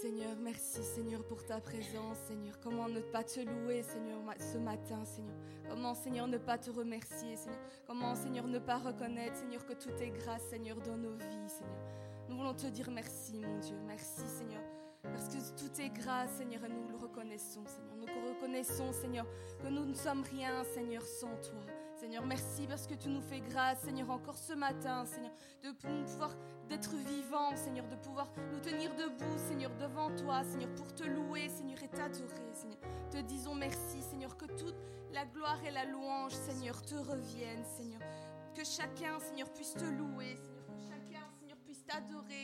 Seigneur, merci Seigneur pour ta présence, Seigneur. Comment ne pas te louer, Seigneur, ce matin, Seigneur. Comment, Seigneur, ne pas te remercier, Seigneur. Comment, Seigneur, ne pas reconnaître, Seigneur, que tout est grâce, Seigneur, dans nos vies, Seigneur. Nous voulons te dire merci, mon Dieu. Merci, Seigneur. Parce que tout est grâce, Seigneur, et nous le reconnaissons, Seigneur. Nous reconnaissons, Seigneur, que nous ne sommes rien, Seigneur, sans toi. Seigneur, merci parce que tu nous fais grâce, Seigneur, encore ce matin, Seigneur, de pouvoir d'être vivant, Seigneur, de pouvoir nous tenir debout, Seigneur, devant toi, Seigneur, pour te louer, Seigneur, et t'adorer, Seigneur. Te disons merci, Seigneur, que toute la gloire et la louange, Seigneur, te reviennent, Seigneur. Que chacun, Seigneur, puisse te louer,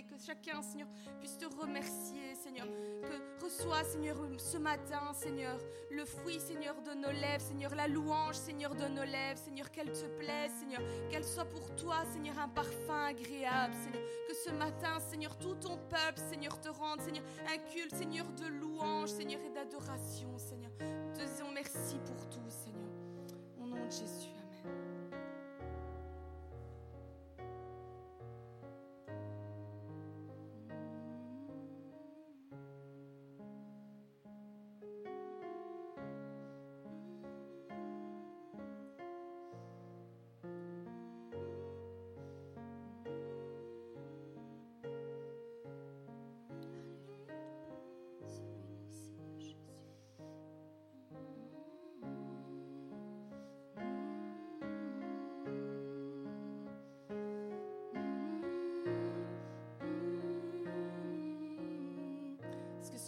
que chacun, Seigneur, puisse te remercier, Seigneur. Que reçois, Seigneur, ce matin, Seigneur, le fruit, Seigneur, de nos lèvres, Seigneur, la louange, Seigneur, de nos lèvres, Seigneur, qu'elle te plaise, Seigneur, qu'elle soit pour toi, Seigneur, un parfum agréable, Seigneur. Que ce matin, Seigneur, tout ton peuple, Seigneur, te rende, Seigneur, un culte, Seigneur, de louange, Seigneur, et d'adoration, Seigneur. Te disons merci pour tout, Seigneur. Au nom de Jésus.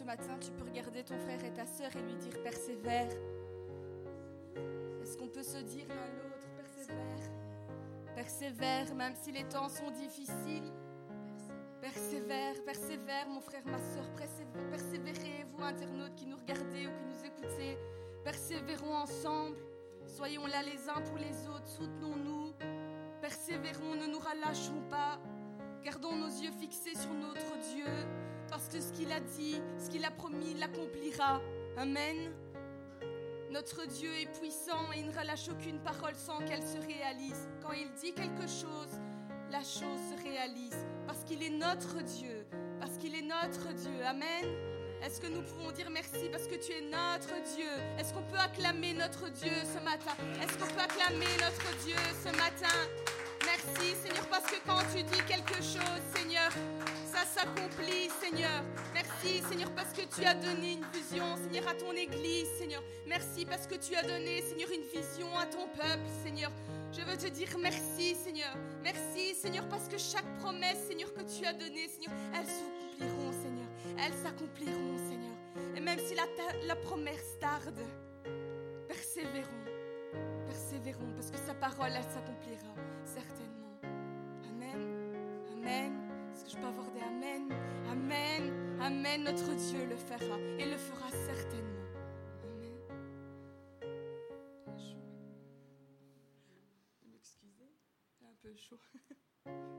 Matin, tu peux regarder ton frère et ta sœur et lui dire persévère. Est-ce qu'on peut se dire l'un l'autre persévère? Persévère, même si les temps sont difficiles. Persévère, persévère, mon frère, ma sœur, persévérez, vous internautes qui nous regardez ou qui nous écoutez. Persévérons ensemble. Soyons là les uns pour les autres, soutenons-nous. Persévérons, ne nous relâchons pas. Gardons nos yeux fixés sur notre Dieu parce que ce qu'il a dit, ce qu'il a promis, il l'accomplira. Amen. Notre Dieu est puissant et il ne relâche aucune parole sans qu'elle se réalise. Quand il dit quelque chose, la chose se réalise. Parce qu'il est notre Dieu. Parce qu'il est notre Dieu. Amen. Est-ce que nous pouvons dire merci parce que tu es notre Dieu? Est-ce qu'on peut acclamer notre Dieu ce matin? Est-ce qu'on peut acclamer notre Dieu ce matin? Merci Seigneur parce que quand tu dis quelque chose, Seigneur, s'accomplit, Seigneur. Merci, Seigneur, parce que tu as donné une vision, Seigneur, à ton Église, Seigneur. Merci parce que tu as donné, Seigneur, une vision à ton peuple, Seigneur. Je veux te dire merci, Seigneur. Merci, Seigneur, parce que chaque promesse, Seigneur, que tu as donnée, Seigneur, elles s'accompliront, Seigneur. Elles s'accompliront, Seigneur. Et même si la, la promesse tarde, persévérons. Persévérons, parce que sa parole, elle s'accomplira, certainement. Amen. Amen je peux avoir des Amen Amen. Amen. Notre Dieu le fera et le fera certainement. Amen. Chaud. M'excuser, un peu chaud.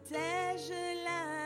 protège la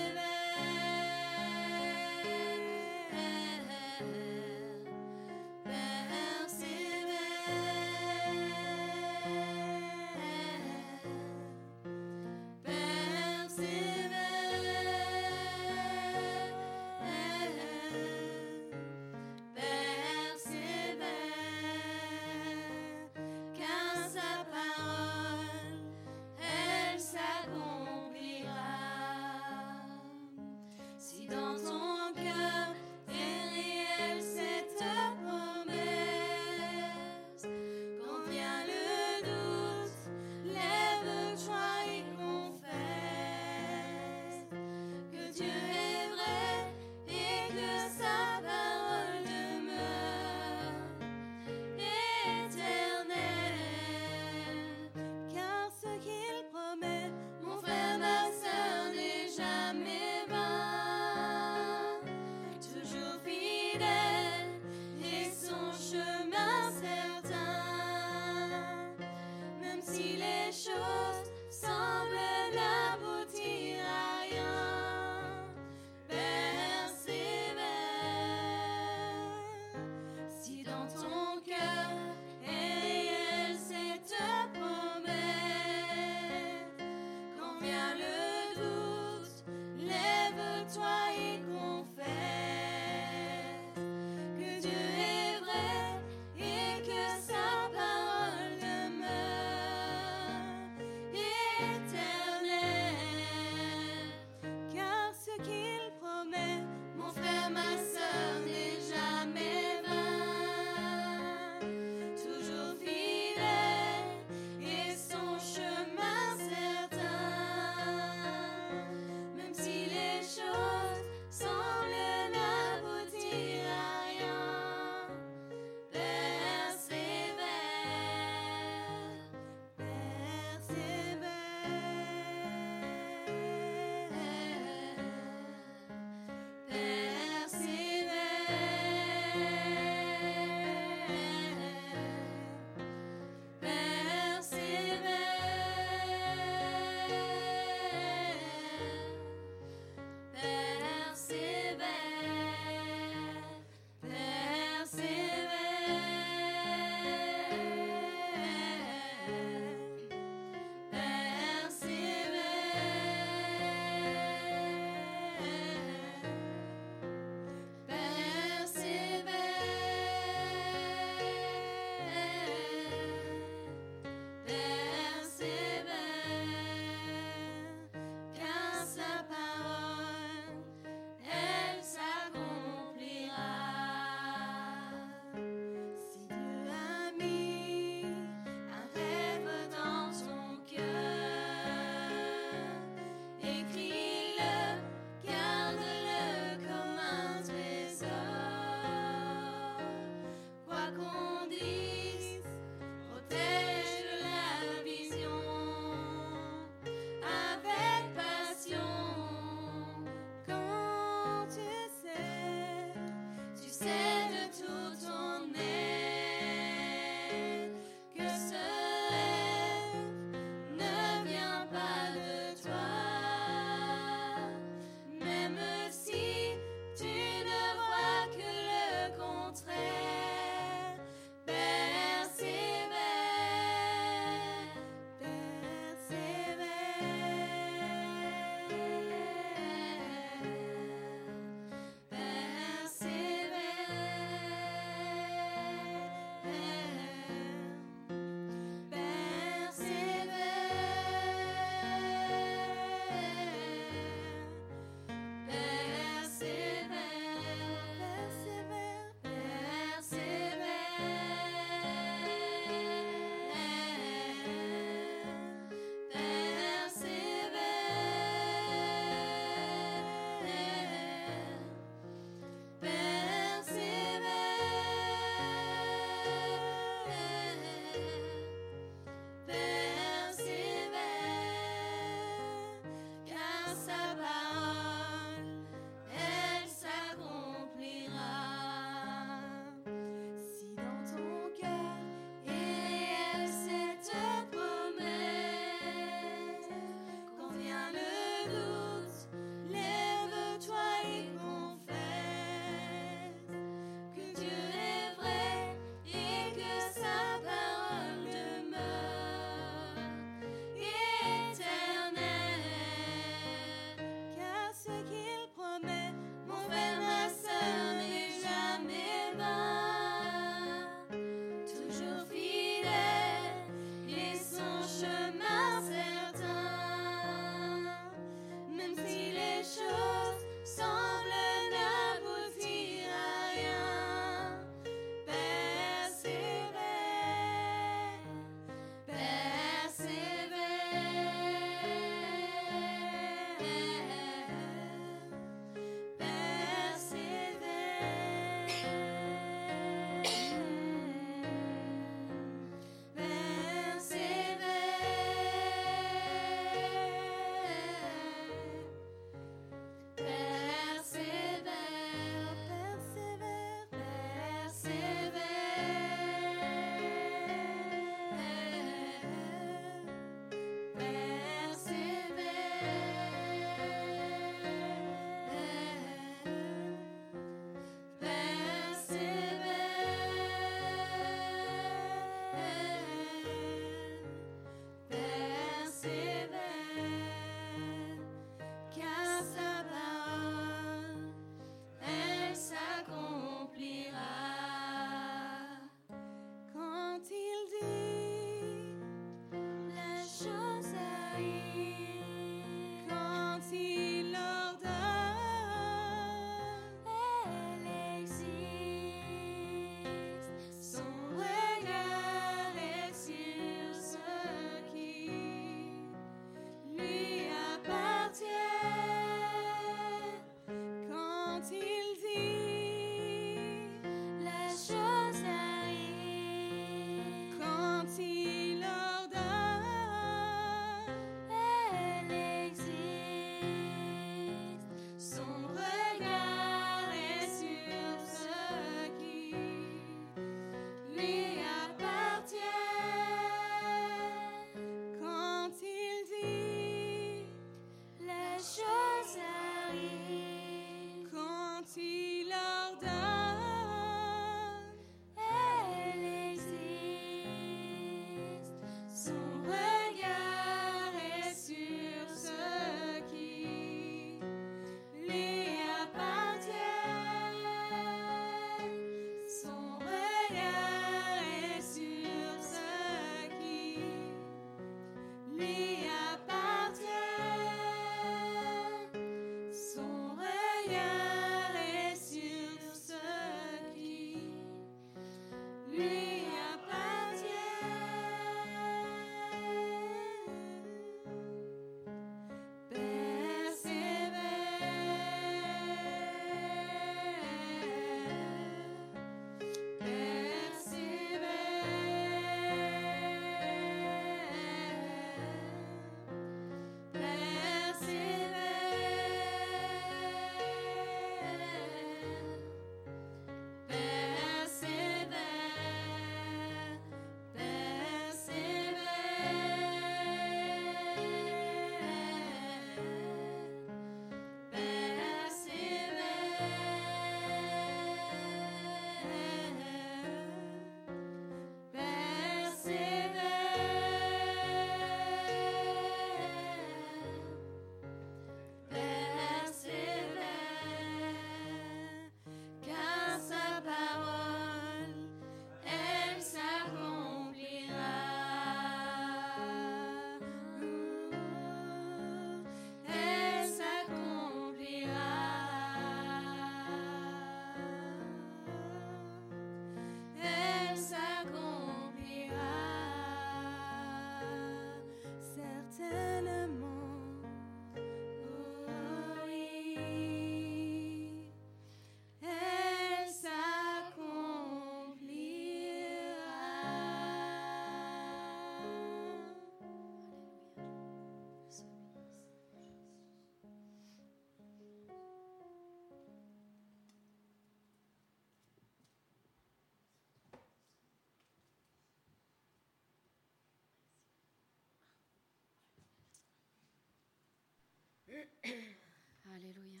Alléluia.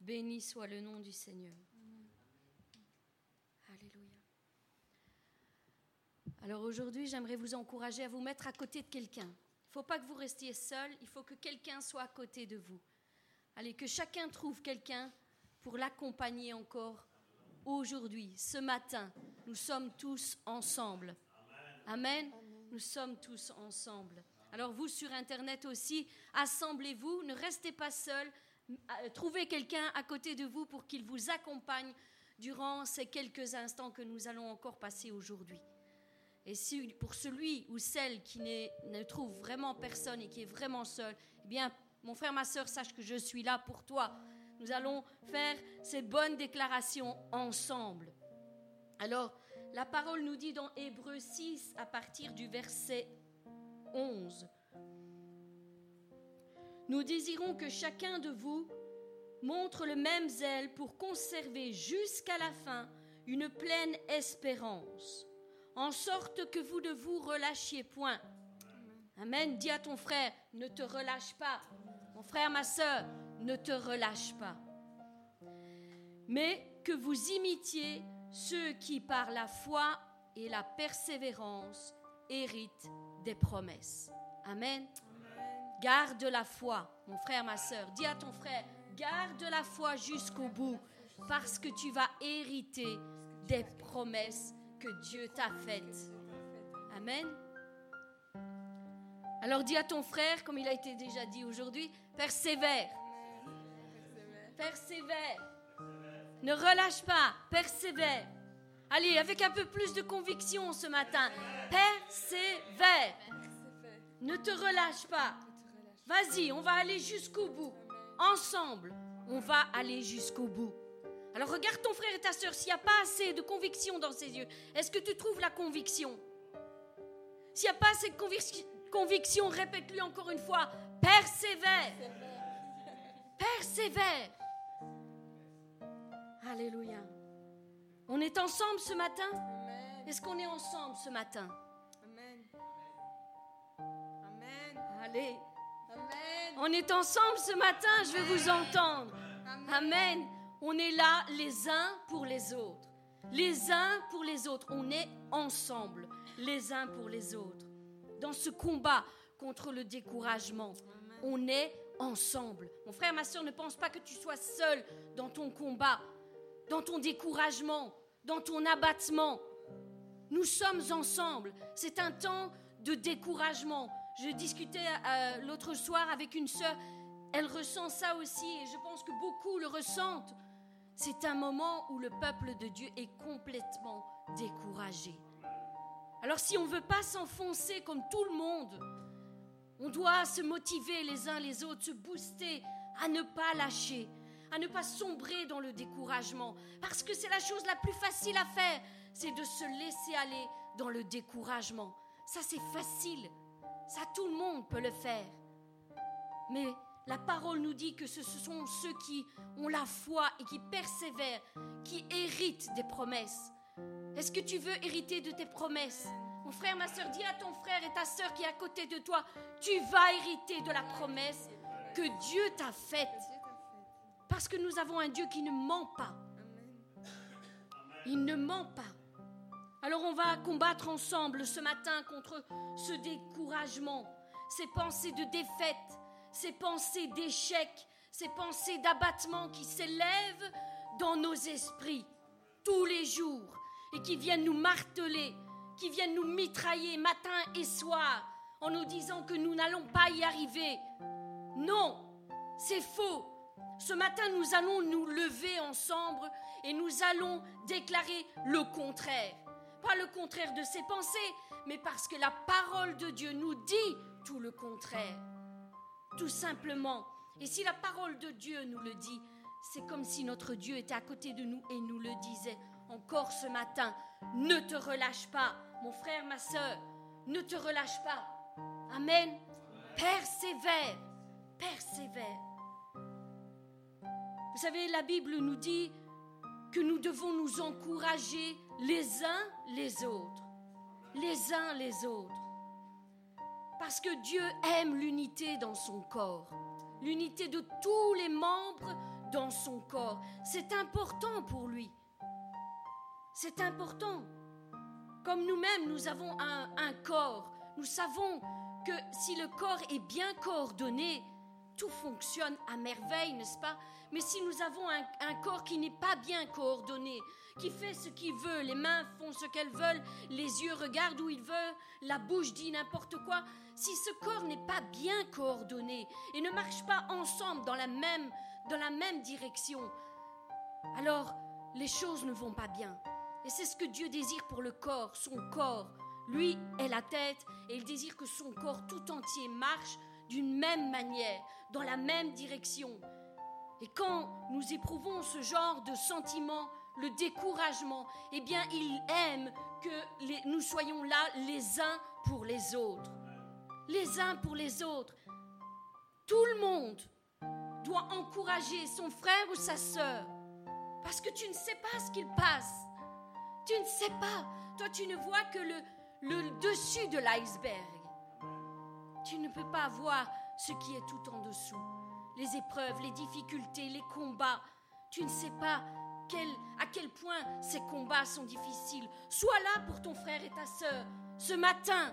Béni soit le nom du Seigneur. Alléluia. Alors aujourd'hui, j'aimerais vous encourager à vous mettre à côté de quelqu'un. Il ne faut pas que vous restiez seul, il faut que quelqu'un soit à côté de vous. Allez, que chacun trouve quelqu'un pour l'accompagner encore aujourd'hui, ce matin. Nous sommes tous ensemble. Amen. Nous sommes tous ensemble. Alors vous sur Internet aussi, assemblez-vous, ne restez pas seuls, euh, trouvez quelqu'un à côté de vous pour qu'il vous accompagne durant ces quelques instants que nous allons encore passer aujourd'hui. Et si pour celui ou celle qui ne trouve vraiment personne et qui est vraiment seul, eh bien, mon frère, ma soeur, sache que je suis là pour toi. Nous allons faire ces bonnes déclarations ensemble. Alors, la parole nous dit dans Hébreu 6, à partir du verset 11, Nous désirons que chacun de vous montre le même zèle pour conserver jusqu'à la fin une pleine espérance, en sorte que vous ne vous relâchiez point. Amen. Dis à ton frère, ne te relâche pas. Mon frère, ma soeur, ne te relâche pas. Mais que vous imitiez ceux qui, par la foi et la persévérance, héritent des promesses. Amen. Garde la foi, mon frère, ma soeur. Dis à ton frère, garde la foi jusqu'au bout, parce que tu vas hériter des promesses que Dieu t'a faites. Amen. Alors dis à ton frère, comme il a été déjà dit aujourd'hui, persévère. Persévère. Ne relâche pas, persévère. Allez, avec un peu plus de conviction ce matin. Persévère. Ne te relâche pas. Vas-y, on va aller jusqu'au bout. Ensemble, on va aller jusqu'au bout. Alors regarde ton frère et ta soeur, s'il n'y a pas assez de conviction dans ses yeux, est-ce que tu trouves la conviction? S'il n'y a pas assez de conviction, répète-lui encore une fois, persévère. Persévère. Alléluia. On est ensemble ce matin? Est-ce qu'on est ensemble ce matin? Amen. Amen. Allez. Amen. On est ensemble ce matin, je veux vous entendre. Amen. On est là les uns pour les autres. Les uns pour les autres. On est ensemble, les uns pour les autres. Dans ce combat contre le découragement, on est ensemble. Mon frère, ma soeur, ne pense pas que tu sois seul dans ton combat dans ton découragement, dans ton abattement. Nous sommes ensemble. C'est un temps de découragement. Je discutais euh, l'autre soir avec une sœur. Elle ressent ça aussi et je pense que beaucoup le ressentent. C'est un moment où le peuple de Dieu est complètement découragé. Alors si on ne veut pas s'enfoncer comme tout le monde, on doit se motiver les uns les autres, se booster à ne pas lâcher, à ne pas sombrer dans le découragement. Parce que c'est la chose la plus facile à faire, c'est de se laisser aller dans le découragement. Ça, c'est facile. Ça, tout le monde peut le faire. Mais la parole nous dit que ce sont ceux qui ont la foi et qui persévèrent, qui héritent des promesses. Est-ce que tu veux hériter de tes promesses? Mon frère, ma soeur, dis à ton frère et ta soeur qui est à côté de toi, tu vas hériter de la promesse que Dieu t'a faite. Parce que nous avons un Dieu qui ne ment pas. Il ne ment pas. Alors on va combattre ensemble ce matin contre ce découragement, ces pensées de défaite, ces pensées d'échec, ces pensées d'abattement qui s'élèvent dans nos esprits tous les jours et qui viennent nous marteler, qui viennent nous mitrailler matin et soir en nous disant que nous n'allons pas y arriver. Non, c'est faux. Ce matin, nous allons nous lever ensemble et nous allons déclarer le contraire. Pas le contraire de ses pensées, mais parce que la parole de Dieu nous dit tout le contraire. Tout simplement. Et si la parole de Dieu nous le dit, c'est comme si notre Dieu était à côté de nous et nous le disait encore ce matin. Ne te relâche pas, mon frère, ma soeur. Ne te relâche pas. Amen. Persévère. Persévère. Vous savez, la Bible nous dit que nous devons nous encourager les uns les autres. Les uns les autres. Parce que Dieu aime l'unité dans son corps, l'unité de tous les membres dans son corps. C'est important pour lui. C'est important. Comme nous-mêmes, nous avons un, un, corps. Nous savons que si le corps est bien coordonné, tout fonctionne à merveille, n'est-ce pas? Mais si nous avons un, corps qui n'est pas bien coordonné, qui fait ce qu'il veut, les mains font ce qu'elles veulent, les yeux regardent où ils veulent, la bouche dit n'importe quoi, si ce corps n'est pas bien coordonné et ne marche pas ensemble dans la même, dans la même direction, alors les choses ne vont pas bien. Et c'est ce que Dieu désire pour le corps, son corps. Lui est la tête et il désire que son corps tout entier marche d'une même manière, dans la même direction. Et quand nous éprouvons ce genre de sentiment, le découragement, eh bien, il aime que nous soyons là les uns pour les autres. Les uns pour les autres. Tout le monde doit encourager son frère ou sa sœur. Parce que tu ne sais pas ce qu'il passe. Tu ne sais pas. Toi, tu ne vois que le, le dessus de l'iceberg. Tu ne peux pas voir ce qui est tout en dessous. Les épreuves, les difficultés, les combats. Tu ne sais pas à quel point ces combats sont difficiles. Sois là pour ton frère et ta sœur. Ce matin,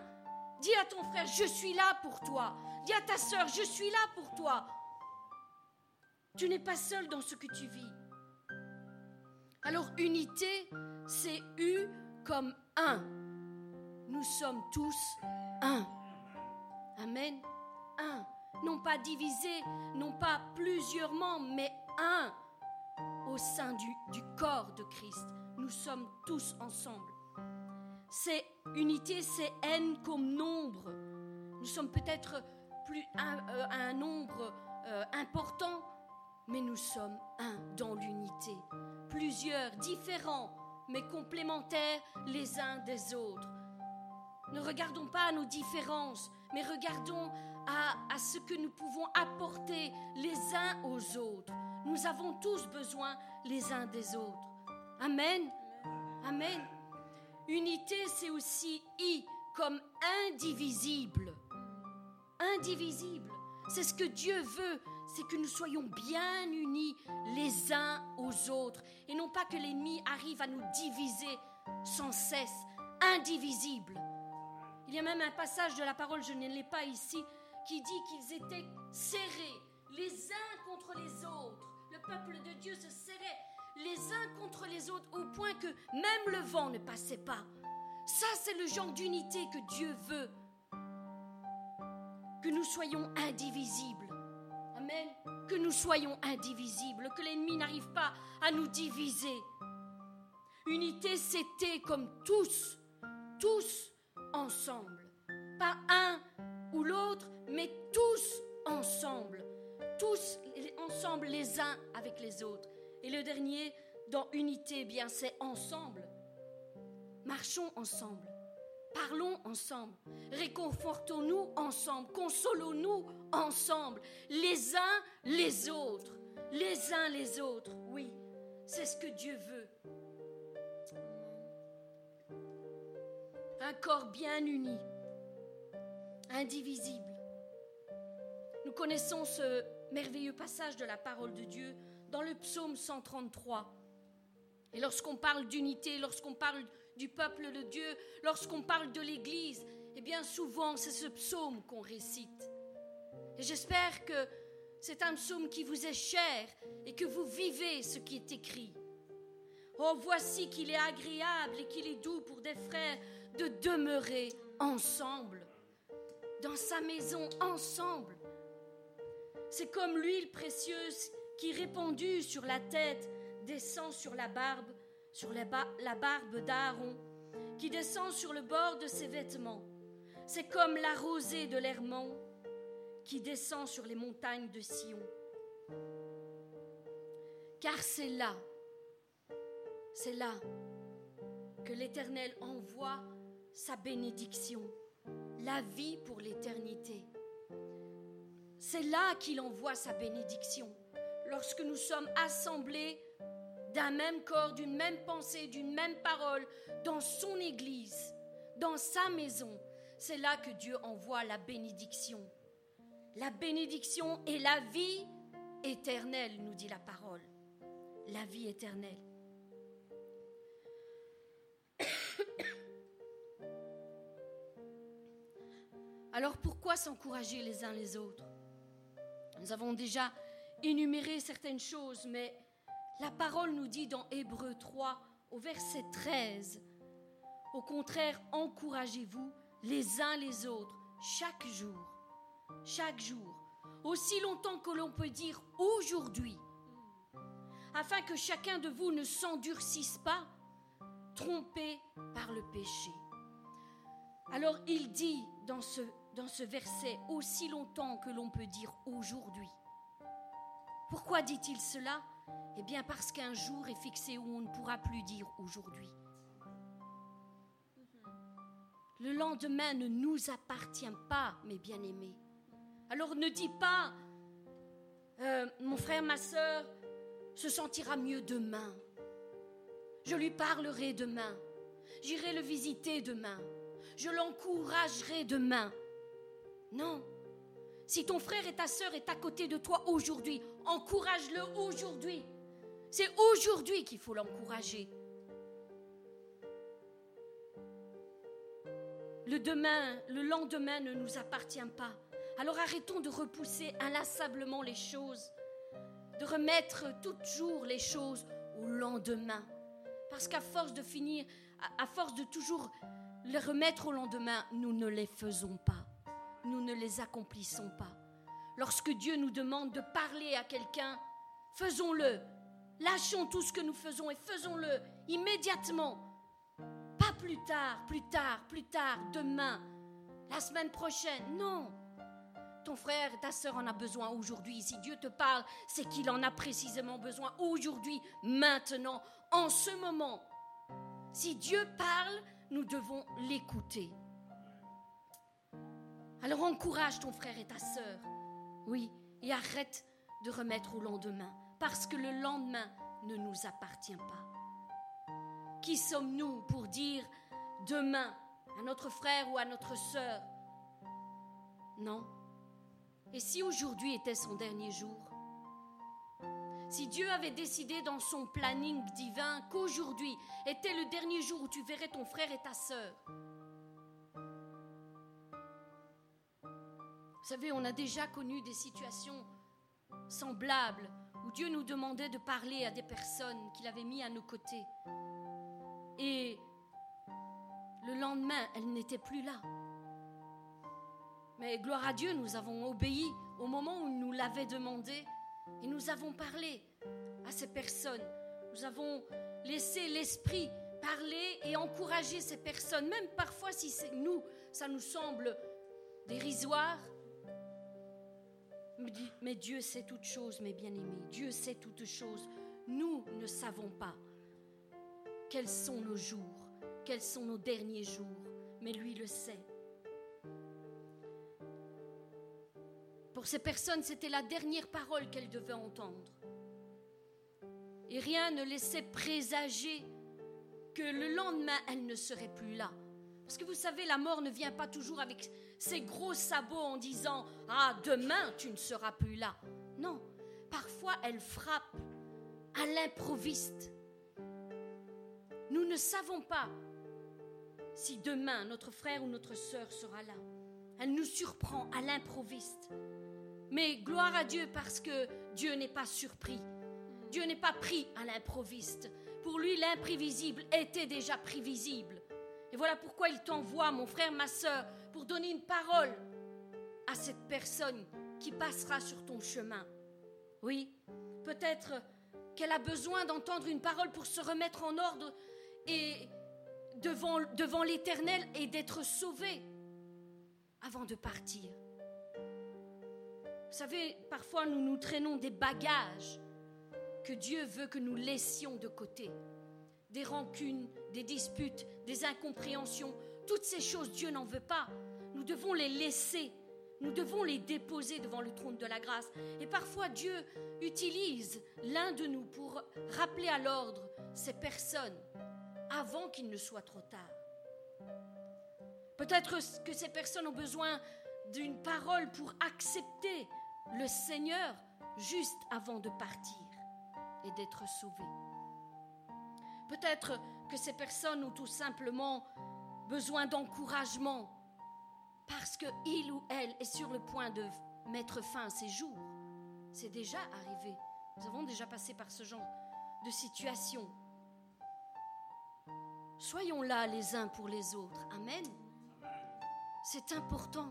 dis à ton frère, je suis là pour toi. Dis à ta sœur, je suis là pour toi. Tu n'es pas seul dans ce que tu vis. Alors unité, c'est U comme un. Nous sommes tous un. Amen. Un. Non pas divisé, non pas plusieurs mais un au sein du, corps de Christ. Nous sommes tous ensemble. C'est unité, c'est N comme nombre. Nous sommes peut-être plus un, euh, un nombre euh, important, mais nous sommes un dans l'unité. Plusieurs, différents, mais complémentaires les uns des autres. Ne regardons pas nos différences, mais regardons à, ce que nous pouvons apporter les uns aux autres. Nous avons tous besoin les uns des autres. Amen. Amen. Unité, c'est aussi I comme indivisible. Indivisible. C'est ce que Dieu veut, c'est que nous soyons bien unis les uns aux autres et non pas que l'ennemi arrive à nous diviser sans cesse. Indivisible. Il y a même un passage de la parole, je ne l'ai pas ici, qui dit qu'ils étaient serrés les uns contre les autres le peuple de Dieu se serrait les uns contre les autres au point que même le vent ne passait pas. Ça, c'est le genre d'unité que Dieu veut. Que nous soyons indivisibles. Amen. Que nous soyons indivisibles, que l'ennemi n'arrive pas à nous diviser. Unité, c'était comme tous, tous ensemble. Pas un ou l'autre, mais tous ensemble tous ensemble les uns avec les autres. Et le dernier, dans unité, eh bien c'est ensemble. Marchons ensemble. Parlons ensemble. Réconfortons-nous ensemble. Consolons-nous ensemble. Les uns les autres. Les uns les autres. Oui, c'est ce que Dieu veut. Un corps bien uni. Indivisible. Nous connaissons ce merveilleux passage de la parole de Dieu dans le psaume 133. Et lorsqu'on parle d'unité, lorsqu'on parle du peuple de Dieu, lorsqu'on parle de l'Église, eh bien souvent c'est ce psaume qu'on récite. Et j'espère que c'est un psaume qui vous est cher et que vous vivez ce qui est écrit. Oh, voici qu'il est agréable et qu'il est doux pour des frères de demeurer ensemble, dans sa maison ensemble. C'est comme l'huile précieuse qui, répandue sur la tête, descend sur la barbe, sur la, barbe d'Aaron, qui descend sur le bord de ses vêtements. C'est comme la rosée de l'Hermont qui descend sur les montagnes de Sion. Car c'est là, c'est là que l'Éternel envoie sa bénédiction, la vie pour l'éternité. C'est là qu'il envoie sa bénédiction. Lorsque nous sommes assemblés d'un même corps, d'une même pensée, d'une même parole, dans son Église, dans sa maison, c'est là que Dieu envoie la bénédiction. La bénédiction et la vie éternelle, nous dit la parole. La vie éternelle. Alors pourquoi s'encourager les uns les autres? Nous avons déjà énuméré certaines choses, mais la parole nous dit dans Hébreu 3 au verset 13, au contraire, encouragez-vous les uns les autres chaque jour, chaque jour, aussi longtemps que l'on peut dire aujourd'hui, afin que chacun de vous ne s'endurcisse pas, trompé par le péché. Alors il dit dans ce, dans ce verset, aussi longtemps que l'on peut dire aujourd'hui. Pourquoi dit-il cela? Eh bien parce qu'un jour est fixé où on ne pourra plus dire aujourd'hui. Le lendemain ne nous appartient pas, mes bien-aimés. Alors ne dis pas, euh, mon frère, ma soeur se sentira mieux demain. Je lui parlerai demain. J'irai le visiter demain. Je l'encouragerai demain. Non. Si ton frère et ta sœur est à côté de toi aujourd'hui, encourage-le aujourd'hui. C'est aujourd'hui qu'il faut l'encourager. Le demain, le lendemain ne nous appartient pas. Alors arrêtons de repousser inlassablement les choses, de remettre toujours les choses au lendemain. Parce qu'à force de finir, à, force de toujours les remettre au lendemain, nous ne les faisons pas. Nous ne les accomplissons pas. Lorsque Dieu nous demande de parler à quelqu'un, faisons-le. Lâchons tout ce que nous faisons et faisons-le immédiatement plus tard, plus tard, plus tard, demain, la semaine prochaine. Non. Ton frère, ta soeur en a besoin aujourd'hui. Si Dieu te parle, c'est qu'il en a précisément besoin aujourd'hui, maintenant, en ce moment. Si Dieu parle, nous devons l'écouter. Alors encourage ton frère et ta sœur. Oui, et arrête de remettre au lendemain, parce que le lendemain ne nous appartient pas. Qui sommes-nous pour dire demain à notre frère ou à notre sœur? Non. Et si aujourd'hui était son dernier jour? Si Dieu avait décidé dans son planning divin qu'aujourd'hui était le dernier jour où tu verrais ton frère et ta sœur Vous savez, on a déjà connu des situations semblables où Dieu nous demandait de parler à des personnes qu'il avait mis à nos côtés. Et le lendemain, elle n'était plus là. Mais gloire à Dieu, nous avons obéi au moment où il nous l'avait demandé et nous avons parlé à ces personnes. Nous avons laissé l'Esprit parler et encourager ces personnes, même parfois si c'est nous, ça nous semble dérisoire. Mais Dieu sait toutes choses, mes bien-aimés. Dieu sait toutes choses. Nous ne savons pas quels sont nos jours, quels sont nos derniers jours, mais lui le sait. Pour ces personnes, c'était la dernière parole qu'elles devaient entendre. Et rien ne laissait présager que le lendemain, elles ne seraient plus là. Parce que vous savez, la mort ne vient pas toujours avec ses gros sabots en disant ⁇ Ah, demain, tu ne seras plus là ⁇ Non, parfois elle frappe à l'improviste. Nous ne savons pas si demain notre frère ou notre sœur sera là. Elle nous surprend à l'improviste. Mais gloire à Dieu parce que Dieu n'est pas surpris. Dieu n'est pas pris à l'improviste. Pour lui, l'imprévisible était déjà prévisible. Et voilà pourquoi il t'envoie, mon frère, ma sœur, pour donner une parole à cette personne qui passera sur ton chemin. Oui, peut-être qu'elle a besoin d'entendre une parole pour se remettre en ordre et devant, devant l'Éternel et d'être sauvé avant de partir. Vous savez, parfois nous nous traînons des bagages que Dieu veut que nous laissions de côté. Des rancunes, des disputes, des incompréhensions, toutes ces choses, Dieu n'en veut pas. Nous devons les laisser, nous devons les déposer devant le trône de la grâce. Et parfois Dieu utilise l'un de nous pour rappeler à l'ordre ces personnes avant qu'il ne soit trop tard. Peut-être que ces personnes ont besoin d'une parole pour accepter le Seigneur juste avant de partir et d'être sauvées. Peut-être que ces personnes ont tout simplement besoin d'encouragement parce qu'il ou elle est sur le point de mettre fin à ses jours. C'est déjà arrivé. Nous avons déjà passé par ce genre de situation. Soyons là les uns pour les autres. Amen. C'est important.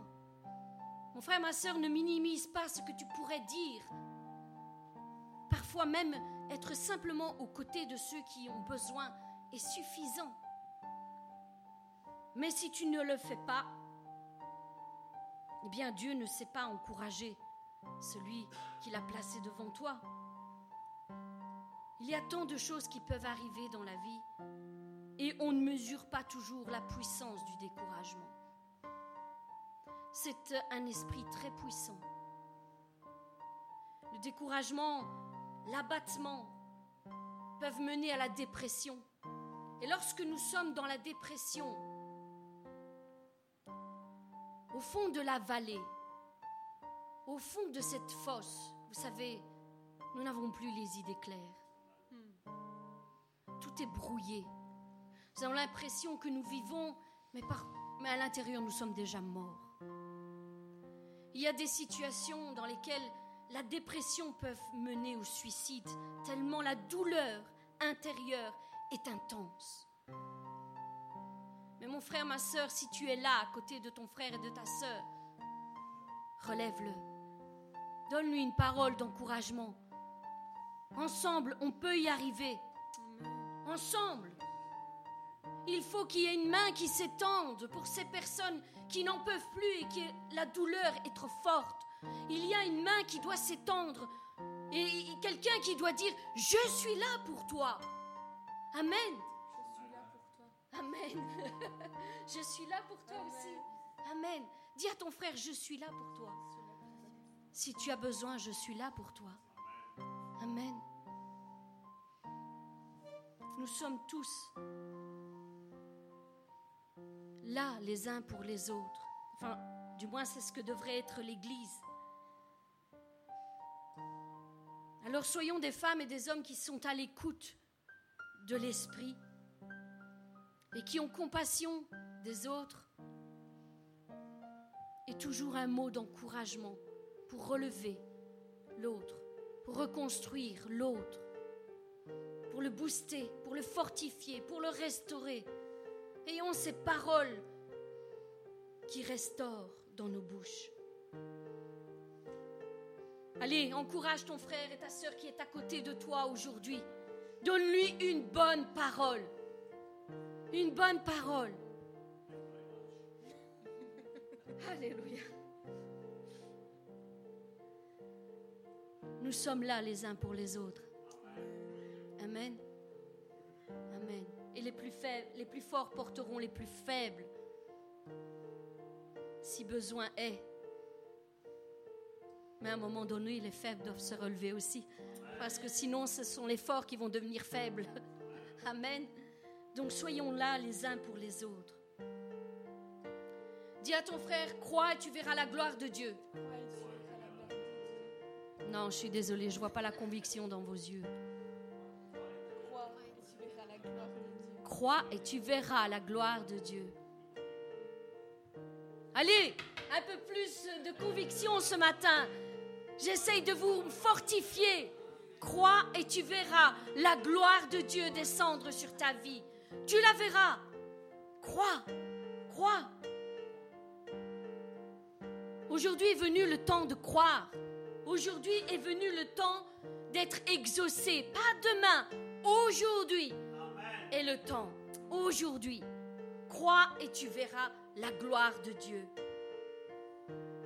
Mon frère, ma soeur, ne minimise pas ce que tu pourrais dire. Parfois même être simplement aux côtés de ceux qui ont besoin est suffisant. Mais si tu ne le fais pas, eh bien Dieu ne sait pas encourager celui qu'il a placé devant toi. Il y a tant de choses qui peuvent arriver dans la vie et on ne mesure pas toujours la puissance du découragement. C'est un esprit très puissant. Le découragement, l'abattement peuvent mener à la dépression. Et lorsque nous sommes dans la dépression, au fond de la vallée, au fond de cette fosse, vous savez, nous n'avons plus les idées claires. Tout est brouillé. Nous avons l'impression que nous vivons, mais, mais à l'intérieur, nous sommes déjà morts. Il y a des situations dans lesquelles la dépression peut mener au suicide, tellement la douleur intérieure est intense. Mais mon frère, ma soeur, si tu es là à côté de ton frère et de ta soeur, relève-le. Donne-lui une parole d'encouragement. Ensemble, on peut y arriver. Ensemble. Il faut qu'il y ait une main qui s'étende pour ces personnes qui n'en peuvent plus et que la douleur est trop forte. Il y a une main qui doit s'étendre et quelqu'un qui doit dire, je suis là pour toi. Amen. Amen. je suis là pour toi aussi. Amen. Dis à ton frère, je suis là pour toi. Si tu as besoin, je suis là pour toi. Amen. Nous sommes tous là les uns pour les autres. Enfin, du moins c'est ce que devrait être l'Église. Alors soyons des femmes et des hommes qui sont à l'écoute de l'Esprit et qui ont compassion des autres. Et toujours un mot d'encouragement pour relever l'autre, pour reconstruire l'autre, pour le booster, pour le fortifier, pour le restaurer. Ayons ces paroles qui restaurent dans nos bouches. Allez, encourage ton frère et ta sœur qui est à côté de toi aujourd'hui. Donne-lui une bonne parole. Une bonne parole. Alléluia. Nous sommes là les uns pour les autres. Amen. Amen. Et les plus faibles, les plus forts porteront les plus faibles. Si besoin est. Mais à un moment donné, les faibles doivent se relever aussi. Parce que sinon, ce sont les forts qui vont devenir faibles. Amen. Donc soyons là les uns pour les autres. Dis à ton frère, crois et tu verras la gloire de Dieu. Non, je suis désolée, je ne vois pas la conviction dans vos yeux. Crois et tu verras la gloire de Dieu. Allez, un peu plus de conviction ce matin. J'essaye de vous fortifier. Crois et tu verras la gloire de Dieu descendre sur ta vie. Tu la verras. Crois, crois. Aujourd'hui est venu le temps de croire. Aujourd'hui est venu le temps d'être exaucé. Pas demain, aujourd'hui est le temps. Aujourd'hui. Crois et tu verras la gloire de Dieu.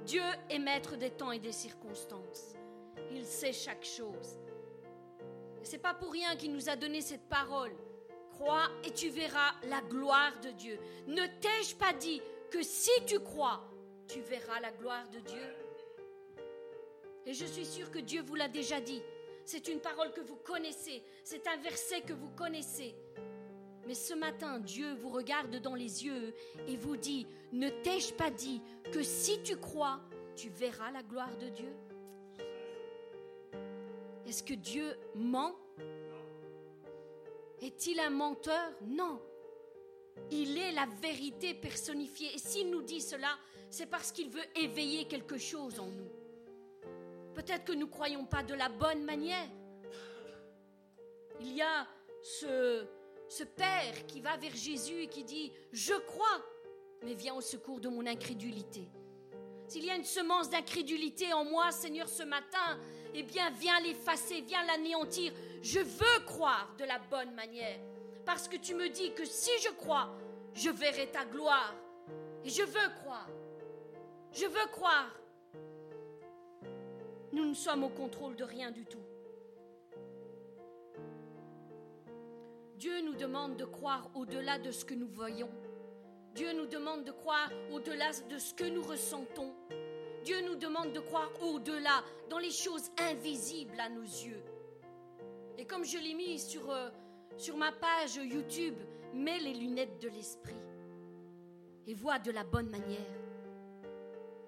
Dieu est maître des temps et des circonstances. Il sait chaque chose. C'est pas pour rien qu'il nous a donné cette parole. Crois et tu verras la gloire de Dieu. Ne t'ai-je pas dit que si tu crois, tu verras la gloire de Dieu? Et je suis sûre que Dieu vous l'a déjà dit. C'est une parole que vous connaissez. C'est un verset que vous connaissez. Mais ce matin, Dieu vous regarde dans les yeux et vous dit, ne t'ai-je pas dit que si tu crois, tu verras la gloire de Dieu? Est-ce que Dieu ment? Est-il un menteur? Non. Il est la vérité personnifiée. Et s'il nous dit cela, c'est parce qu'il veut éveiller quelque chose en nous. Peut-être que nous ne croyons pas de la bonne manière. Il y a ce, ce Père qui va vers Jésus et qui dit, je crois, mais viens au secours de mon incrédulité. S'il y a une semence d'incrédulité en moi, Seigneur, ce matin, eh bien, viens l'effacer, viens l'anéantir. Je veux croire de la bonne manière. Parce que tu me dis que si je crois, je verrai ta gloire. Et je veux croire. Je veux croire. Nous ne sommes au contrôle de rien du tout. Dieu nous demande de croire au-delà de ce que nous voyons. Dieu nous demande de croire au-delà de ce que nous ressentons. Dieu nous demande de croire au-delà, dans les choses invisibles à nos yeux. Et comme je l'ai mis sur, euh, ma page YouTube, mets les lunettes de l'esprit et vois de la bonne manière.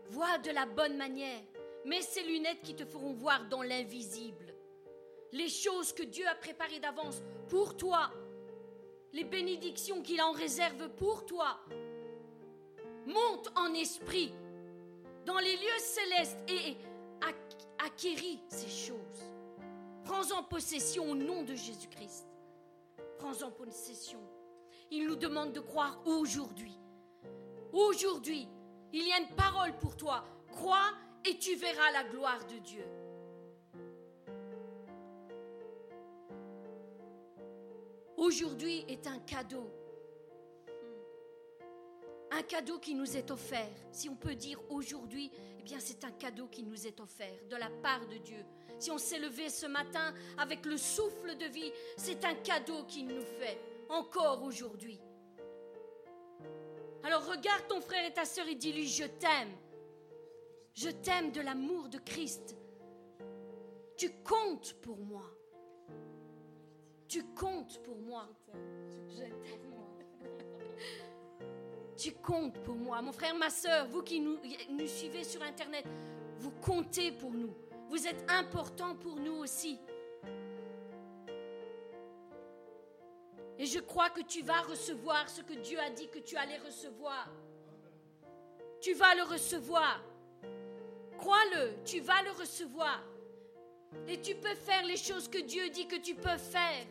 Vois de la bonne manière. Mets ces lunettes qui te feront voir dans l'invisible. Les choses que Dieu a préparées d'avance pour toi, les bénédictions qu'il en réserve pour toi. Monte en esprit dans les lieux célestes et acquéris ces choses. Prends-en possession au nom de Jésus-Christ. Prends-en possession. Il nous demande de croire aujourd'hui. Aujourd'hui, il y a une parole pour toi. Crois et tu verras la gloire de Dieu. Aujourd'hui est un cadeau. Un cadeau qui nous est offert. Si on peut dire aujourd'hui, eh bien c'est un cadeau qui nous est offert de la part de Dieu. Si on s'est levé ce matin avec le souffle de vie, c'est un cadeau qu'il nous fait encore aujourd'hui. Alors regarde ton frère et ta sœur et dis-lui, je t'aime. Je t'aime de l'amour de Christ. Tu comptes pour moi. Tu comptes pour moi. Tu comptes pour moi. Mon frère, ma soeur, vous qui nous, nous suivez sur Internet, vous comptez pour nous. Vous êtes importants pour nous aussi. Et je crois que tu vas recevoir ce que Dieu a dit que tu allais recevoir. Tu vas le recevoir. Crois-le, tu vas le recevoir. Et tu peux faire les choses que Dieu dit que tu peux faire.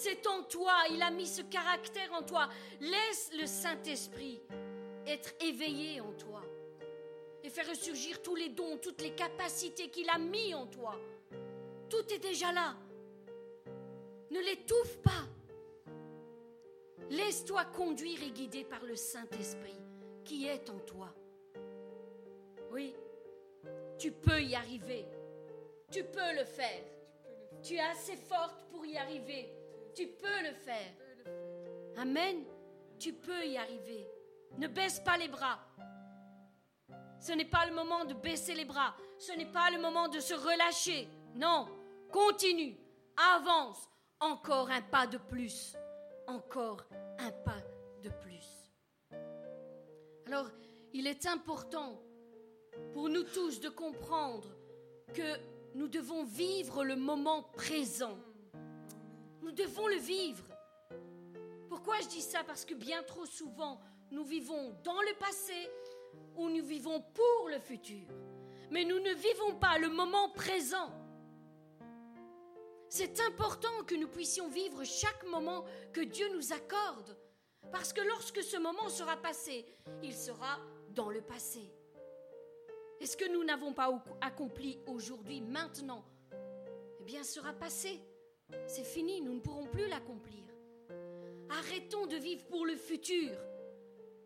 C'est en toi, il a mis ce caractère en toi. Laisse le Saint-Esprit être éveillé en toi et faire ressurgir tous les dons, toutes les capacités qu'il a mis en toi. Tout est déjà là. Ne l'étouffe pas. Laisse-toi conduire et guider par le Saint-Esprit qui est en toi. Oui, tu peux y arriver. Tu peux le faire. Tu es assez forte pour y arriver. Tu peux le faire. Amen. Tu peux y arriver. Ne baisse pas les bras. Ce n'est pas le moment de baisser les bras. Ce n'est pas le moment de se relâcher. Non. Continue. Avance. Encore un pas de plus. Encore un pas de plus. Alors, il est important pour nous tous de comprendre que nous devons vivre le moment présent. Nous devons le vivre. Pourquoi je dis ça? Parce que bien trop souvent, nous vivons dans le passé ou nous vivons pour le futur. Mais nous ne vivons pas le moment présent. C'est important que nous puissions vivre chaque moment que Dieu nous accorde. Parce que lorsque ce moment sera passé, il sera dans le passé. Et ce que nous n'avons pas accompli aujourd'hui, maintenant, eh bien, sera passé. C'est fini, nous ne pourrons plus l'accomplir. Arrêtons de vivre pour le futur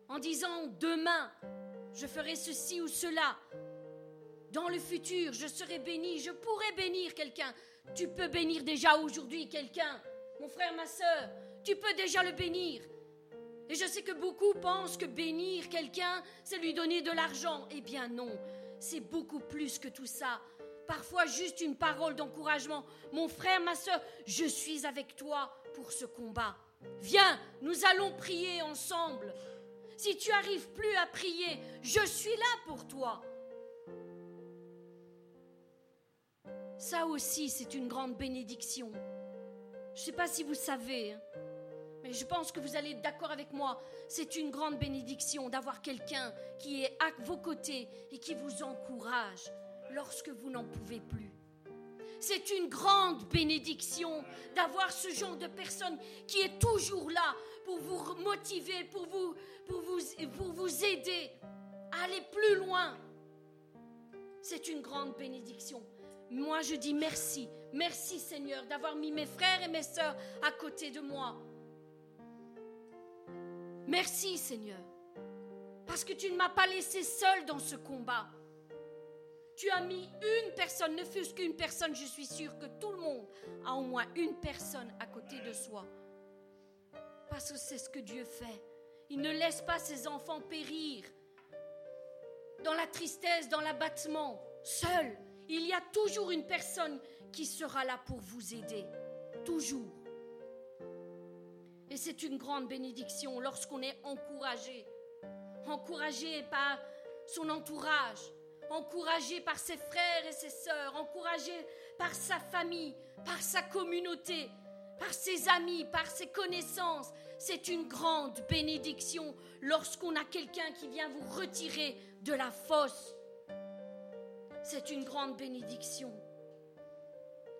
en disant demain, je ferai ceci ou cela. Dans le futur, je serai béni, je pourrai bénir quelqu'un. Tu peux bénir déjà aujourd'hui quelqu'un. Mon frère, ma soeur, tu peux déjà le bénir. Et je sais que beaucoup pensent que bénir quelqu'un, c'est lui donner de l'argent. Eh bien non, c'est beaucoup plus que tout ça. Parfois juste une parole d'encouragement. Mon frère, ma soeur, je suis avec toi pour ce combat. Viens, nous allons prier ensemble. Si tu arrives plus à prier, je suis là pour toi. Ça aussi, c'est une grande bénédiction. Je ne sais pas si vous savez, hein, mais je pense que vous allez être d'accord avec moi. C'est une grande bénédiction d'avoir quelqu'un qui est à vos côtés et qui vous encourage lorsque vous n'en pouvez plus. C'est une grande bénédiction d'avoir ce genre de personne qui est toujours là pour vous motiver, pour vous, pour vous, pour vous aider à aller plus loin. C'est une grande bénédiction. Moi, je dis merci. Merci Seigneur d'avoir mis mes frères et mes sœurs à côté de moi. Merci Seigneur. Parce que tu ne m'as pas laissé seul dans ce combat. Tu as mis une personne, ne fût-ce qu'une personne, je suis sûre que tout le monde a au moins une personne à côté de soi. Parce que c'est ce que Dieu fait. Il ne laisse pas ses enfants périr dans la tristesse, dans l'abattement, seul. Il y a toujours une personne qui sera là pour vous aider. Toujours. Et c'est une grande bénédiction lorsqu'on est encouragé. Encouragé par son entourage, encouragé par ses frères et ses sœurs, encouragé par sa famille, par sa communauté, par ses amis, par ses connaissances. C'est une grande bénédiction lorsqu'on a quelqu'un qui vient vous retirer de la fosse. C'est une grande bénédiction.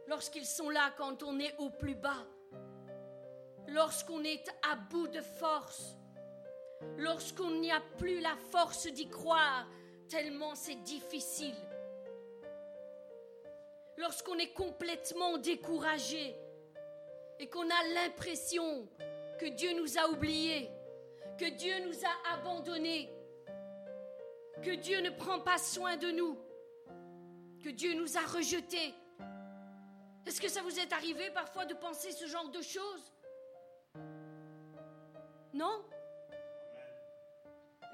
Lorsqu'ils sont là quand on est au plus bas, lorsqu'on est à bout de force, lorsqu'on n'y a plus la force d'y croire, tellement c'est difficile. Lorsqu'on est complètement découragé et qu'on a l'impression que Dieu nous a oubliés, que Dieu nous a abandonnés, que Dieu ne prend pas soin de nous, que Dieu nous a rejetés. Est-ce que ça vous est arrivé parfois de penser ce genre de choses? Non?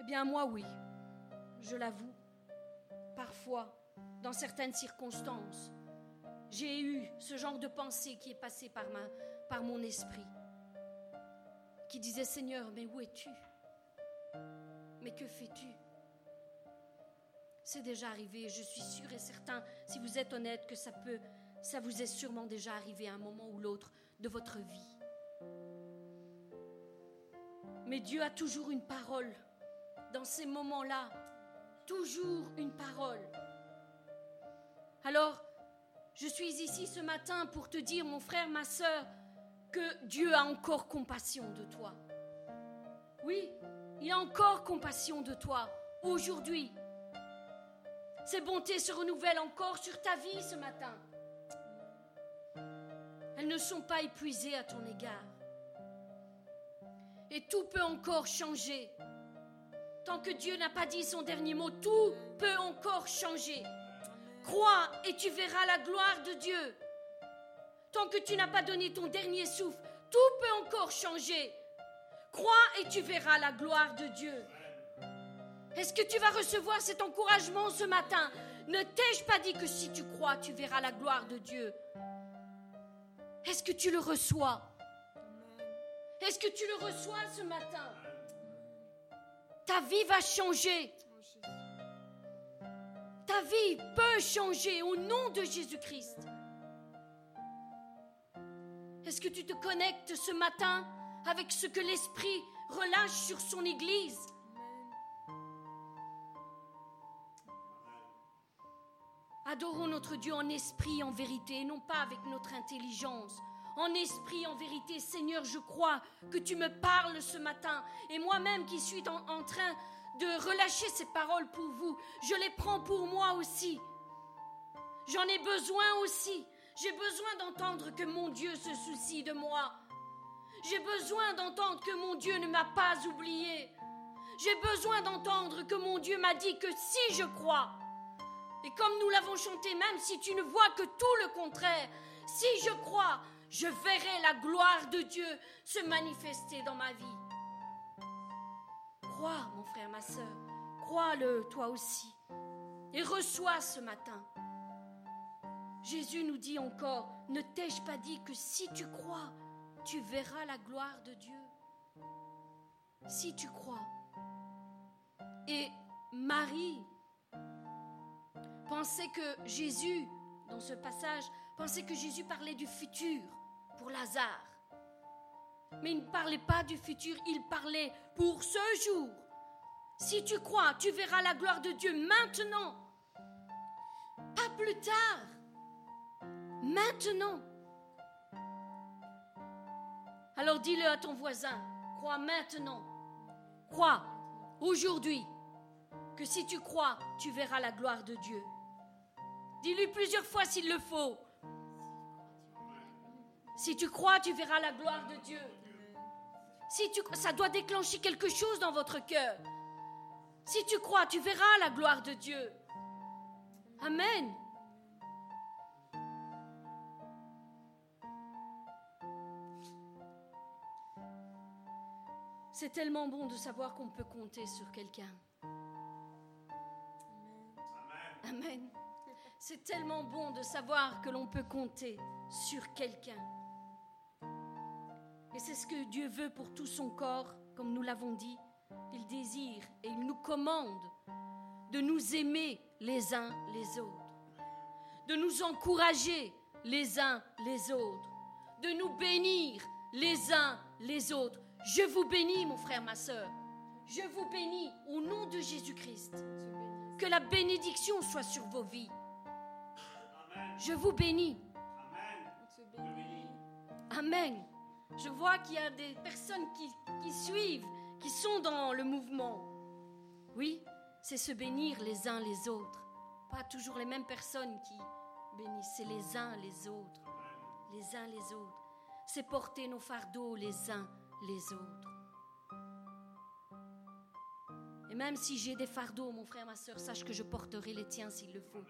Eh bien moi oui, je l'avoue. Parfois, dans certaines circonstances, j'ai eu ce genre de pensée qui est passé par, ma, par mon esprit, qui disait Seigneur, mais où es-tu? Mais que fais-tu? C'est déjà arrivé, je suis sûre et certain, si vous êtes honnête, que ça peut, ça vous est sûrement déjà arrivé à un moment ou l'autre de votre vie. Mais Dieu a toujours une parole dans ces moments-là, toujours une parole. Alors, je suis ici ce matin pour te dire, mon frère, ma soeur, que Dieu a encore compassion de toi. Oui, il a encore compassion de toi aujourd'hui. Ses bontés se renouvellent encore sur ta vie ce matin. Elles ne sont pas épuisées à ton égard. Et tout peut encore changer. Tant que Dieu n'a pas dit son dernier mot, tout peut encore changer. Crois et tu verras la gloire de Dieu. Tant que tu n'as pas donné ton dernier souffle, tout peut encore changer. Crois et tu verras la gloire de Dieu. Est-ce que tu vas recevoir cet encouragement ce matin? Ne t'ai-je pas dit que si tu crois, tu verras la gloire de Dieu? Est-ce que tu le reçois? Est-ce que tu le reçois ce matin? Ta vie va changer. Ta vie peut changer au nom de Jésus-Christ. Est-ce que tu te connectes ce matin avec ce que l'Esprit relâche sur son Église? Adorons notre Dieu en esprit, en vérité, et non pas avec notre intelligence en esprit, en vérité. Seigneur, je crois que tu me parles ce matin. Et moi-même qui suis en, train de relâcher ces paroles pour vous, je les prends pour moi aussi. J'en ai besoin aussi. J'ai besoin d'entendre que mon Dieu se soucie de moi. J'ai besoin d'entendre que mon Dieu ne m'a pas oublié. J'ai besoin d'entendre que mon Dieu m'a dit que si je crois, et comme nous l'avons chanté, même si tu ne vois que tout le contraire, si je crois, je verrai la gloire de Dieu se manifester dans ma vie. Crois, mon frère, ma soeur, crois-le toi aussi. Et reçois ce matin. Jésus nous dit encore, ne t'ai-je pas dit que si tu crois, tu verras la gloire de Dieu? Si tu crois. Et Marie pensait que Jésus, dans ce passage, pensait que Jésus parlait du futur pour Lazare. Mais il ne parlait pas du futur, il parlait pour ce jour. Si tu crois, tu verras la gloire de Dieu maintenant, pas plus tard, maintenant. Alors dis-le à ton voisin, crois maintenant, crois aujourd'hui que si tu crois, tu verras la gloire de Dieu. Dis-lui plusieurs fois s'il le faut. Si tu crois, tu verras la gloire de Dieu. Si tu, ça doit déclencher quelque chose dans votre cœur. Si tu crois, tu verras la gloire de Dieu. Amen. C'est tellement bon de savoir qu'on peut compter sur quelqu'un. Amen. C'est tellement bon de savoir que l'on peut compter sur quelqu'un. Et c'est ce que Dieu veut pour tout son corps, comme nous l'avons dit. Il désire et il nous commande de nous aimer les uns les autres, de nous encourager les uns les autres, de nous bénir les uns les autres. Je vous bénis, mon frère, ma soeur. Je vous bénis au nom de Jésus-Christ. Que la bénédiction soit sur vos vies. Je vous bénis. Amen. Je vois qu'il y a des personnes qui, suivent, qui sont dans le mouvement. Oui, c'est se bénir les uns les autres. Pas toujours les mêmes personnes qui bénissent, c'est les uns les autres. Les uns les autres. C'est porter nos fardeaux les uns les autres. Et même si j'ai des fardeaux, mon frère, ma soeur, sache que je porterai les tiens s'il le faut.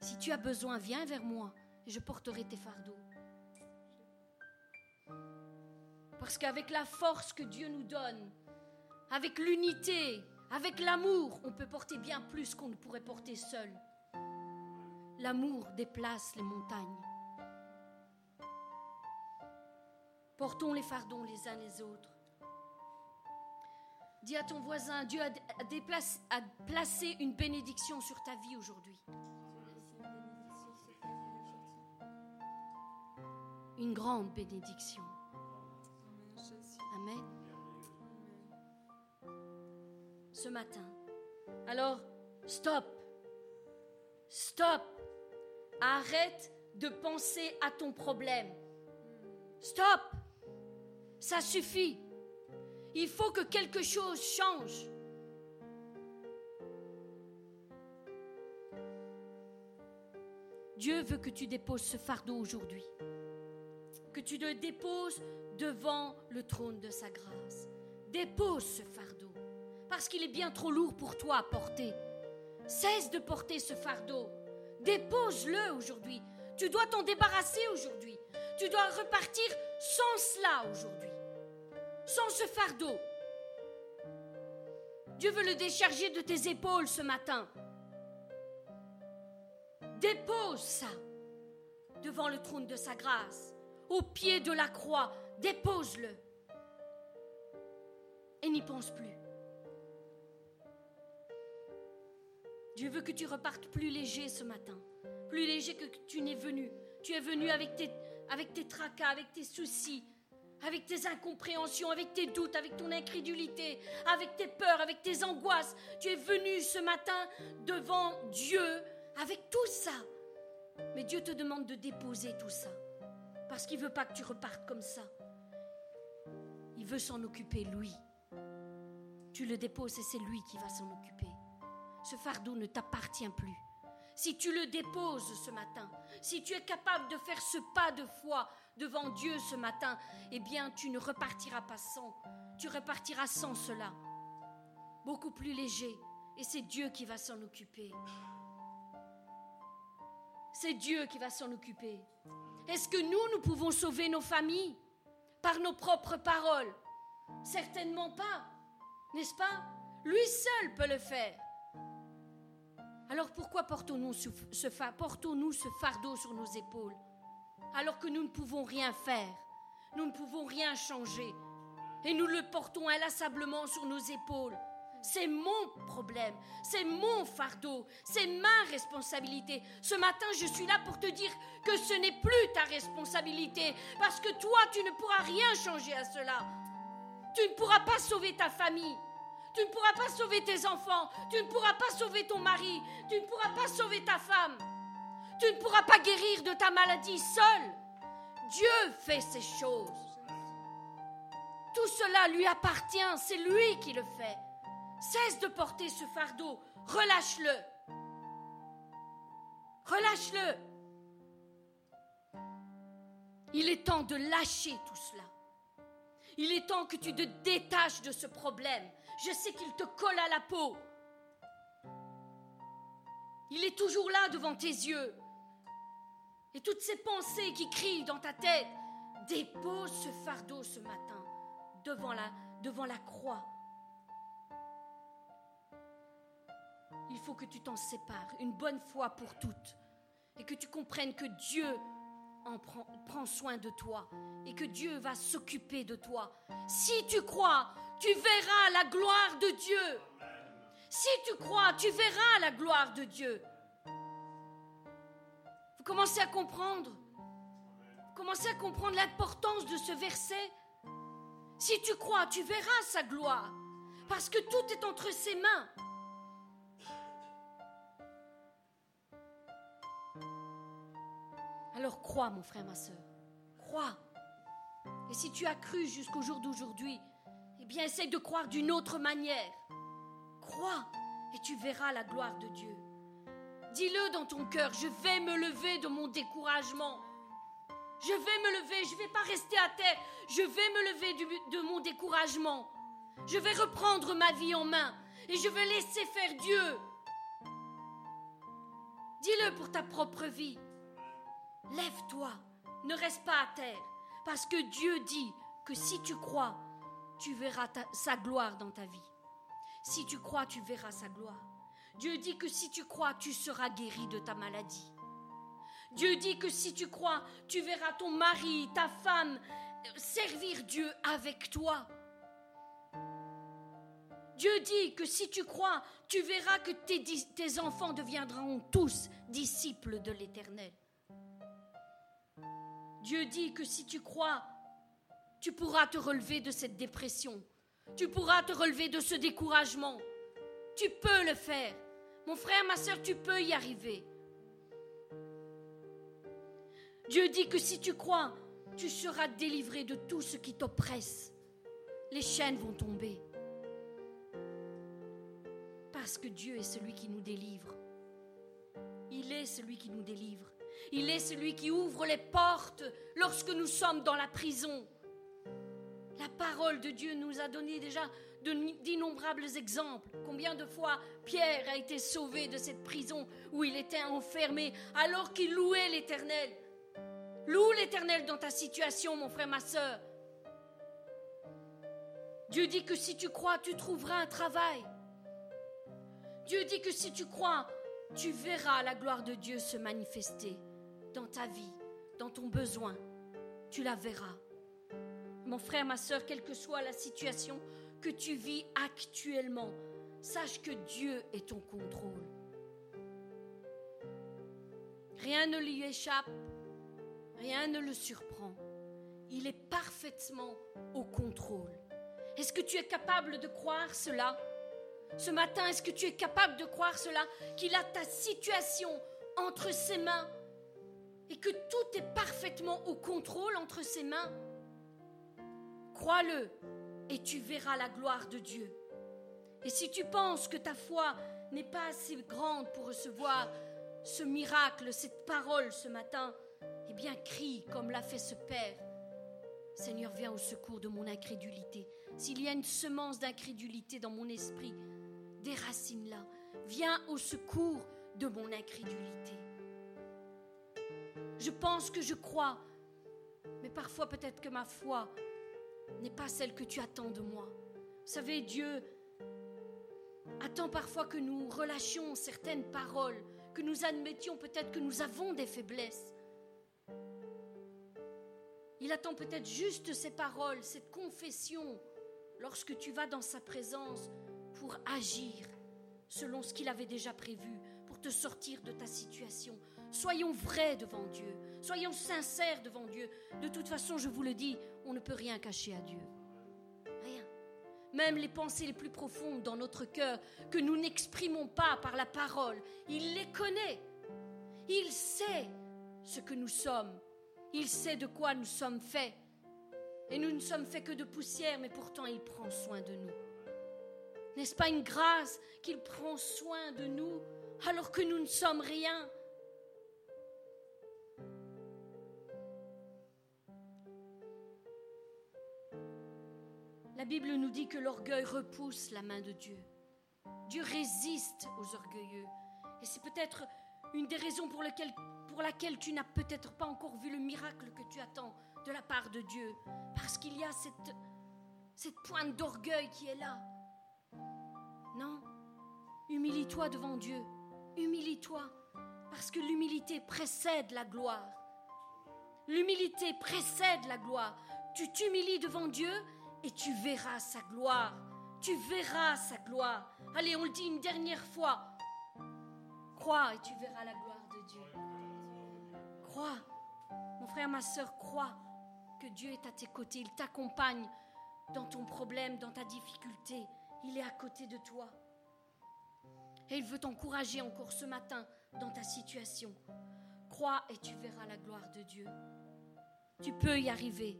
Si tu as besoin, viens vers moi et je porterai tes fardeaux. Parce qu'avec la force que Dieu nous donne, avec l'unité, avec l'amour, on peut porter bien plus qu'on ne pourrait porter seul. L'amour déplace les montagnes. Portons les fardons les uns les autres. Dis à ton voisin, Dieu a, placé une bénédiction sur ta vie aujourd'hui. Une grande bénédiction. Ce matin. Alors, stop. Stop. Arrête de penser à ton problème. Stop. Ça suffit. Il faut que quelque chose change. Dieu veut que tu déposes ce fardeau aujourd'hui. Que tu le déposes devant le trône de sa grâce. Dépose ce fardeau. Parce qu'il est bien trop lourd pour toi à porter. Cesse de porter ce fardeau. Dépose-le aujourd'hui. Tu dois t'en débarrasser aujourd'hui. Tu dois repartir sans cela aujourd'hui, sans ce fardeau. Dieu veut le décharger de tes épaules ce matin. Dépose ça devant le trône de sa grâce, au pied de la croix. Dépose-le. Et n'y pense plus. Dieu veut que tu repartes plus léger ce matin, plus léger que tu n'es venu. Tu es venu avec tes, avec tes tracas, avec tes soucis, avec tes incompréhensions, avec tes doutes, avec ton incrédulité, avec tes peurs, avec tes angoisses. Tu es venu ce matin devant Dieu avec tout ça. Mais Dieu te demande de déposer tout ça. Parce qu'il ne veut pas que tu repartes comme ça. Il veut s'en occuper, lui. Tu le déposes et c'est lui qui va s'en occuper. Ce fardeau ne t'appartient plus si tu le déposes ce matin, si tu es capable de faire ce pas de foi devant Dieu ce matin, eh bien tu ne repartiras pas sans, tu repartiras sans cela, beaucoup plus léger, et c'est Dieu qui va s'en occuper. C'est Dieu qui va s'en occuper. Est-ce que nous, nous pouvons sauver nos familles par nos propres paroles? Certainement pas, n'est-ce pas? Lui seul peut le faire. Alors pourquoi portons-nous ce, fardeau sur nos épaules alors que nous ne pouvons rien faire, nous ne pouvons rien changer et nous le portons inlassablement sur nos épaules c'est mon problème, c'est mon fardeau, c'est ma responsabilité. Ce matin, je suis là pour te dire que ce n'est plus ta responsabilité, parce que toi, tu ne pourras rien changer à cela. Tu ne pourras pas sauver ta famille, tu ne pourras pas sauver tes enfants, tu ne pourras pas sauver ton mari, tu ne pourras pas sauver ta femme, tu ne pourras pas guérir de ta maladie seul. Dieu fait ces choses. Tout cela lui appartient, c'est lui qui le fait. Cesse de porter ce fardeau. Relâche-le. Relâche-le. Il est temps de lâcher tout cela. Il est temps que tu te détaches de ce problème. Je sais qu'il te colle à la peau. Il est toujours là devant tes yeux. Et toutes ces pensées qui crient dans ta tête, dépose ce fardeau ce matin devant la, devant la croix. Il faut que tu t'en sépares une bonne fois pour toutes et que tu comprennes que Dieu en prend, prend soin de toi et que Dieu va s'occuper de toi. Si tu crois, tu verras la gloire de Dieu. Si tu crois, tu verras la gloire de Dieu. Vous commencez à comprendre? Vous commencez à comprendre l'importance de ce verset? Si tu crois, tu verras sa gloire. Parce que tout est entre ses mains. Alors crois, mon frère, ma soeur. Crois. Et si tu as cru jusqu'au jour d'aujourd'hui, eh bien essaye de croire d'une autre manière. Crois et tu verras la gloire de Dieu. Dis-le dans ton cœur, je vais me lever de mon découragement. Je vais me lever, je ne vais pas rester à terre, je vais me lever de mon découragement. Je vais reprendre ma vie en main et je vais laisser faire Dieu. Dis-le pour ta propre vie. Lève-toi, ne reste pas à terre, parce que Dieu dit que si tu crois, tu verras sa gloire dans ta vie. Si tu crois, tu verras sa gloire. Dieu dit que si tu crois, tu seras guéri de ta maladie. Dieu dit que si tu crois, tu verras ton mari, ta femme servir Dieu avec toi. Dieu dit que si tu crois, tu verras que tes, enfants deviendront tous disciples de l'Éternel. Dieu dit que si tu crois, tu pourras te relever de cette dépression. Tu pourras te relever de ce découragement. Tu peux le faire. Mon frère, ma soeur, tu peux y arriver. Dieu dit que si tu crois, tu seras délivré de tout ce qui t'oppresse. Les chaînes vont tomber. Parce que Dieu est celui qui nous délivre. Il est celui qui nous délivre. Il est celui qui ouvre les portes lorsque nous sommes dans la prison. La parole de Dieu nous a donné déjà d'innombrables exemples. Combien de fois Pierre a été sauvé de cette prison où il était enfermé alors qu'il louait l'Éternel. Loue l'Éternel dans ta situation, mon frère, ma soeur. Dieu dit que si tu crois, tu trouveras un travail. Dieu dit que si tu crois, tu verras la gloire de Dieu se manifester dans ta vie, dans ton besoin. Tu la verras. Mon frère, ma soeur, quelle que soit la situation que tu vis actuellement, sache que Dieu est ton contrôle. Rien ne lui échappe, rien ne le surprend. Il est parfaitement au contrôle. Est-ce que tu es capable de croire cela? Ce matin, est-ce que tu es capable de croire cela Qu'il a ta situation entre ses mains? Et que tout est parfaitement au contrôle entre ses mains, crois-le et tu verras la gloire de Dieu. Et si tu penses que ta foi n'est pas assez grande pour recevoir ce miracle, cette parole ce matin, eh bien crie comme l'a fait ce Père. Seigneur, viens au secours de mon incrédulité. S'il y a une semence d'incrédulité dans mon esprit, déracine-la. Viens au secours de mon incrédulité. Je pense que je crois, mais parfois peut-être que ma foi n'est pas celle que tu attends de moi. Vous savez, Dieu, attend parfois que nous relâchions certaines paroles, que nous admettions peut-être que nous avons des faiblesses. Il attend peut-être juste ces paroles, cette confession, lorsque tu vas dans sa présence pour agir selon ce qu'il avait déjà prévu, pour te sortir de ta situation. Soyons vrais devant Dieu, soyons sincères devant Dieu. De toute façon, je vous le dis, on ne peut rien cacher à Dieu. Rien. Même les pensées les plus profondes dans notre cœur, que nous n'exprimons pas par la parole, il les connaît. Il sait ce que nous sommes. Il sait de quoi nous sommes faits. Et nous ne sommes faits que de poussière, mais pourtant il prend soin de nous. N'est-ce pas une grâce qu'il prend soin de nous alors que nous ne sommes rien? La Bible nous dit que l'orgueil repousse la main de Dieu. Dieu résiste aux orgueilleux. Et c'est peut-être une des raisons pour, laquelle tu n'as peut-être pas encore vu le miracle que tu attends de la part de Dieu. Parce qu'il y a cette pointe d'orgueil qui est là. Non, humilie-toi devant Dieu. Humilie-toi. Parce que l'humilité précède la gloire. L'humilité précède la gloire. Tu t'humilies devant Dieu et tu verras sa gloire. Tu verras sa gloire. Allez, on le dit une dernière fois. Crois et tu verras la gloire de Dieu. Crois. Mon frère, ma soeur, crois que Dieu est à tes côtés. Il t'accompagne dans ton problème, dans ta difficulté. Il est à côté de toi. Et il veut t'encourager encore ce matin dans ta situation. Crois et tu verras la gloire de Dieu. Tu peux y arriver.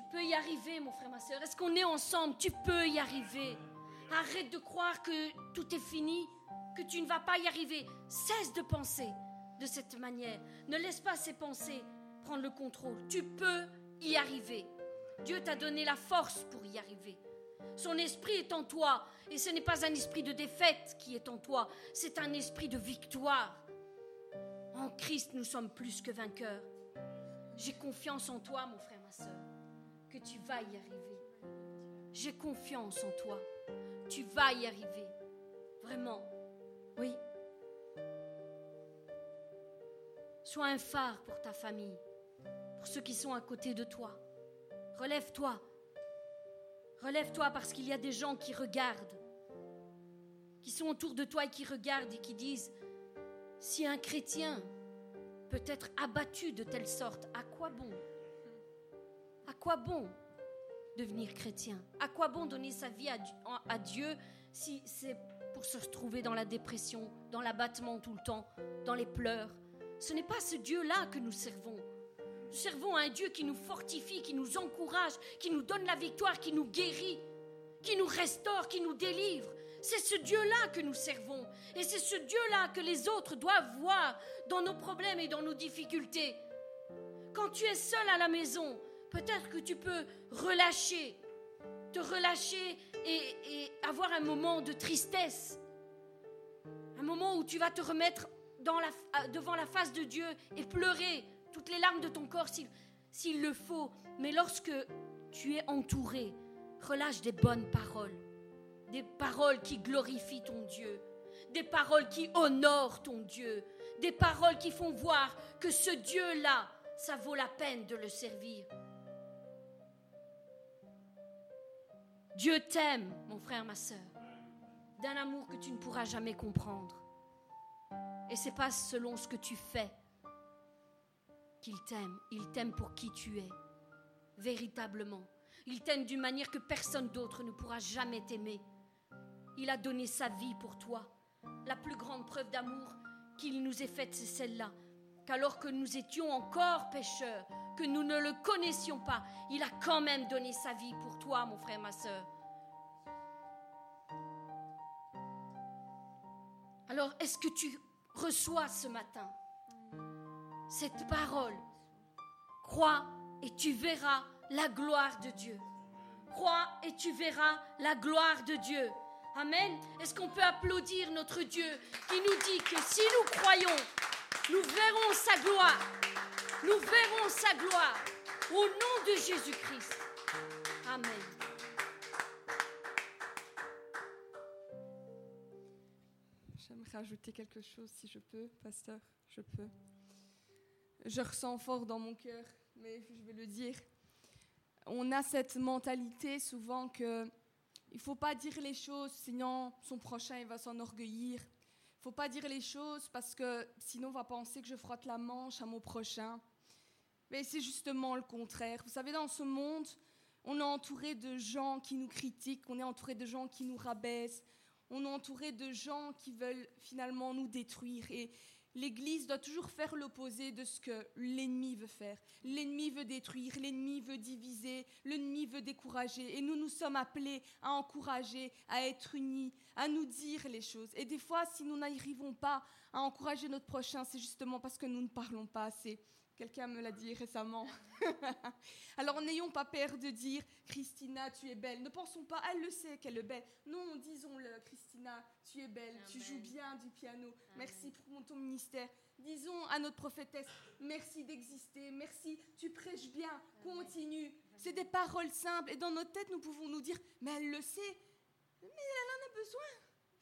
Tu peux y arriver, mon frère, ma soeur. Est-ce qu'on est ensemble? Tu peux y arriver. Arrête de croire que tout est fini, que tu ne vas pas y arriver. Cesse de penser de cette manière. Ne laisse pas ces pensées prendre le contrôle. Tu peux y arriver. Dieu t'a donné la force pour y arriver. Son esprit est en toi. Et ce n'est pas un esprit de défaite qui est en toi. C'est un esprit de victoire. En Christ, nous sommes plus que vainqueurs. J'ai confiance en toi, mon frère, ma soeur que tu vas y arriver. J'ai confiance en toi. Tu vas y arriver. Vraiment. Oui. Sois un phare pour ta famille, pour ceux qui sont à côté de toi. Relève-toi. Relève-toi parce qu'il y a des gens qui regardent, qui sont autour de toi et qui regardent et qui disent, si un chrétien peut être abattu de telle sorte, à quoi bon quoi bon devenir chrétien? À quoi bon donner sa vie à, Dieu si c'est pour se retrouver dans la dépression, dans l'abattement tout le temps, dans les pleurs? Ce n'est pas ce Dieu-là que nous servons. Nous servons un Dieu qui nous fortifie, qui nous encourage, qui nous donne la victoire, qui nous guérit, qui nous restaure, qui nous délivre. C'est ce Dieu-là que nous servons. Et c'est ce Dieu-là que les autres doivent voir dans nos problèmes et dans nos difficultés. Quand tu es seul à la maison, peut-être que tu peux relâcher, te relâcher et, avoir un moment de tristesse. Un moment où tu vas te remettre devant la face de Dieu et pleurer toutes les larmes de ton corps s'il le faut. Mais lorsque tu es entouré, relâche des bonnes paroles. Des paroles qui glorifient ton Dieu. Des paroles qui honorent ton Dieu. Des paroles qui font voir que ce Dieu-là, ça vaut la peine de le servir. Dieu t'aime, mon frère, ma soeur, d'un amour que tu ne pourras jamais comprendre. Et c'est pas selon ce que tu fais qu'il t'aime. Il t'aime pour qui tu es, véritablement. Il t'aime d'une manière que personne d'autre ne pourra jamais t'aimer. Il a donné sa vie pour toi. La plus grande preuve d'amour qu'il nous ait faite, c'est celle-là. Qu'alors que nous étions encore pécheurs, nous ne le connaissions pas, il a quand même donné sa vie pour toi, mon frère, ma soeur. Alors, est-ce que tu reçois ce matin cette parole? Crois et tu verras la gloire de Dieu. Crois et tu verras la gloire de Dieu. Amen. Est-ce qu'on peut applaudir notre Dieu qui nous dit que si nous croyons, nous verrons sa gloire? Nous verrons sa gloire au nom de Jésus-Christ. Amen. J'aimerais ajouter quelque chose si je peux, pasteur, je peux. Je ressens fort dans mon cœur, mais je vais le dire. On a cette mentalité souvent que il faut pas dire les choses, sinon son prochain il va s'enorgueillir. Il faut pas dire les choses parce que sinon on va penser que je frotte la manche à mon prochain. Mais c'est justement le contraire. Vous savez, dans ce monde, on est entouré de gens qui nous critiquent, on est entouré de gens qui nous rabaissent, on est entouré de gens qui veulent finalement nous détruire. Et l'Église doit toujours faire l'opposé de ce que l'ennemi veut faire. L'ennemi veut détruire, l'ennemi veut diviser, l'ennemi veut décourager. Et nous, nous sommes appelés à encourager, à être unis, à nous dire les choses. Et des fois, si nous n'arrivons pas à encourager notre prochain, c'est justement parce que nous ne parlons pas assez. Quelqu'un me l'a dit récemment. Alors n'ayons pas peur de dire Christina, tu es belle. Ne pensons pas, elle le sait qu'elle est belle. Non, disons-le, Christina, tu es belle, tu joues bien du piano. Merci pour ton ministère. Disons à notre prophétesse, merci d'exister, merci, tu prêches bien, continue. C'est des paroles simples et dans notre tête, nous pouvons nous dire, mais elle le sait, mais elle en a besoin.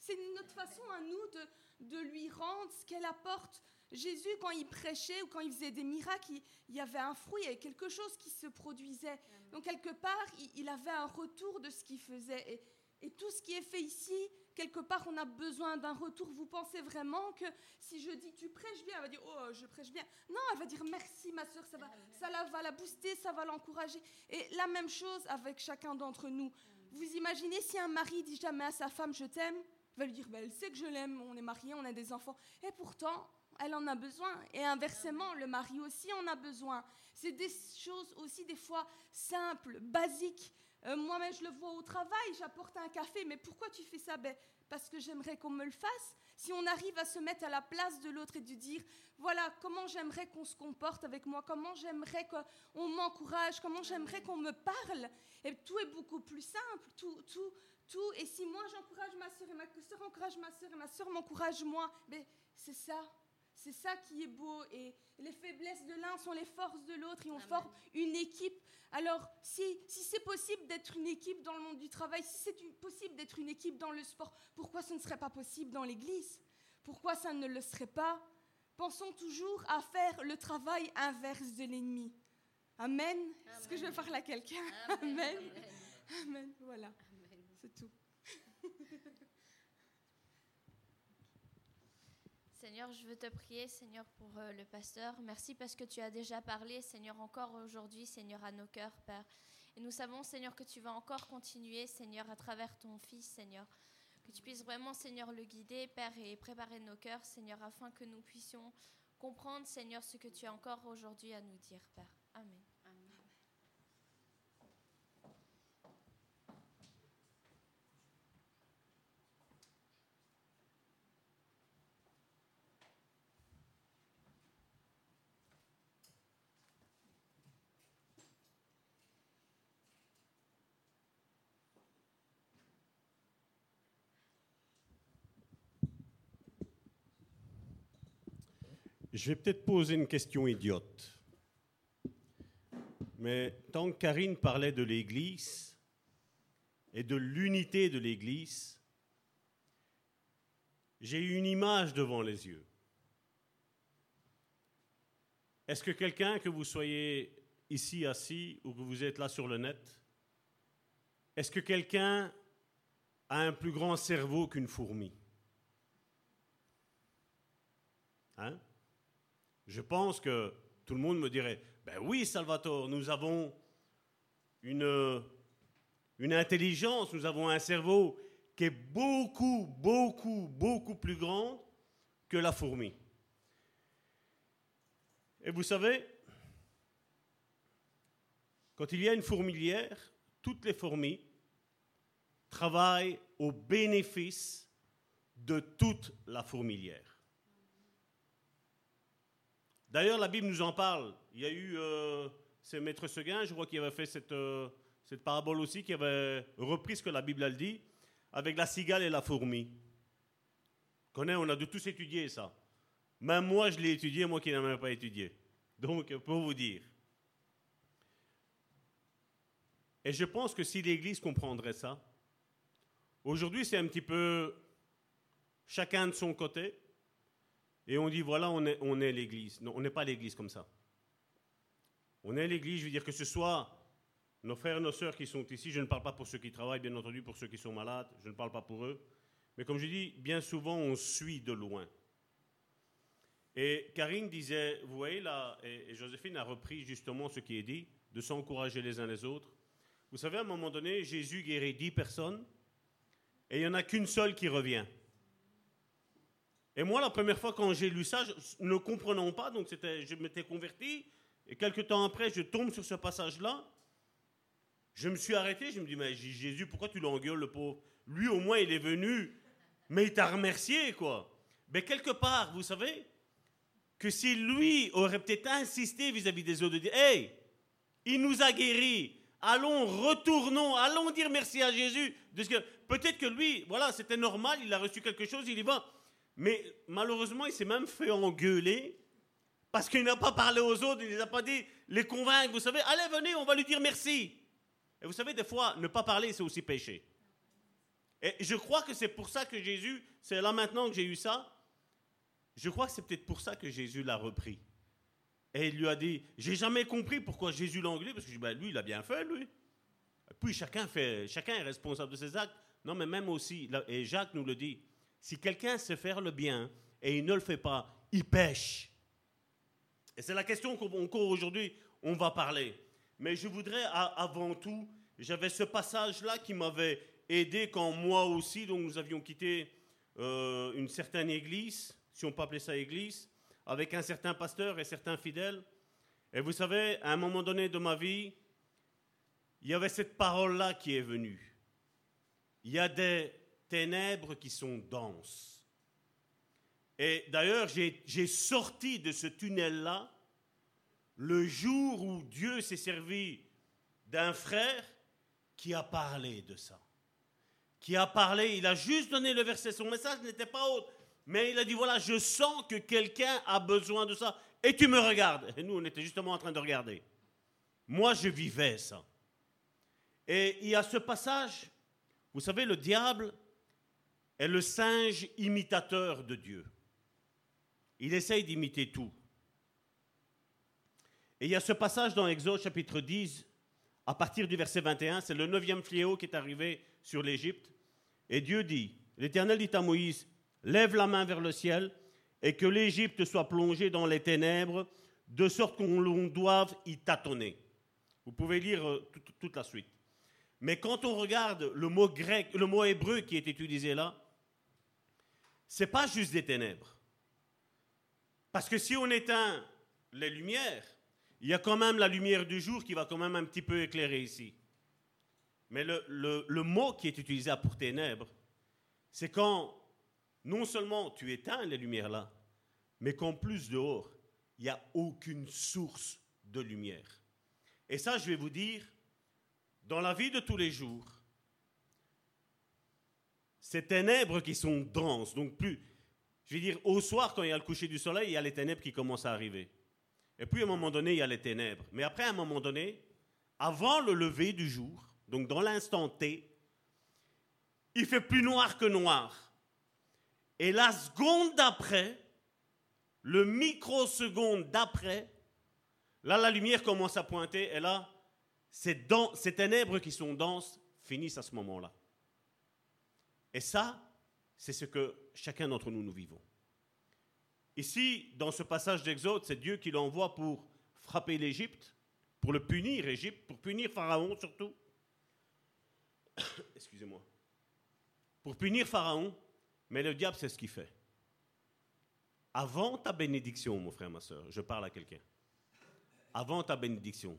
C'est notre façon à nous de, de lui rendre ce qu'elle apporte Jésus, quand il prêchait ou quand il faisait des miracles, il, y avait un fruit, il y avait quelque chose qui se produisait. Donc quelque part, il, avait un retour de ce qu'il faisait. Et, tout ce qui est fait ici, quelque part, on a besoin d'un retour. Vous pensez vraiment que si je dis tu prêches bien, elle va dire oh je prêche bien. Non, elle va dire merci ma soeur, ça va, ça la, va la booster, ça va l'encourager. Et la même chose avec chacun d'entre nous. Vous imaginez si un mari dit jamais à sa femme je t'aime, va lui dire bah, elle sait que je l'aime, on est mariés, on a des enfants. Et pourtant, elle en a besoin. Et inversement, le mari aussi en a besoin. C'est des choses aussi des fois simples, basiques. Euh, moi-même, je le vois au travail, j'apporte un café, mais pourquoi tu fais ça? Ben, Parce que j'aimerais qu'on me le fasse. Si on arrive à se mettre à la place de l'autre et de dire, voilà, comment j'aimerais qu'on se comporte avec moi, comment j'aimerais qu'on m'encourage, comment j'aimerais qu'on me parle, et tout est beaucoup plus simple, tout, tout, tout. Et si moi j'encourage ma soeur et ma soeur encourage ma soeur et ma soeur m'encourage moi, ben, c'est ça, c'est ça qui est beau. Et les faiblesses de l'un sont les forces de l'autre et on forme une équipe. Alors, si, si c'est possible d'être une équipe dans le monde du travail, si c'est possible d'être une équipe dans le sport, pourquoi ce ne serait pas possible dans l'Église? Pourquoi ça ne le serait pas? Pensons toujours à faire le travail inverse de l'ennemi. Amen. Est-ce que je vais parler à quelqu'un? Amen. Amen. Voilà. C'est tout. Seigneur, je veux te prier, Seigneur, pour euh, le pasteur. Merci parce que tu as déjà parlé, Seigneur, encore aujourd'hui, Seigneur, à nos cœurs, Père. Et nous savons, Seigneur, que tu vas encore continuer, Seigneur, à travers ton Fils, Seigneur. Que tu puisses vraiment, Seigneur, le guider, Père, et préparer nos cœurs, Seigneur, afin que nous puissions comprendre, Seigneur, ce que tu as encore aujourd'hui à nous dire, Père. Amen. Je vais peut-être poser une question idiote. Mais tant que Karine parlait de l'Église et de l'unité de l'Église, j'ai eu une image devant les yeux. Est-ce que quelqu'un, que vous soyez ici assis ou que vous êtes là sur le net, est-ce que quelqu'un a un plus grand cerveau qu'une fourmi? Hein? Je pense que tout le monde me dirait, ben oui, Salvatore, nous avons une, une intelligence, nous avons un cerveau qui est beaucoup, beaucoup, beaucoup plus grand que la fourmi. Et vous savez, quand il y a une fourmilière, toutes les fourmis travaillent au bénéfice de toute la fourmilière. D'ailleurs, la Bible nous en parle. Il y a eu, euh, c'est Maître Seguin, je crois, qui avait fait cette, euh, cette parabole aussi, qui avait repris ce que la Bible a dit, avec la cigale et la fourmi. Connais, on a de tous étudié ça. Même moi, je l'ai étudié, moi qui n'en avais pas étudié. Donc, pour vous dire. Et je pense que si l'Église comprendrait ça, aujourd'hui c'est un petit peu, chacun de son côté, et on dit voilà, on est, on est l'Église. Non, on n'est pas l'Église comme ça. On est l'Église, je veux dire que ce soit nos frères et nos sœurs qui sont ici, je ne parle pas pour ceux qui travaillent, bien entendu, pour ceux qui sont malades, je ne parle pas pour eux, mais comme je dis, bien souvent on suit de loin. Et Karine disait, vous voyez là, et Joséphine a repris justement ce qui est dit, de s'encourager les uns les autres. Vous savez, à un moment donné, Jésus guérit dix personnes, et il n'y en a qu'une seule qui revient. Et moi, la première fois quand j'ai lu ça, ne comprenant pas, donc je m'étais converti, et quelques temps après, je tombe sur ce passage-là, je me suis arrêté, je me dis, mais Jésus, pourquoi tu l'engueules, le pauvre? Lui, au moins, il est venu, mais il t'a remercié, quoi. Mais quelque part, vous savez, que si lui aurait peut-être insisté vis-à-vis des autres, de dire, hey, il nous a guéris, allons, retournons, allons dire merci à Jésus. que peut-être que lui, voilà, c'était normal, il a reçu quelque chose, il y va. Mais malheureusement, il s'est même fait engueuler parce qu'il n'a pas parlé aux autres, il ne les a pas dit, les convaincre, vous savez, allez, venez, on va lui dire merci. Et vous savez, des fois, ne pas parler, c'est aussi péché. Et je crois que c'est pour ça que Jésus, c'est là maintenant que j'ai eu ça, je crois que c'est peut-être pour ça que Jésus l'a repris. Et il lui a dit, j'ai jamais compris pourquoi Jésus l'a engueulé, parce que ben, lui, il a bien fait, lui. Et puis chacun, fait, chacun est responsable de ses actes. Non, mais même aussi, et Jacques nous le dit, si quelqu'un sait faire le bien et il ne le fait pas, il pêche. Et c'est la question qu'encore aujourd'hui, on va parler. Mais je voudrais avant tout, j'avais ce passage-là qui m'avait aidé quand moi aussi, donc nous avions quitté euh, une certaine église, si on peut appeler ça église, avec un certain pasteur et certains fidèles. Et vous savez, à un moment donné de ma vie, il y avait cette parole-là qui est venue. Il y a des ténèbres qui sont denses. Et d'ailleurs, j'ai sorti de ce tunnel-là le jour où Dieu s'est servi d'un frère qui a parlé de ça. Qui a parlé, il a juste donné le verset, son message n'était pas autre. Mais il a dit, voilà, je sens que quelqu'un a besoin de ça. Et tu me regardes. Et nous, on était justement en train de regarder. Moi, je vivais ça. Et il y a ce passage, vous savez, le diable est le singe imitateur de Dieu. Il essaye d'imiter tout. Et il y a ce passage dans Exode chapitre 10, à partir du verset 21, c'est le neuvième fléau qui est arrivé sur l'Égypte. Et Dieu dit, l'Éternel dit à Moïse, lève la main vers le ciel et que l'Égypte soit plongée dans les ténèbres, de sorte qu'on doive y tâtonner. Vous pouvez lire euh, toute la suite. Mais quand on regarde le mot grec, le mot hébreu qui est utilisé là, c'est pas juste des ténèbres. Parce que si on éteint les lumières, il y a quand même la lumière du jour qui va quand même un petit peu éclairer ici. Mais le, le mot qui est utilisé pour ténèbres, c'est quand non seulement tu éteins les lumières là, mais qu'en plus dehors, il n'y a aucune source de lumière. Et ça, je vais vous dire, dans la vie de tous les jours, ces ténèbres qui sont denses, donc plus, je vais dire, au soir, quand il y a le coucher du soleil, il y a les ténèbres qui commencent à arriver. Et puis à un moment donné, il y a les ténèbres. Mais après, à un moment donné, avant le lever du jour, donc dans l'instant T, il fait plus noir que noir. Et la seconde d'après, le microseconde d'après, là, la lumière commence à pointer, et là, ces, ces ténèbres qui sont denses finissent à ce moment-là. Et ça, c'est ce que chacun d'entre nous, nous vivons. Ici, dans ce passage d'Exode, c'est Dieu qui l'envoie pour frapper l'Égypte, pour le punir, Égypte, pour punir Pharaon surtout. Excusez-moi. Pour punir Pharaon, mais le diable, c'est ce qu'il fait. Avant ta bénédiction, mon frère, ma soeur, je parle à quelqu'un. Avant ta bénédiction,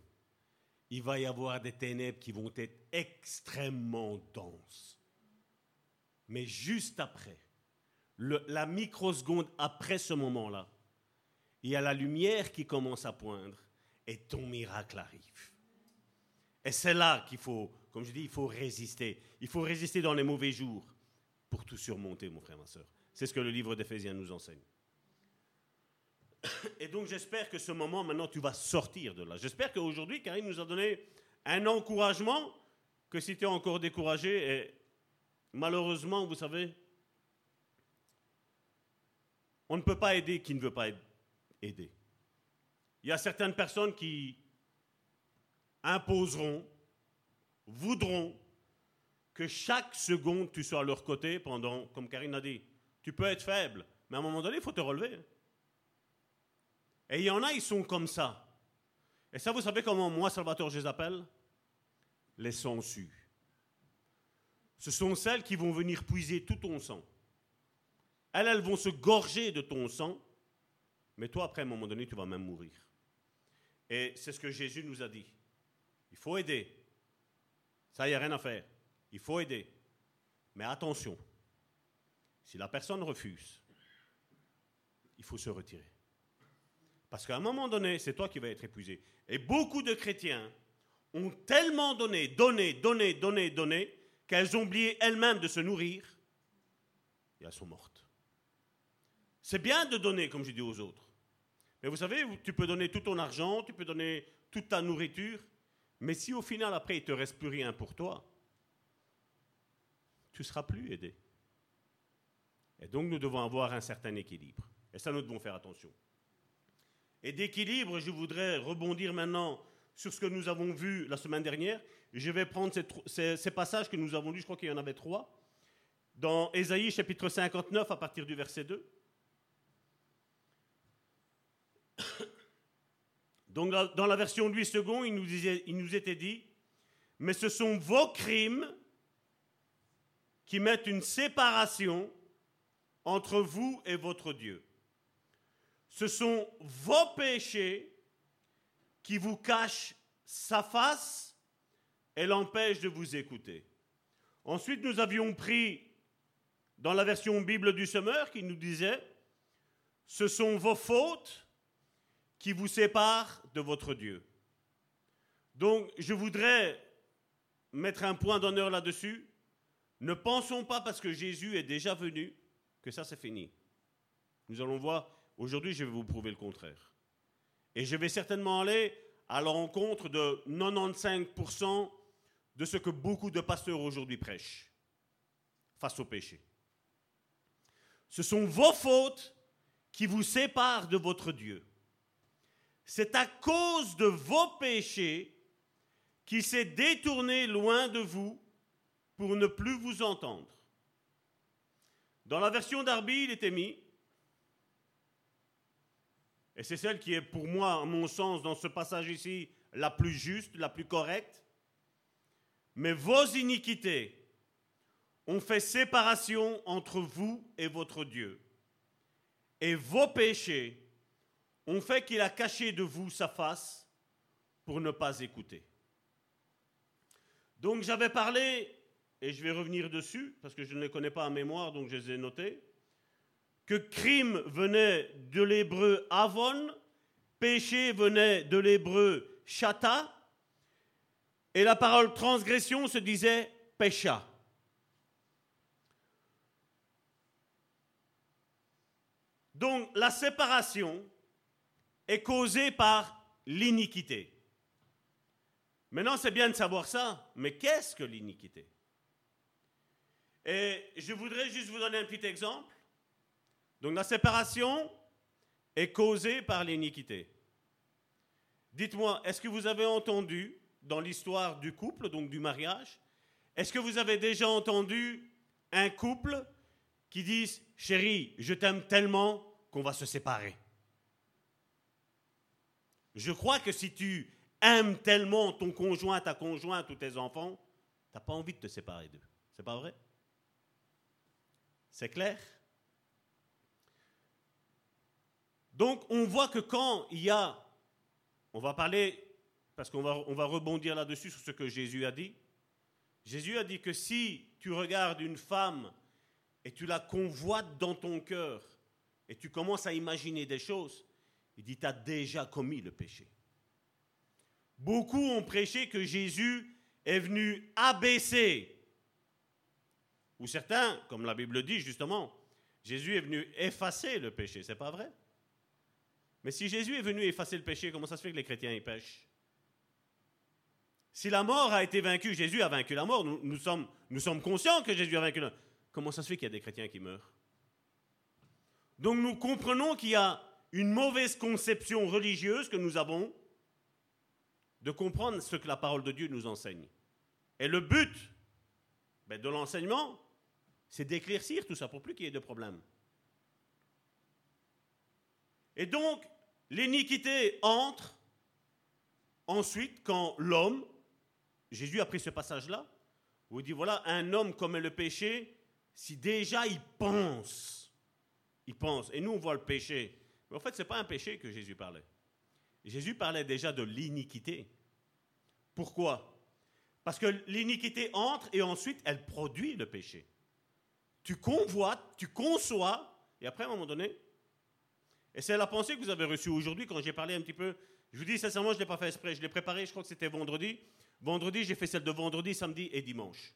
il va y avoir des ténèbres qui vont être extrêmement denses. Mais juste après, la microseconde après ce moment-là, il y a la lumière qui commence à poindre et ton miracle arrive. Et c'est là qu'il faut, comme je dis, il faut résister. Il faut résister dans les mauvais jours pour tout surmonter, mon frère, ma soeur. C'est ce que le livre d'Éphésiens nous enseigne. Et donc j'espère que ce moment, maintenant, tu vas sortir de là. J'espère qu'aujourd'hui, Karim nous a donné un encouragement que si tu es encore découragé, malheureusement, vous savez, on ne peut pas aider qui ne veut pas aider. Il y a certaines personnes qui imposeront, voudront que chaque seconde tu sois à leur côté pendant, comme Karine a dit, tu peux être faible, mais à un moment donné, il faut te relever. Et il y en a, ils sont comme ça. Et ça, vous savez comment moi, Salvatore, je les appelle? Les sangsues. Ce sont celles qui vont venir puiser tout ton sang. Elles, elles vont se gorger de ton sang, mais toi, après, à un moment donné, tu vas même mourir. Et c'est ce que Jésus nous a dit. Il faut aider. Ça, il n'y a rien à faire. Il faut aider. Mais attention, si la personne refuse, il faut se retirer. Parce qu'à un moment donné, c'est toi qui vas être épuisé. Et beaucoup de chrétiens ont tellement donné, donné, donné, donné, donné, qu'elles ont oublié elles-mêmes de se nourrir, et elles sont mortes. C'est bien de donner, comme je dis aux autres. Mais vous savez, tu peux donner tout ton argent, tu peux donner toute ta nourriture, mais si au final, après, il ne te reste plus rien pour toi, tu ne seras plus aidé. Et donc, nous devons avoir un certain équilibre. Et ça, nous devons faire attention. Et d'équilibre, je voudrais rebondir maintenant sur ce que nous avons vu la semaine dernière. Je vais prendre ces, passages que nous avons lus, je crois qu'il y en avait trois, dans Ésaïe chapitre 59 à partir du verset 2. Donc dans la version Louis II, il nous était dit, mais ce sont vos crimes qui mettent une séparation entre vous et votre Dieu. Ce sont vos péchés qui vous cachent sa face et l'empêchent de vous écouter. Ensuite, nous avions pris dans la version Bible du Semeur qui nous disait, ce sont vos fautes qui vous séparent de votre Dieu. Donc, je voudrais mettre un point d'honneur là-dessus. Ne pensons pas parce que Jésus est déjà venu que ça c'est fini. Nous allons voir, aujourd'hui je vais vous prouver le contraire. Et je vais certainement aller à la rencontre de 95% de ce que beaucoup de pasteurs aujourd'hui prêchent face au péché. Ce sont vos fautes qui vous séparent de votre Dieu. C'est à cause de vos péchés qu'il s'est détourné loin de vous pour ne plus vous entendre. Dans la version d'Arby, il était mis, et c'est celle qui est pour moi, à mon sens, dans ce passage ici, la plus juste, la plus correcte, mais vos iniquités ont fait séparation entre vous et votre Dieu, et vos péchés ont fait qu'il a caché de vous sa face pour ne pas écouter. Donc j'avais parlé, et je vais revenir dessus, parce que je ne les connais pas en mémoire, donc je les ai notés, que crime venait de l'hébreu avon, péché venait de l'hébreu chata, et la parole transgression se disait pécha. Donc la séparation est causée par l'iniquité. Maintenant, c'est bien de savoir ça, mais qu'est-ce que l'iniquité? Et je voudrais juste vous donner un petit exemple. Donc la séparation est causée par l'iniquité. Dites-moi, est-ce que vous avez entendu dans l'histoire du couple, donc du mariage, est-ce que vous avez déjà entendu un couple qui dise, chérie, je t'aime tellement qu'on va se séparer je crois que si tu aimes tellement ton conjoint, ta conjointe ou tes enfants, tu n'as pas envie de te séparer d'eux. C'est pas vrai? C'est clair? Donc on voit que quand il y a, on va parler, parce qu'on va, on va rebondir là-dessus sur ce que Jésus a dit. Jésus a dit que si tu regardes une femme et tu la convoites dans ton cœur et tu commences à imaginer des choses, il dit, tu as déjà commis le péché. Beaucoup ont prêché que Jésus est venu abaisser. Ou certains, comme la Bible dit justement, Jésus est venu effacer le péché. C'est pas vrai? Mais si Jésus est venu effacer le péché, comment ça se fait que les chrétiens y pêchent? Si la mort a été vaincue, Jésus a vaincu la mort. Nous, sommes, conscients que Jésus a vaincu la mort. Comment ça se fait qu'il y a des chrétiens qui meurent? Donc nous comprenons qu'il y a une mauvaise conception religieuse que nous avons de comprendre ce que la parole de Dieu nous enseigne. Et le but ben, de l'enseignement, c'est d'éclaircir tout ça pour plus qu'il y ait de problèmes. Et donc, l'iniquité entre ensuite quand l'homme, Jésus a pris ce passage-là, où il dit, voilà, un homme commet le péché si déjà il pense. Il pense. Et nous, on voit le péché. Mais en fait, ce n'est pas un péché que Jésus parlait. Jésus parlait déjà de l'iniquité. Pourquoi? Parce que l'iniquité entre et ensuite elle produit le péché. Tu convoites, tu conçois, et après à un moment donné, et c'est la pensée que vous avez reçue aujourd'hui quand j'ai parlé un petit peu. Je vous dis sincèrement, je ne l'ai pas fait exprès, je l'ai préparé, je crois que c'était vendredi. Vendredi, j'ai fait celle de vendredi, samedi et dimanche.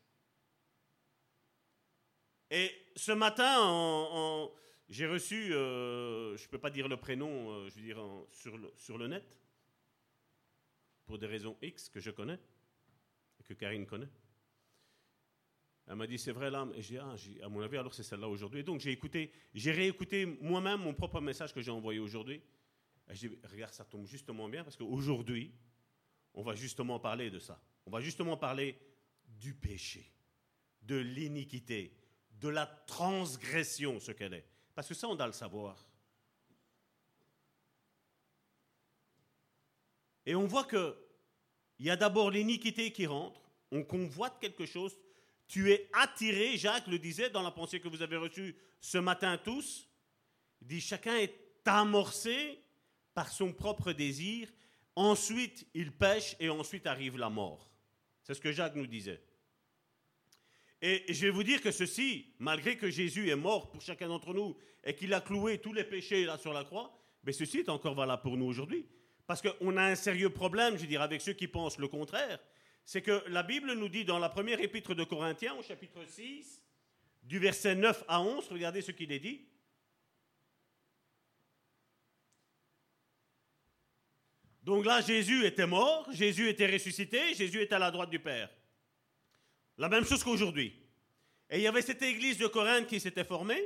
Et ce matin, j'ai reçu, euh, je ne peux pas dire le prénom, euh, je veux dire sur, le, net, pour des raisons X que je connais, et que Karine connaît. Elle m'a dit, c'est vrai là, et j'ai ah, à mon avis, alors c'est celle-là aujourd'hui. donc j'ai écouté, j'ai réécouté moi-même mon propre message que j'ai envoyé aujourd'hui. Et j'ai dit, regarde, ça tombe justement bien, parce qu'aujourd'hui, on va justement parler de ça. On va justement parler du péché, de l'iniquité, de la transgression, ce qu'elle est. Parce que ça, on doit le savoir. Et on voit que il y a d'abord l'iniquité qui rentre, on convoite quelque chose, tu es attiré, Jacques le disait dans la pensée que vous avez reçue ce matin tous, il dit chacun est amorcé par son propre désir, ensuite il pêche et ensuite arrive la mort. C'est ce que Jacques nous disait. Et je vais vous dire que ceci, malgré que Jésus est mort pour chacun d'entre nous et qu'il a cloué tous les péchés là sur la croix, mais ceci est encore valable pour nous aujourd'hui. Parce qu'on a un sérieux problème, je dire, avec ceux qui pensent le contraire. C'est que la Bible nous dit dans la première épître de Corinthiens, au chapitre 6, du verset 9 à 11, regardez ce qu'il est dit. Donc là, Jésus était mort, Jésus était ressuscité, Jésus est à la droite du Père. La même chose qu'aujourd'hui. Et il y avait cette église de Corinthe qui s'était formée.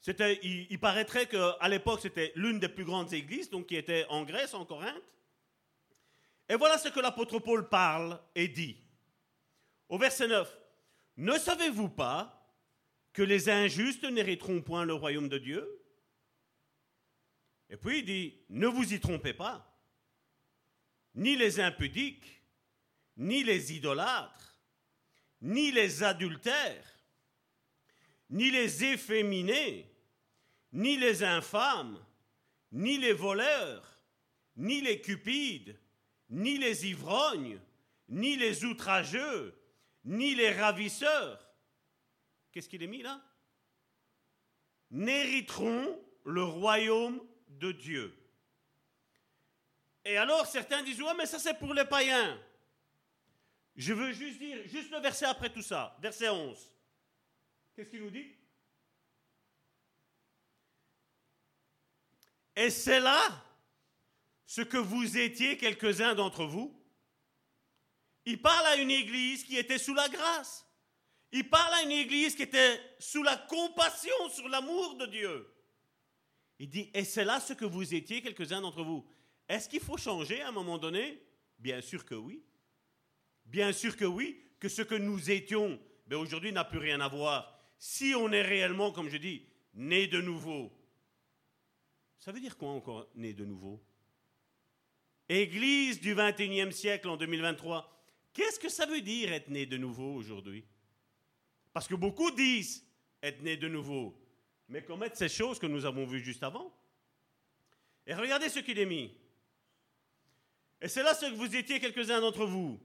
C'était, il, paraîtrait qu'à l'époque, c'était l'une des plus grandes églises, donc qui était en Grèce, en Corinthe. Et voilà ce que l'apôtre Paul parle et dit. Au verset 9, Ne savez-vous pas que les injustes n'hériteront point le royaume de Dieu? Et puis il dit, Ne vous y trompez pas, ni les impudiques, ni les idolâtres, ni les adultères, ni les efféminés, ni les infâmes, ni les voleurs, ni les cupides, ni les ivrognes, ni les outrageux, ni les ravisseurs. Qu'est-ce qu'il est mis là N'hériteront le royaume de Dieu. Et alors certains disent, ouais, mais ça c'est pour les païens. Je veux juste dire, juste le verset après tout ça, verset 11. Qu'est-ce qu'il nous dit? Et c'est là ce que vous étiez quelques-uns d'entre vous. Il parle à une église qui était sous la grâce. Il parle à une église qui était sous la compassion, sur l'amour de Dieu. Il dit, et c'est là ce que vous étiez quelques-uns d'entre vous. Est-ce qu'il faut changer à un moment donné? Bien sûr que oui. Bien sûr que oui, que ce que nous étions, ben, aujourd'hui n'a plus rien à voir. Si on est réellement, comme je dis, né de nouveau, ça veut dire quoi encore né de nouveau? Église du 21e siècle en 2023, qu'est-ce que ça veut dire être né de nouveau aujourd'hui? Parce que beaucoup disent être né de nouveau, mais commettre ces choses que nous avons vues juste avant? Et regardez ce qu'il est mis. Et c'est là ce que vous étiez quelques-uns d'entre vous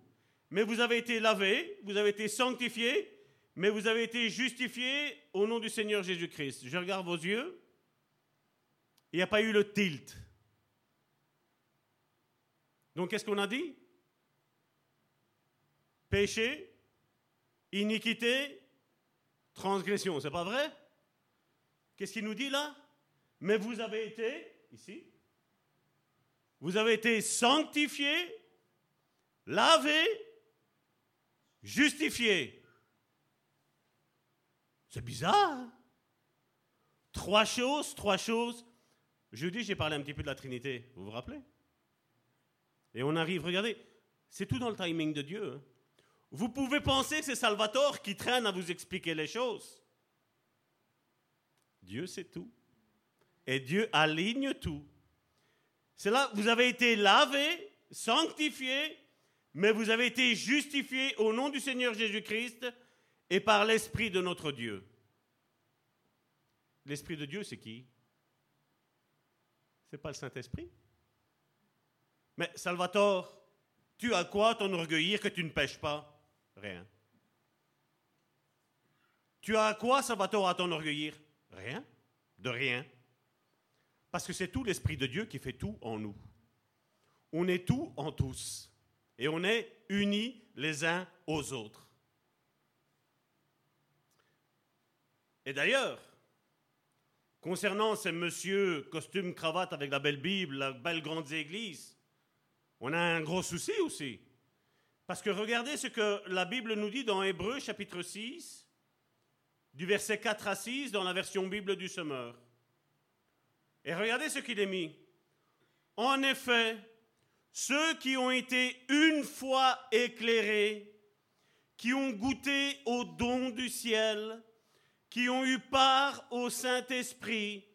mais vous avez été lavé, vous avez été sanctifié, mais vous avez été justifié au nom du Seigneur Jésus-Christ. Je regarde vos yeux. Il n'y a pas eu le tilt. Donc qu'est-ce qu'on a dit? Péché, iniquité, transgression. C'est pas vrai? Qu'est-ce qu'il nous dit là? Mais vous avez été, ici, vous avez été sanctifié, lavé, justifié. C'est bizarre. Hein? Trois choses, trois choses. Jeudi, j'ai parlé un petit peu de la Trinité. Vous vous rappelez? Et on arrive, regardez, c'est tout dans le timing de Dieu. Hein. Vous pouvez penser que c'est Salvatore qui traîne à vous expliquer les choses. Dieu sait tout. Et Dieu aligne tout. C'est là, vous avez été lavé, sanctifié, mais vous avez été justifié au nom du Seigneur Jésus-Christ et par l'Esprit de notre Dieu. L'Esprit de Dieu, c'est qui? C'est pas le Saint-Esprit Mais Salvatore, tu as quoi t'enorgueillir que tu ne pêches pas? Rien. Tu as quoi, Salvatore, à t'enorgueillir? Rien. De rien. Parce que c'est tout l'Esprit de Dieu qui fait tout en nous. On est tout en tous. Et on est unis les uns aux autres. Et d'ailleurs, concernant ces monsieur costume cravate avec la belle Bible, la belle grande église, on a un gros souci aussi. Parce que regardez ce que la Bible nous dit dans Hébreu chapitre 6, du verset 4 à 6 dans la version Bible du Semeur. Et regardez ce qu'il est mis. En effet, ceux qui ont été une fois éclairés, qui ont goûté au don du ciel, qui ont eu part au Saint-Esprit,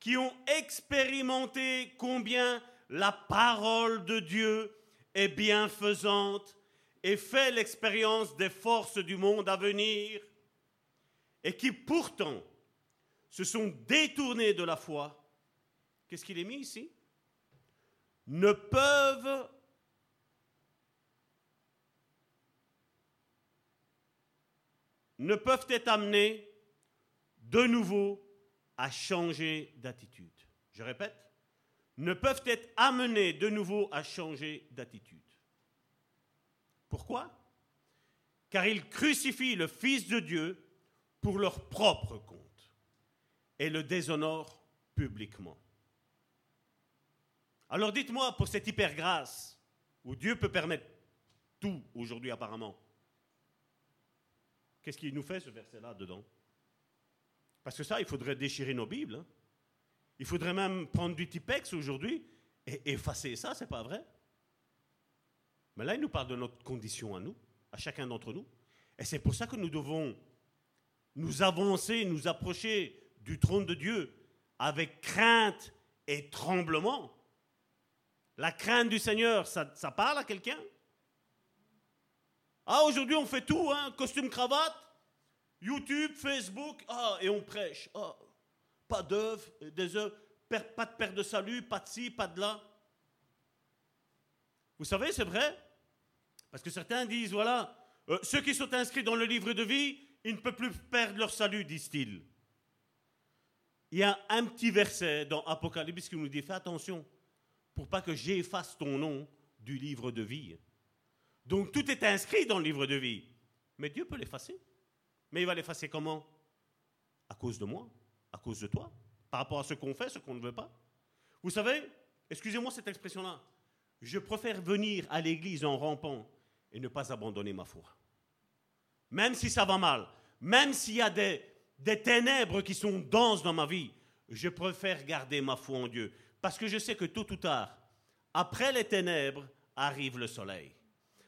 qui ont expérimenté combien la parole de Dieu est bienfaisante et fait l'expérience des forces du monde à venir, et qui pourtant se sont détournés de la foi, qu'est-ce qu'il est mis ici? Ne peuvent ne peuvent être amenés de nouveau à changer d'attitude. Je répète, ne peuvent être amenés de nouveau à changer d'attitude. Pourquoi? Car ils crucifient le Fils de Dieu pour leur propre compte et le déshonorent publiquement. Alors dites-moi, pour cette hyper-grâce, où Dieu peut permettre tout aujourd'hui apparemment, qu'est-ce qu'il nous fait ce verset-là dedans? Parce que ça, il faudrait déchirer nos Bibles. Hein. Il faudrait même prendre du Tipex aujourd'hui et effacer ça, c'est pas vrai? Mais là, il nous parle de notre condition à nous, à chacun d'entre nous. Et c'est pour ça que nous devons nous avancer, nous approcher du trône de Dieu avec crainte et tremblement. La crainte du Seigneur, ça, parle à quelqu'un? Ah, aujourd'hui on fait tout, hein, costume cravate, YouTube, Facebook, ah, et on prêche. Ah, pas d'œuvre, des œuvres, pas de perte de salut, pas de ci, pas de là. Vous savez, c'est vrai, parce que certains disent, voilà, euh, ceux qui sont inscrits dans le livre de vie, ils ne peuvent plus perdre leur salut, disent-ils. Il y a un petit verset dans Apocalypse qui nous dit, fais attention, pour pas que j'efface ton nom du livre de vie. Donc tout est inscrit dans le livre de vie. Mais Dieu peut l'effacer. Mais il va l'effacer comment? À cause de moi, à cause de toi, par rapport à ce qu'on fait, ce qu'on ne veut pas. Vous savez, excusez-moi cette expression-là, je préfère venir à l'église en rampant et ne pas abandonner ma foi. Même si ça va mal, même s'il y a des, des ténèbres qui sont denses dans ma vie, je préfère garder ma foi en Dieu. Parce que je sais que tôt ou tard, après les ténèbres, arrive le soleil.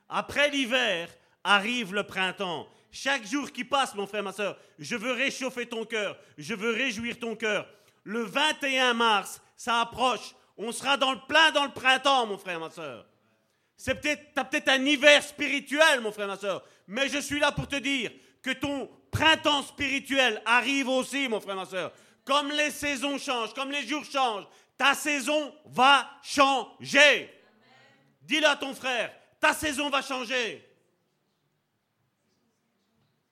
Après l'hiver, arrive le printemps. Chaque jour qui passe, mon frère, ma soeur, je veux réchauffer ton cœur, je veux réjouir ton cœur. Le 21 mars, ça approche. On sera dans le plein dans le printemps, mon frère, ma soeur. C'est peut-être, peut-être un hiver spirituel, mon frère, ma soeur. Mais je suis là pour te dire que ton printemps spirituel arrive aussi, mon frère, ma soeur. Comme les saisons changent, comme les jours changent, ta saison va changer. Dis-le à ton frère, ta saison va changer.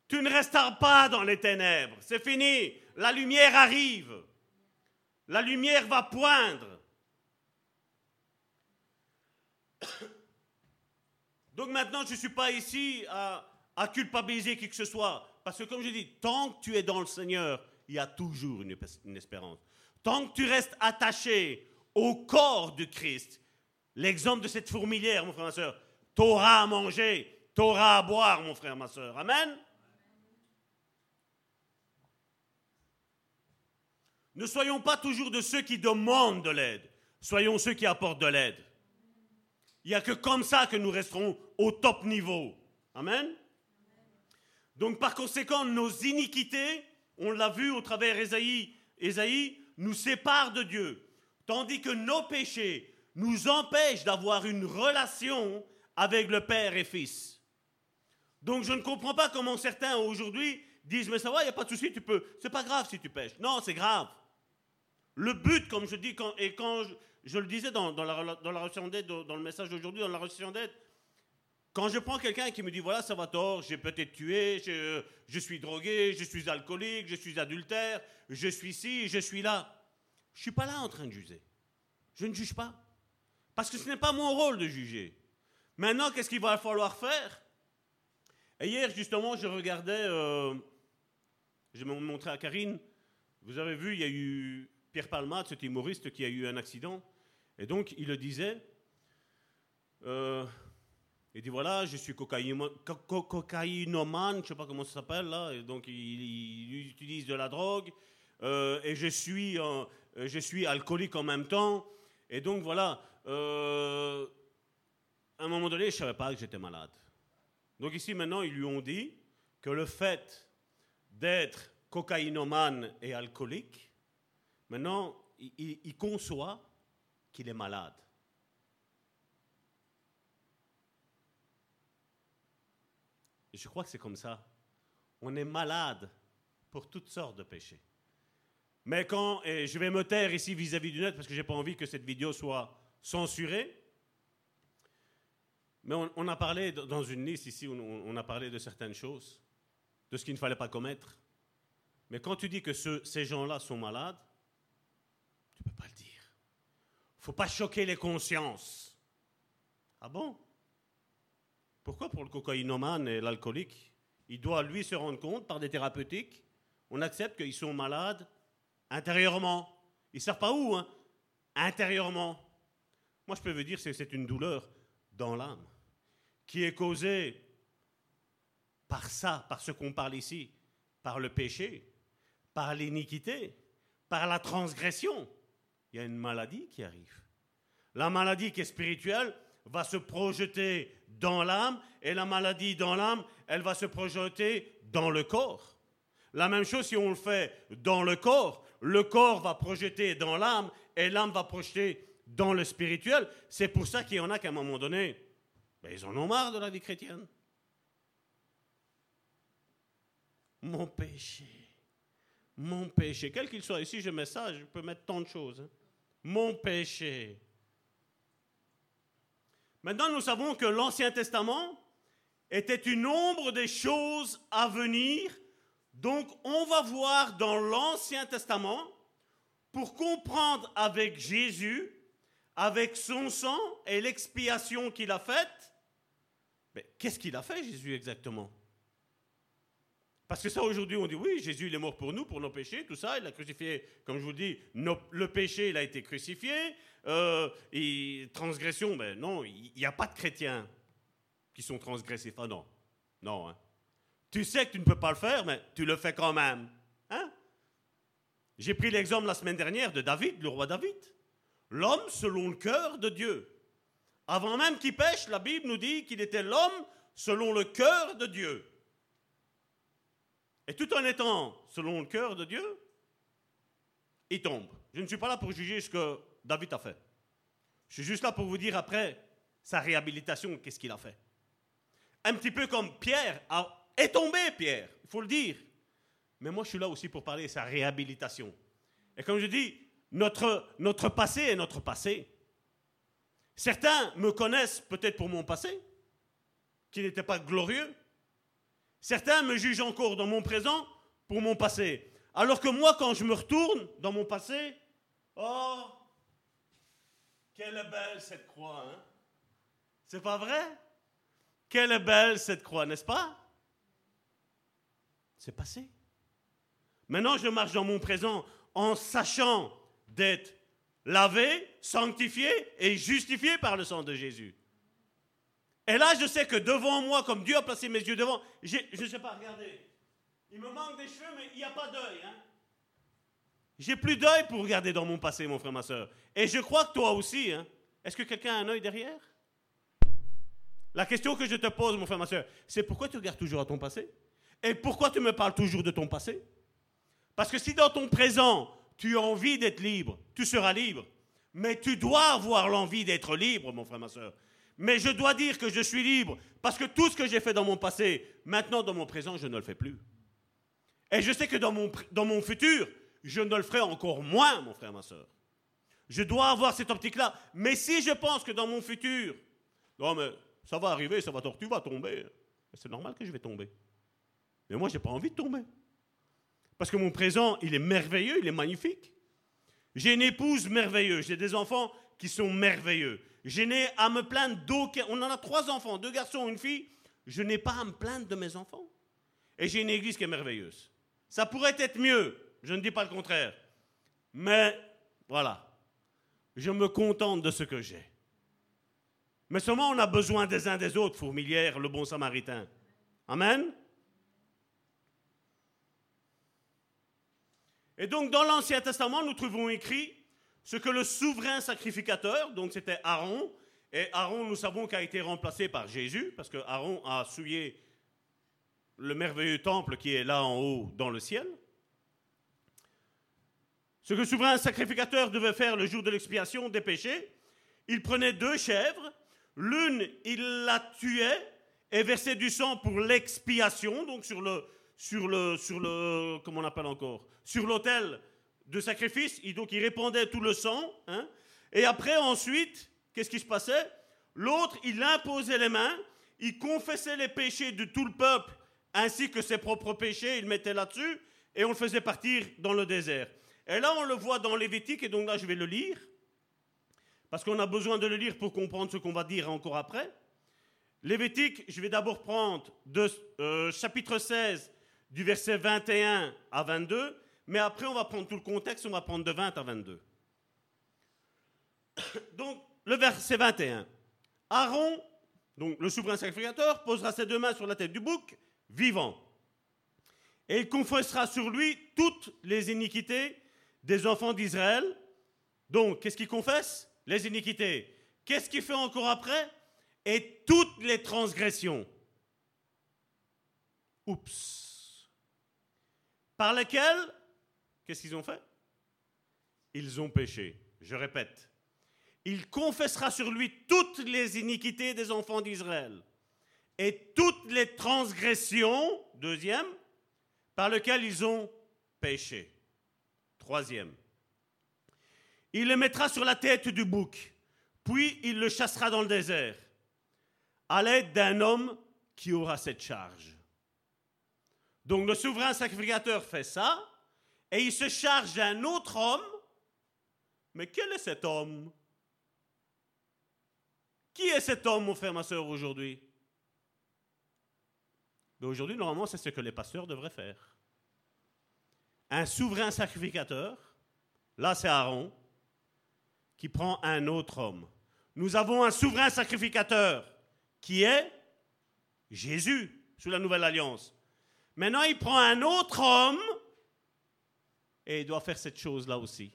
Tu ne resteras pas dans les ténèbres. C'est fini. La lumière arrive. La lumière va poindre. Donc maintenant, je ne suis pas ici à, culpabiliser qui que ce soit. Parce que comme je dis, tant que tu es dans le Seigneur, il y a toujours une espérance. Tant que tu restes attaché au corps du Christ, l'exemple de cette fourmilière, mon frère, ma soeur, t'auras à manger, t'auras à boire, mon frère, ma soeur. Amen. Ne soyons pas toujours de ceux qui demandent de l'aide. Soyons ceux qui apportent de l'aide. Il n'y a que comme ça que nous resterons au top niveau. Amen. Donc par conséquent, nos iniquités, on l'a vu au travers Ésaïe, Ésaïe nous séparent de Dieu, tandis que nos péchés nous empêchent d'avoir une relation avec le Père et Fils. Donc je ne comprends pas comment certains aujourd'hui disent mais ça va, il n'y a pas de souci, tu peux, c'est pas grave si tu pêches. Non, c'est grave. Le but, comme je dis, et quand je, le disais dans, la, dans d'aide, dans le message d'aujourd'hui, dans la relation d'aide, quand je prends quelqu'un qui me dit voilà, ça va tort, j'ai peut-être tué, je, suis drogué, je suis alcoolique, je suis adultère, je suis ci, je suis là. Je ne suis pas là en train de juger. Je ne juge pas. Parce que ce n'est pas mon rôle de juger. Maintenant, qu'est-ce qu'il va falloir faire? Et hier, justement, je regardais, euh, je me montrais à Karine, vous avez vu, il y a eu Pierre Palmade, cet humoriste qui a eu un accident. Et donc, il le disait. Euh, il dit voilà, je suis cocaïnomane, je ne sais pas comment ça s'appelle là, donc il, utilise de la drogue, euh, et je suis, je suis alcoolique en même temps, et donc voilà, euh, à un moment donné, je ne savais pas que j'étais malade. Donc ici maintenant, ils lui ont dit que le fait d'être cocaïnomane et alcoolique, maintenant, il conçoit qu'il est malade. Je crois que c'est comme ça. On est malade pour toutes sortes de péchés. Mais quand, et je vais me taire ici vis-à-vis du net parce que je n'ai pas envie que cette vidéo soit censurée, mais on, a parlé dans une liste ici, on, on, a parlé de certaines choses, de ce qu'il ne fallait pas commettre. Mais quand tu dis que ces gens-là sont malades, tu ne peux pas le dire. Il ne faut pas choquer les consciences. Ah bon? Pourquoi pour le cocaïnomane et l'alcoolique Il doit, lui, se rendre compte par des thérapeutiques. On accepte qu'ils sont malades intérieurement. Ils ne savent pas où, hein? Intérieurement. Moi, je peux vous dire que c'est une douleur dans l'âme qui est causée par ça, par ce qu'on parle ici, par le péché, par l'iniquité, par la transgression. Il y a une maladie qui arrive. La maladie qui est spirituelle va se projeter dans l'âme, et la maladie dans l'âme, elle va se projeter dans le corps. La même chose si on le fait dans le corps, le corps va projeter dans l'âme, et l'âme va projeter dans le spirituel. C'est pour ça qu'il y en a qu'à un moment donné, ben, ils en ont marre de la vie chrétienne. Mon péché, mon péché, quel qu'il soit, ici je mets ça, je peux mettre tant de choses. Hein. Mon péché. Maintenant, nous savons que l'Ancien Testament était une ombre des choses à venir. Donc, on va voir dans l'Ancien Testament, pour comprendre avec Jésus, avec son sang et l'expiation qu'il a faite, mais qu'est-ce qu'il a fait Jésus exactement? Parce que ça aujourd'hui on dit oui, Jésus il est mort pour nous, pour nos péchés, tout ça, il a crucifié, comme je vous dis, le péché il a été crucifié, euh, transgression, mais non, il n'y a pas de chrétiens qui sont transgressifs. Ah non, non. Hein. Tu sais que tu ne peux pas le faire, mais tu le fais quand même. Hein? J'ai pris l'exemple la semaine dernière de David, le roi David. L'homme selon le cœur de Dieu. Avant même qu'il pêche, la Bible nous dit qu'il était l'homme selon le cœur de Dieu. Et tout en étant selon le cœur de Dieu, il tombe. Je ne suis pas là pour juger ce que David a fait. Je suis juste là pour vous dire après sa réhabilitation, qu'est-ce qu'il a fait. Un petit peu comme Pierre est tombé, Pierre, il faut le dire. Mais moi, je suis là aussi pour parler de sa réhabilitation. Et comme je dis, notre, notre passé est notre passé. Certains me connaissent peut-être pour mon passé, qui n'était pas glorieux. Certains me jugent encore dans mon présent pour mon passé. Alors que moi, quand je me retourne dans mon passé, oh, quelle est belle cette croix, hein? C'est pas vrai? Quelle est belle cette croix, n'est-ce pas? C'est passé. Maintenant, je marche dans mon présent en sachant d'être lavé, sanctifié et justifié par le sang de Jésus. Et là, je sais que devant moi, comme Dieu a placé mes yeux devant, je ne sais pas, regardez, il me manque des cheveux, mais il n'y a pas d'œil. Hein? J'ai plus d'œil pour regarder dans mon passé, mon frère, ma soeur. Et je crois que toi aussi. Hein. Est-ce que quelqu'un a un œil derrière? La question que je te pose, mon frère, ma soeur, c'est pourquoi tu regardes toujours à ton passé? Et pourquoi tu me parles toujours de ton passé? Parce que si dans ton présent, tu as envie d'être libre, tu seras libre. Mais tu dois avoir l'envie d'être libre, mon frère, ma soeur. Mais je dois dire que je suis libre parce que tout ce que j'ai fait dans mon passé, maintenant dans mon présent, je ne le fais plus. Et je sais que dans mon, dans mon futur, je ne le ferai encore moins, mon frère, ma soeur. Je dois avoir cette optique-là. Mais si je pense que dans mon futur, non mais ça va arriver, ça va tu vas tomber, c'est normal que je vais tomber. Mais moi, je n'ai pas envie de tomber. Parce que mon présent, il est merveilleux, il est magnifique. J'ai une épouse merveilleuse, j'ai des enfants qui sont merveilleux. Je n'ai à me plaindre d'aucun. On en a trois enfants, deux garçons, une fille. Je n'ai pas à me plaindre de mes enfants. Et j'ai une église qui est merveilleuse. Ça pourrait être mieux, je ne dis pas le contraire. Mais voilà, je me contente de ce que j'ai. Mais seulement on a besoin des uns des autres, fourmilière, le bon samaritain. Amen. Et donc dans l'Ancien Testament, nous trouvons écrit ce que le souverain sacrificateur, donc c'était Aaron, et Aaron, nous savons, qu'a été remplacé par Jésus, parce que Aaron a souillé le merveilleux temple qui est là en haut dans le ciel. Ce que le souverain sacrificateur devait faire le jour de l'expiation des péchés, il prenait deux chèvres, l'une il la tuait et versait du sang pour l'expiation, donc sur le, sur le, sur le, comment on appelle encore, sur l'autel de sacrifice. Il, donc il répandait tout le sang. Hein. et après, ensuite, qu'est-ce qui se passait? L'autre, il imposait les mains, il confessait les péchés de tout le peuple, ainsi que ses propres péchés, il mettait là-dessus, et on le faisait partir dans le désert. Et là, on le voit dans Lévitique, et donc là, je vais le lire, parce qu'on a besoin de le lire pour comprendre ce qu'on va dire encore après. Lévitique, je vais d'abord prendre de, euh, chapitre 16, du verset 21 à 22, mais après on va prendre tout le contexte, on va prendre de 20 à 22. Donc, le verset 21. Aaron, donc le souverain sacrificateur, posera ses deux mains sur la tête du bouc, vivant. Et il confessera sur lui toutes les iniquités des enfants d'Israël. Donc, qu'est-ce qu'il confesse Les iniquités. Qu'est-ce qu'il fait encore après? Et toutes les transgressions. Oups par lesquels, qu'est-ce qu'ils ont fait? Ils ont péché. Je répète, il confessera sur lui toutes les iniquités des enfants d'Israël et toutes les transgressions, deuxième, par lesquelles ils ont péché. Troisième, il le mettra sur la tête du bouc, puis il le chassera dans le désert, à l'aide d'un homme qui aura cette charge. Donc le souverain sacrificateur fait ça, et il se charge d'un autre homme. Mais quel est cet homme? Qui est cet homme, mon frère, ma soeur, aujourd'hui? Ben, Aujourd'hui, normalement, c'est ce que les pasteurs devraient faire. Un souverain sacrificateur, là c'est Aaron, qui prend un autre homme. Nous avons un souverain sacrificateur qui est Jésus sous la nouvelle alliance. Maintenant, il prend un autre homme et il doit faire cette chose-là aussi.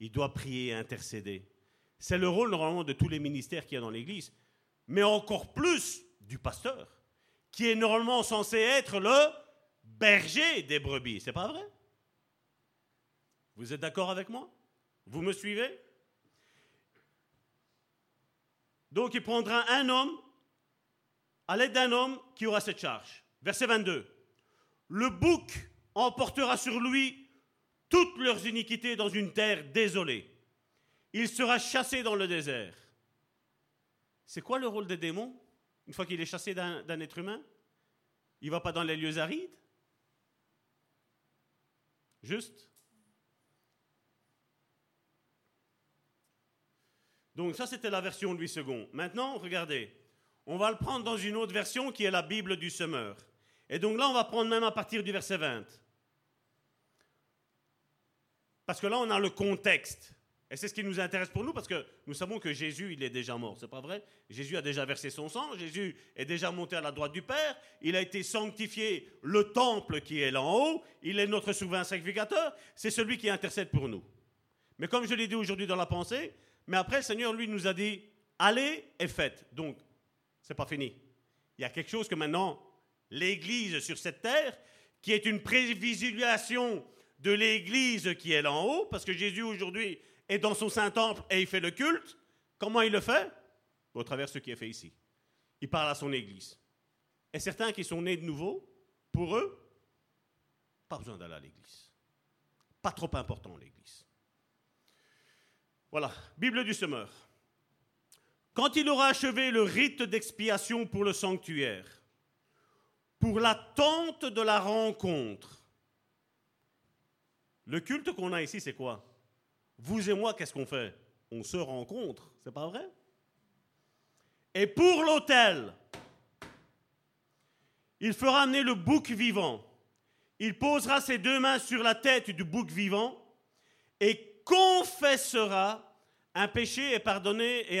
Il doit prier et intercéder. C'est le rôle normalement de tous les ministères qu'il y a dans l'Église, mais encore plus du pasteur, qui est normalement censé être le berger des brebis. C'est pas vrai? Vous êtes d'accord avec moi? Vous me suivez? Donc il prendra un homme, à l'aide d'un homme qui aura cette charge. Verset 22 le bouc emportera sur lui toutes leurs iniquités dans une terre désolée. Il sera chassé dans le désert. C'est quoi le rôle des démons? Une fois qu'il est chassé d'un être humain Il ne va pas dans les lieux arides? Juste? Donc ça, c'était la version Louis II. Maintenant, regardez, on va le prendre dans une autre version qui est la Bible du semeur. Et donc là, on va prendre même à partir du verset 20. Parce que là, on a le contexte. Et c'est ce qui nous intéresse pour nous parce que nous savons que Jésus, il est déjà mort, c'est pas vrai? Jésus a déjà versé son sang, Jésus est déjà monté à la droite du Père, il a été sanctifié, le temple qui est là en haut, il est notre souverain sacrificateur, c'est celui qui intercède pour nous. Mais comme je l'ai dit aujourd'hui dans la pensée, mais après le Seigneur, lui, nous a dit, allez et faites. Donc, c'est pas fini. Il y a quelque chose que maintenant, l'Église sur cette terre, qui est une prévisualisation de l'Église qui est là en haut, parce que Jésus aujourd'hui est dans son Saint-Temple et il fait le culte. Comment il le fait? Au travers ce qui est fait ici. Il parle à son Église. Et certains qui sont nés de nouveau, pour eux, pas besoin d'aller à l'Église. Pas trop important l'Église. Voilà, Bible du semeur. Quand il aura achevé le rite d'expiation pour le sanctuaire, pour l'attente de la rencontre, le culte qu'on a ici, c'est quoi? Vous et moi, qu'est-ce qu'on fait? On se rencontre, c'est pas vrai? Et pour l'autel, il fera amener le bouc vivant. Il posera ses deux mains sur la tête du bouc vivant et confessera un péché est pardonné et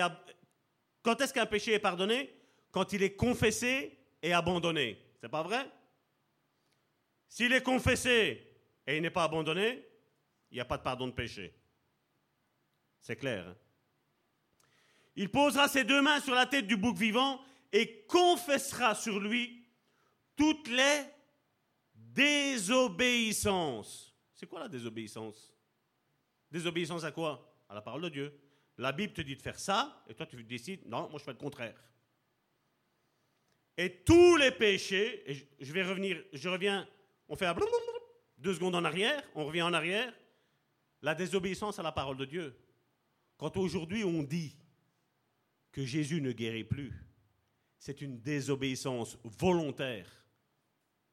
quand est-ce qu'un péché est pardonné? Quand il est confessé et abandonné. C'est pas vrai? S'il est confessé et il n'est pas abandonné, il n'y a pas de pardon de péché. C'est clair. Hein? il posera ses deux mains sur la tête du bouc vivant et confessera sur lui toutes les désobéissances. C'est quoi la désobéissance? Désobéissance à quoi? À la parole de Dieu. La Bible te dit de faire ça, et toi tu décides, non, moi je fais le contraire. Et tous les péchés, et je vais revenir, je reviens, on fait un deux secondes en arrière, on revient en arrière. La désobéissance à la parole de Dieu. Quand aujourd'hui on dit que Jésus ne guérit plus, c'est une désobéissance volontaire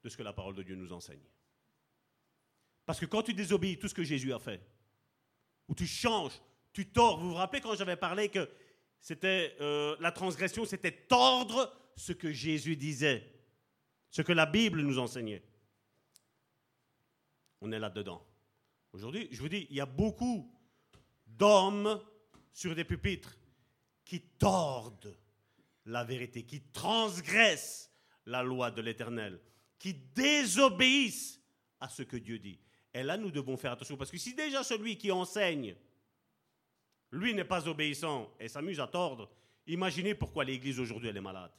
de ce que la parole de Dieu nous enseigne. Parce que quand tu désobéis tout ce que Jésus a fait, ou tu changes, tu tords, vous vous rappelez quand j'avais parlé que c'était euh, la transgression, c'était tordre ce que Jésus disait, ce que la Bible nous enseignait. On est là-dedans. Aujourd'hui, je vous dis, il y a beaucoup d'hommes sur des pupitres qui tordent la vérité, qui transgressent la loi de l'Éternel, qui désobéissent à ce que Dieu dit. Et là, nous devons faire attention, parce que si déjà celui qui enseigne, lui n'est pas obéissant et s'amuse à tordre, imaginez pourquoi l'Église aujourd'hui, est malade.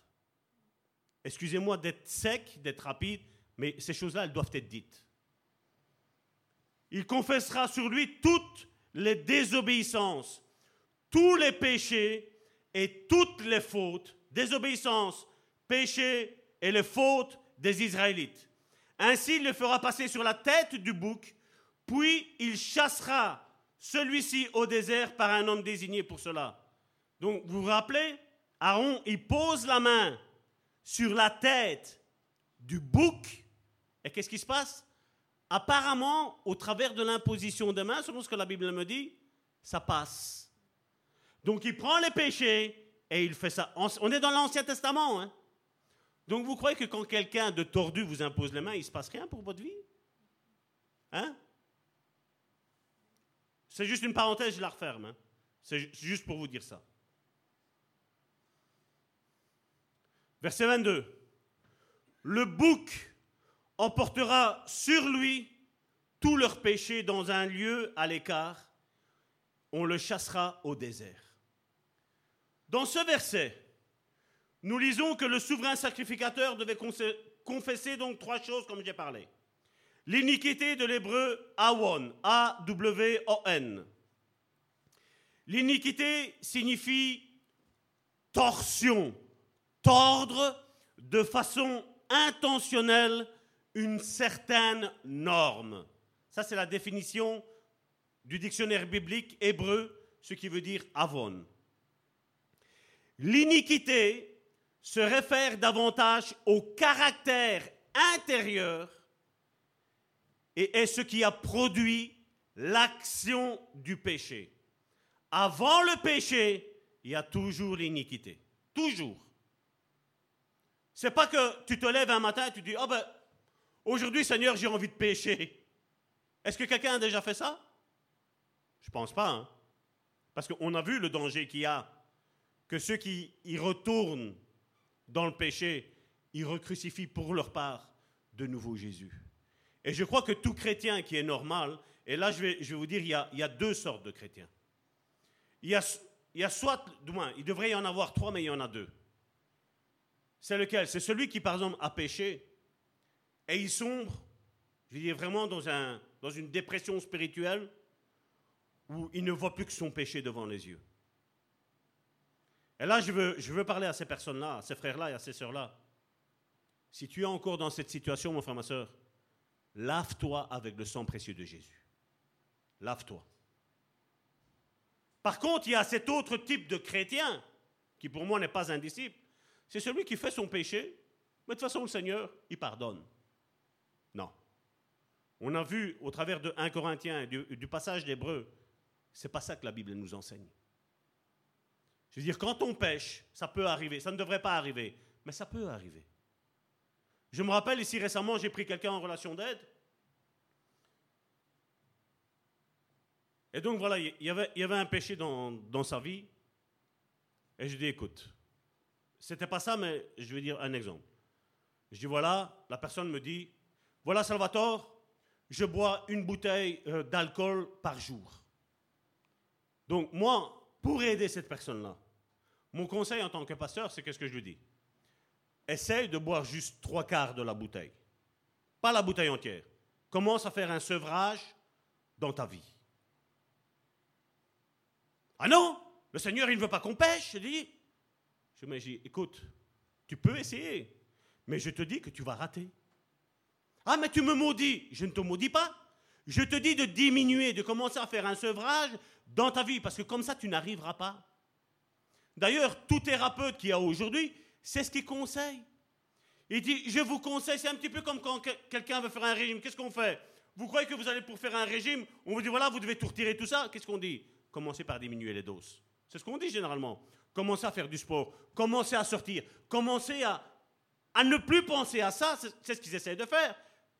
Excusez-moi d'être sec, d'être rapide, mais ces choses-là, elles doivent être dites. Il confessera sur lui toutes les désobéissances, tous les péchés et toutes les fautes, désobéissance, péchés et les fautes des Israélites. Ainsi, il le fera passer sur la tête du bouc, puis il chassera celui-ci au désert par un homme désigné pour cela. Donc, vous vous rappelez, Aaron, il pose la main sur la tête du bouc, et qu'est-ce qui se passe? Apparemment, au travers de l'imposition des mains, selon ce que la Bible me dit, ça passe. Donc il prend les péchés et il fait ça. On est dans l'Ancien Testament. Hein? Donc vous croyez que quand quelqu'un de tordu vous impose les mains, il ne se passe rien pour votre vie? Hein? C'est juste une parenthèse, je la referme. Hein? C'est juste pour vous dire ça. Verset 22. Le bouc emportera sur lui tous leurs péchés dans un lieu à l'écart. On le chassera au désert. Dans ce verset, nous lisons que le souverain sacrificateur devait confesser donc trois choses comme j'ai parlé. L'iniquité de l'hébreu Awon, A-W-O-N. L'iniquité signifie torsion, tordre de façon intentionnelle une certaine norme. Ça, c'est la définition du dictionnaire biblique hébreu, ce qui veut dire avon. L'iniquité se réfère davantage au caractère intérieur et est ce qui a produit l'action du péché. Avant le péché, il y a toujours l'iniquité. Toujours. C'est pas que tu te lèves un matin et tu dis, oh ben, aujourd'hui Seigneur, j'ai envie de pécher. Est-ce que quelqu'un a déjà fait ça? Je pense pas. Hein. Parce qu'on a vu le danger qu'il y a, que ceux qui y retournent dans le péché, ils recrucifient pour leur part de nouveau Jésus. Et je crois que tout chrétien qui est normal, et là je vais, vous dire, il y, a, deux sortes de chrétiens. Il y a, soit, du moins, il devrait y en avoir trois, mais il y en a deux. C'est lequel? C'est celui qui, par exemple, a péché et il sombre, je veux dire vraiment dans, un, dans une dépression spirituelle où il ne voit plus que son péché devant les yeux. Et là, je veux, je veux parler à ces personnes-là, à ces frères-là et à ces sœurs-là. Si tu es encore dans cette situation, mon frère, ma soeur, lave-toi avec le sang précieux de Jésus. Lave-toi. Par contre, il y a cet autre type de chrétien, qui pour moi n'est pas un disciple. C'est celui qui fait son péché, mais de toute façon, le Seigneur, il pardonne. Non. On a vu au travers de 1 Corinthiens, du, passage d'Hébreu, c'est pas ça que la Bible nous enseigne. Je veux dire, quand on pêche, ça peut arriver. Ça ne devrait pas arriver, mais ça peut arriver. Je me rappelle ici récemment, j'ai pris quelqu'un en relation d'aide. Et donc voilà, il y avait, un péché dans, dans sa vie. Et je dis, écoute, c'était pas ça, mais je vais dire un exemple. Je dis, voilà, la personne me dit, voilà Salvatore, je bois une bouteille euh, d'alcool par jour. Donc moi, pour aider cette personne-là, mon conseil en tant que pasteur, c'est qu'est-ce que je lui dis? Essaye de boire juste trois quarts de la bouteille. Pas la bouteille entière. Commence à faire un sevrage dans ta vie. Ah non, le Seigneur, il ne veut pas qu'on pêche, je dis. Je me dis, écoute, tu peux essayer, mais je te dis que tu vas rater. Ah, mais tu me maudis. Je ne te maudis pas. Je te dis de diminuer, de commencer à faire un sevrage dans ta vie, parce que comme ça, tu n'arriveras pas. D'ailleurs, tout thérapeute qui a aujourd'hui, c'est ce qu'il conseille. Il dit, je vous conseille, c'est un petit peu comme quand quelqu'un veut faire un régime. Qu'est-ce qu'on fait? Vous croyez que vous allez pour faire un régime, on vous dit, voilà, vous devez tout retirer, tout ça. Qu'est-ce qu'on dit? Commencez par diminuer les doses. C'est ce qu'on dit généralement. Commencez à faire du sport, commencez à sortir, commencez à, à ne plus penser à ça, c'est ce qu'ils essaient de faire.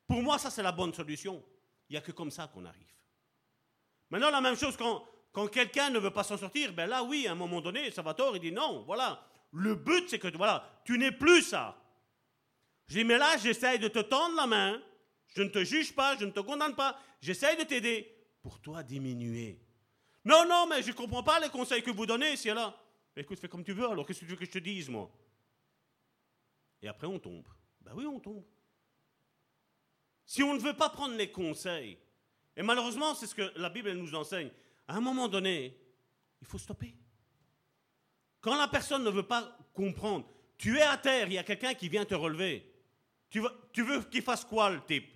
Pour moi, ça, c'est la bonne solution. Il n'y a que comme ça qu'on arrive. Maintenant, la même chose quand, quand quelqu'un ne veut pas s'en sortir, ben là, oui, à un moment donné, Salvatore, il dit non, voilà. Le but, c'est que voilà, tu n'es plus ça. Je dis, mais là, j'essaye de te tendre la main. Je ne te juge pas, je ne te condamne pas. J'essaye de t'aider pour toi diminuer. Non, non, mais je ne comprends pas les conseils que vous donnez ici et là. Écoute, fais comme tu veux, alors qu'est-ce que tu veux que je te dise, moi? Et après, on tombe. Ben oui, on tombe. Si on ne veut pas prendre les conseils, et malheureusement, c'est ce que la Bible nous enseigne, à un moment donné, il faut stopper. Quand la personne ne veut pas comprendre, tu es à terre, il y a quelqu'un qui vient te relever. Tu veux, qu'il fasse quoi, le type?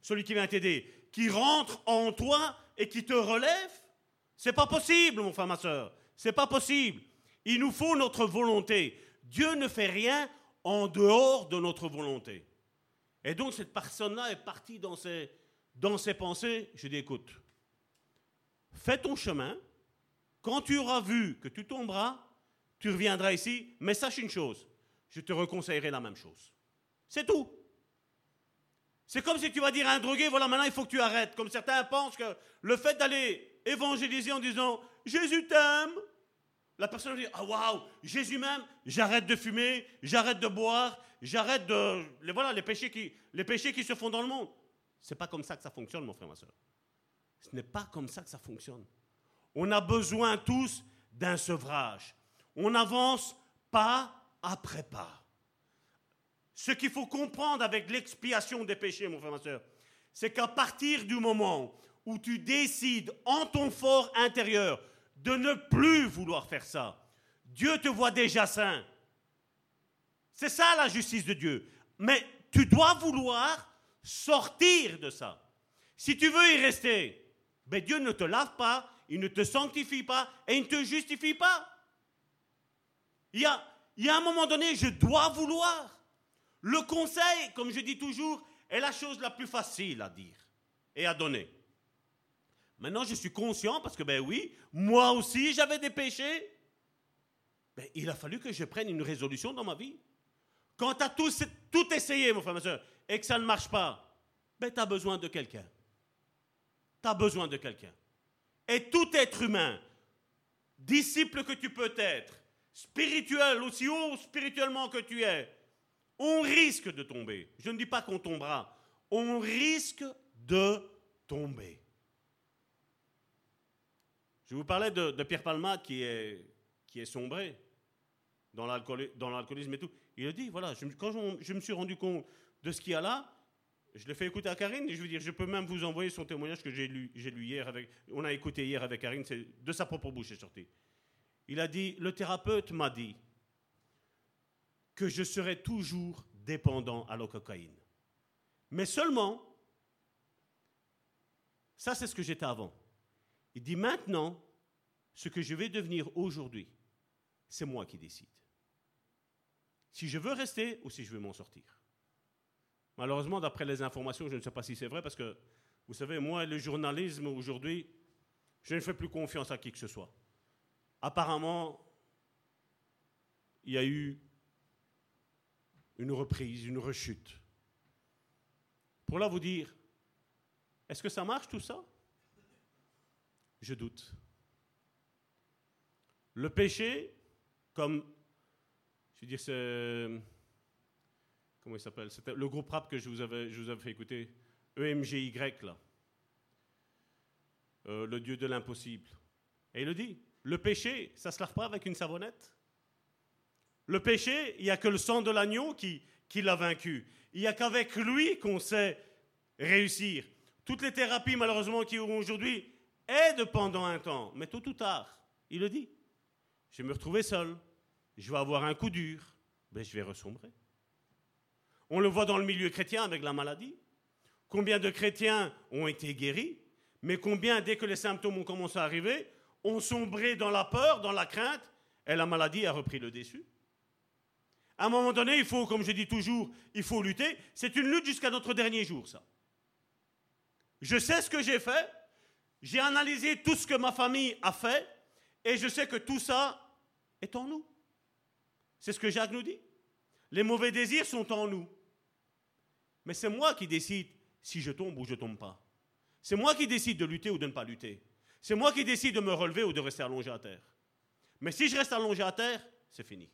Celui qui vient t'aider Qui rentre en toi et qui te relève? C'est pas possible, mon frère, ma soeur. C'est pas possible. Il nous faut notre volonté. Dieu ne fait rien en dehors de notre volonté. Et donc cette personne-là est partie dans ses, dans ses pensées. Je dis, écoute, fais ton chemin. Quand tu auras vu que tu tomberas, tu reviendras ici. Mais sache une chose, je te reconseillerai la même chose. C'est tout. C'est comme si tu vas dire à un drogué, voilà, maintenant il faut que tu arrêtes. Comme certains pensent que le fait d'aller évangéliser en disant Jésus t'aime, la personne va dire Ah waouh, Jésus m'aime, j'arrête de fumer, j'arrête de boire, j'arrête de. Les, voilà, les péchés, qui, les péchés qui se font dans le monde. C'est pas comme ça que ça fonctionne, mon frère, ma soeur. Ce n'est pas comme ça que ça fonctionne. On a besoin tous d'un sevrage. On avance pas après pas. Ce qu'il faut comprendre avec l'expiation des péchés, mon frère, ma soeur, c'est qu'à partir du moment où tu décides en ton fort intérieur de ne plus vouloir faire ça, Dieu te voit déjà saint. C'est ça la justice de Dieu. Mais tu dois vouloir sortir de ça. Si tu veux y rester, ben Dieu ne te lave pas, il ne te sanctifie pas et il ne te justifie pas. Il y a, il y a un moment donné, je dois vouloir. Le conseil, comme je dis toujours, est la chose la plus facile à dire et à donner. Maintenant, je suis conscient parce que, ben oui, moi aussi, j'avais des péchés. Ben, il a fallu que je prenne une résolution dans ma vie. Quand tu as tout, tout, essayé, mon frère, ma soeur, et que ça ne marche pas, ben, tu as besoin de quelqu'un. Tu as besoin de quelqu'un. Et tout être humain, disciple que tu peux être, spirituel, aussi haut spirituellement que tu es, on risque de tomber. Je ne dis pas qu'on tombera, on risque de tomber. Je vous parlais de, Pierre Palma qui est, qui est sombré dans l'alcoolisme et tout. Il a dit, voilà, quand je, me suis rendu compte de ce qu'il y a là, je l'ai fait écouter à Karine et je veux dire, je peux même vous envoyer son témoignage que j'ai lu, lu hier avec, on a écouté hier avec Karine, c'est de sa propre bouche est sorti. Il a dit, le thérapeute m'a dit que je serais toujours dépendant à la cocaïne. Mais seulement, ça c'est ce que j'étais avant. Il dit maintenant, ce que je vais devenir aujourd'hui, c'est moi qui décide. Si je veux rester ou si je veux m'en sortir. Malheureusement, d'après les informations, je ne sais pas si c'est vrai, parce que, vous savez, moi, le journalisme aujourd'hui, je ne fais plus confiance à qui que ce soit. Apparemment, il y a eu une reprise, une rechute. Pour là vous dire, est-ce que ça marche tout ça? Je doute. Le péché, comme, je veux dire, c'est, comment il s'appelle C'était le groupe rap que je vous avais, je vous avais fait écouter, EMGY, là. Euh, le Dieu de l'impossible. Et il le dit, le péché, ça se lave pas avec une savonnette? Le péché, il n'y a que le sang de l'agneau qui, qui l'a vaincu. Il n'y a qu'avec lui qu'on sait réussir. Toutes les thérapies, malheureusement, qui ont aujourd'hui aident pendant un temps, mais tôt ou tard, il le dit. Je vais me retrouver seul, je vais avoir un coup dur, mais je vais ressombrer. On le voit dans le milieu chrétien avec la maladie. Combien de chrétiens ont été guéris, mais combien, dès que les symptômes ont commencé à arriver, ont sombré dans la peur, dans la crainte, et la maladie a repris le dessus. À un moment donné, il faut, comme je dis toujours, il faut lutter. C'est une lutte jusqu'à notre dernier jour, ça. Je sais ce que j'ai fait, j'ai analysé tout ce que ma famille a fait, et je sais que tout ça est en nous. C'est ce que Jacques nous dit. Les mauvais désirs sont en nous. Mais c'est moi qui décide si je tombe ou je ne tombe pas. C'est moi qui décide de lutter ou de ne pas lutter. C'est moi qui décide de me relever ou de rester allongé à terre. Mais si je reste allongé à terre, c'est fini.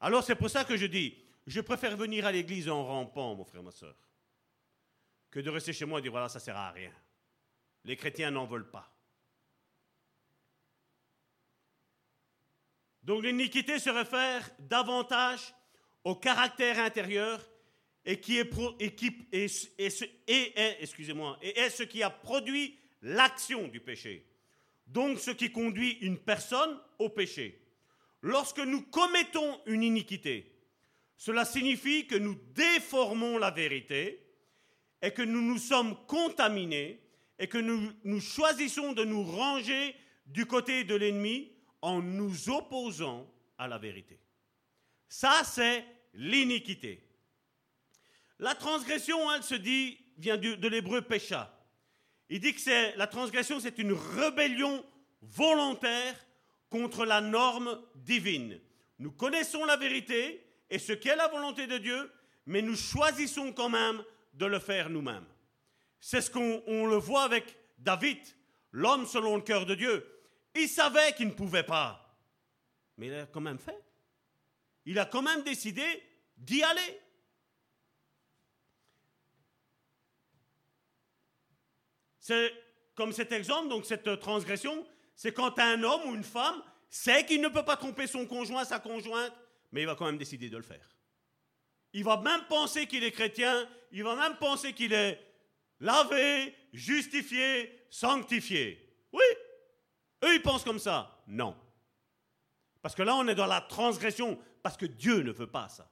Alors c'est pour ça que je dis, je préfère venir à l'église en rampant, mon frère, ma soeur, que de rester chez moi et dire voilà, ça ne sert à rien. Les chrétiens n'en veulent pas. Donc l'iniquité se réfère davantage au caractère intérieur et qui est, et est ce qui a produit l'action du péché. Donc ce qui conduit une personne au péché. Lorsque nous commettons une iniquité, cela signifie que nous déformons la vérité et que nous nous sommes contaminés et que nous, choisissons de nous ranger du côté de l'ennemi en nous opposant à la vérité. Ça, c'est l'iniquité. La transgression, elle se dit, vient de, l'hébreu pécha. Il dit que la transgression, c'est une rébellion volontaire contre la norme divine. Nous connaissons la vérité et ce qu'est la volonté de Dieu, mais nous choisissons quand même de le faire nous-mêmes. C'est ce qu'on le voit avec David, l'homme selon le cœur de Dieu. Il savait qu'il ne pouvait pas, mais il a quand même fait. Il a quand même décidé d'y aller. C'est comme cet exemple, donc cette transgression, c'est quand un homme ou une femme sait qu'il ne peut pas tromper son conjoint, sa conjointe, mais il va quand même décider de le faire. Il va même penser qu'il est chrétien, il va même penser qu'il est lavé, justifié, sanctifié. Oui, eux ils pensent comme ça. Non. Parce que là on est dans la transgression, parce que Dieu ne veut pas ça.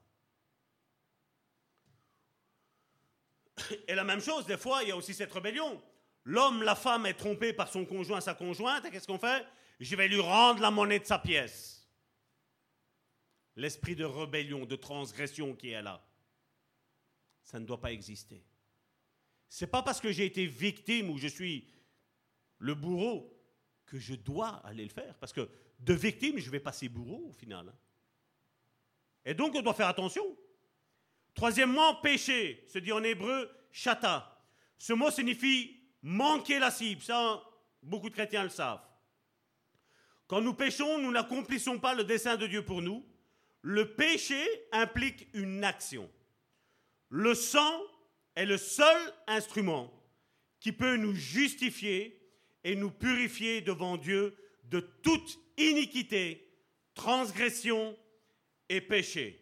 Et la même chose, des fois, il y a aussi cette rébellion. L'homme, la femme est trompée par son conjoint, sa conjointe, qu'est-ce qu'on fait? Je vais lui rendre la monnaie de sa pièce. L'esprit de rébellion, de transgression qui est là, ça ne doit pas exister. C'est pas parce que j'ai été victime ou je suis le bourreau que je dois aller le faire. Parce que de victime, je vais passer bourreau au final. Et donc, on doit faire attention. Troisièmement, péché, se dit en hébreu chata. Ce mot signifie manquer la cible. Ça, beaucoup de chrétiens le savent. Quand nous péchons, nous n'accomplissons pas le dessein de Dieu pour nous. Le péché implique une action. Le sang est le seul instrument qui peut nous justifier et nous purifier devant Dieu de toute iniquité, transgression et péché.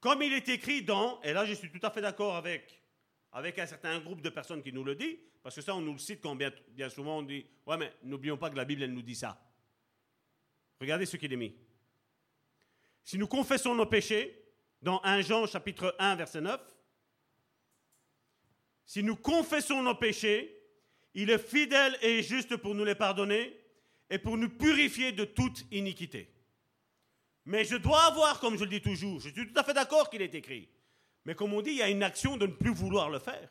Comme il est écrit dans, et là je suis tout à fait d'accord avec, avec un certain groupe de personnes qui nous le dit, parce que ça on nous le cite quand bien, souvent on dit, ouais mais n'oublions pas que la Bible elle nous dit ça. Regardez ce qu'il est mis. Si nous confessons nos péchés, dans 1 Jean chapitre 1 verset 9, si nous confessons nos péchés, il est fidèle et juste pour nous les pardonner et pour nous purifier de toute iniquité. Mais je dois avoir, comme je le dis toujours, je suis tout à fait d'accord qu'il est écrit. Mais comme on dit, il y a une action de ne plus vouloir le faire.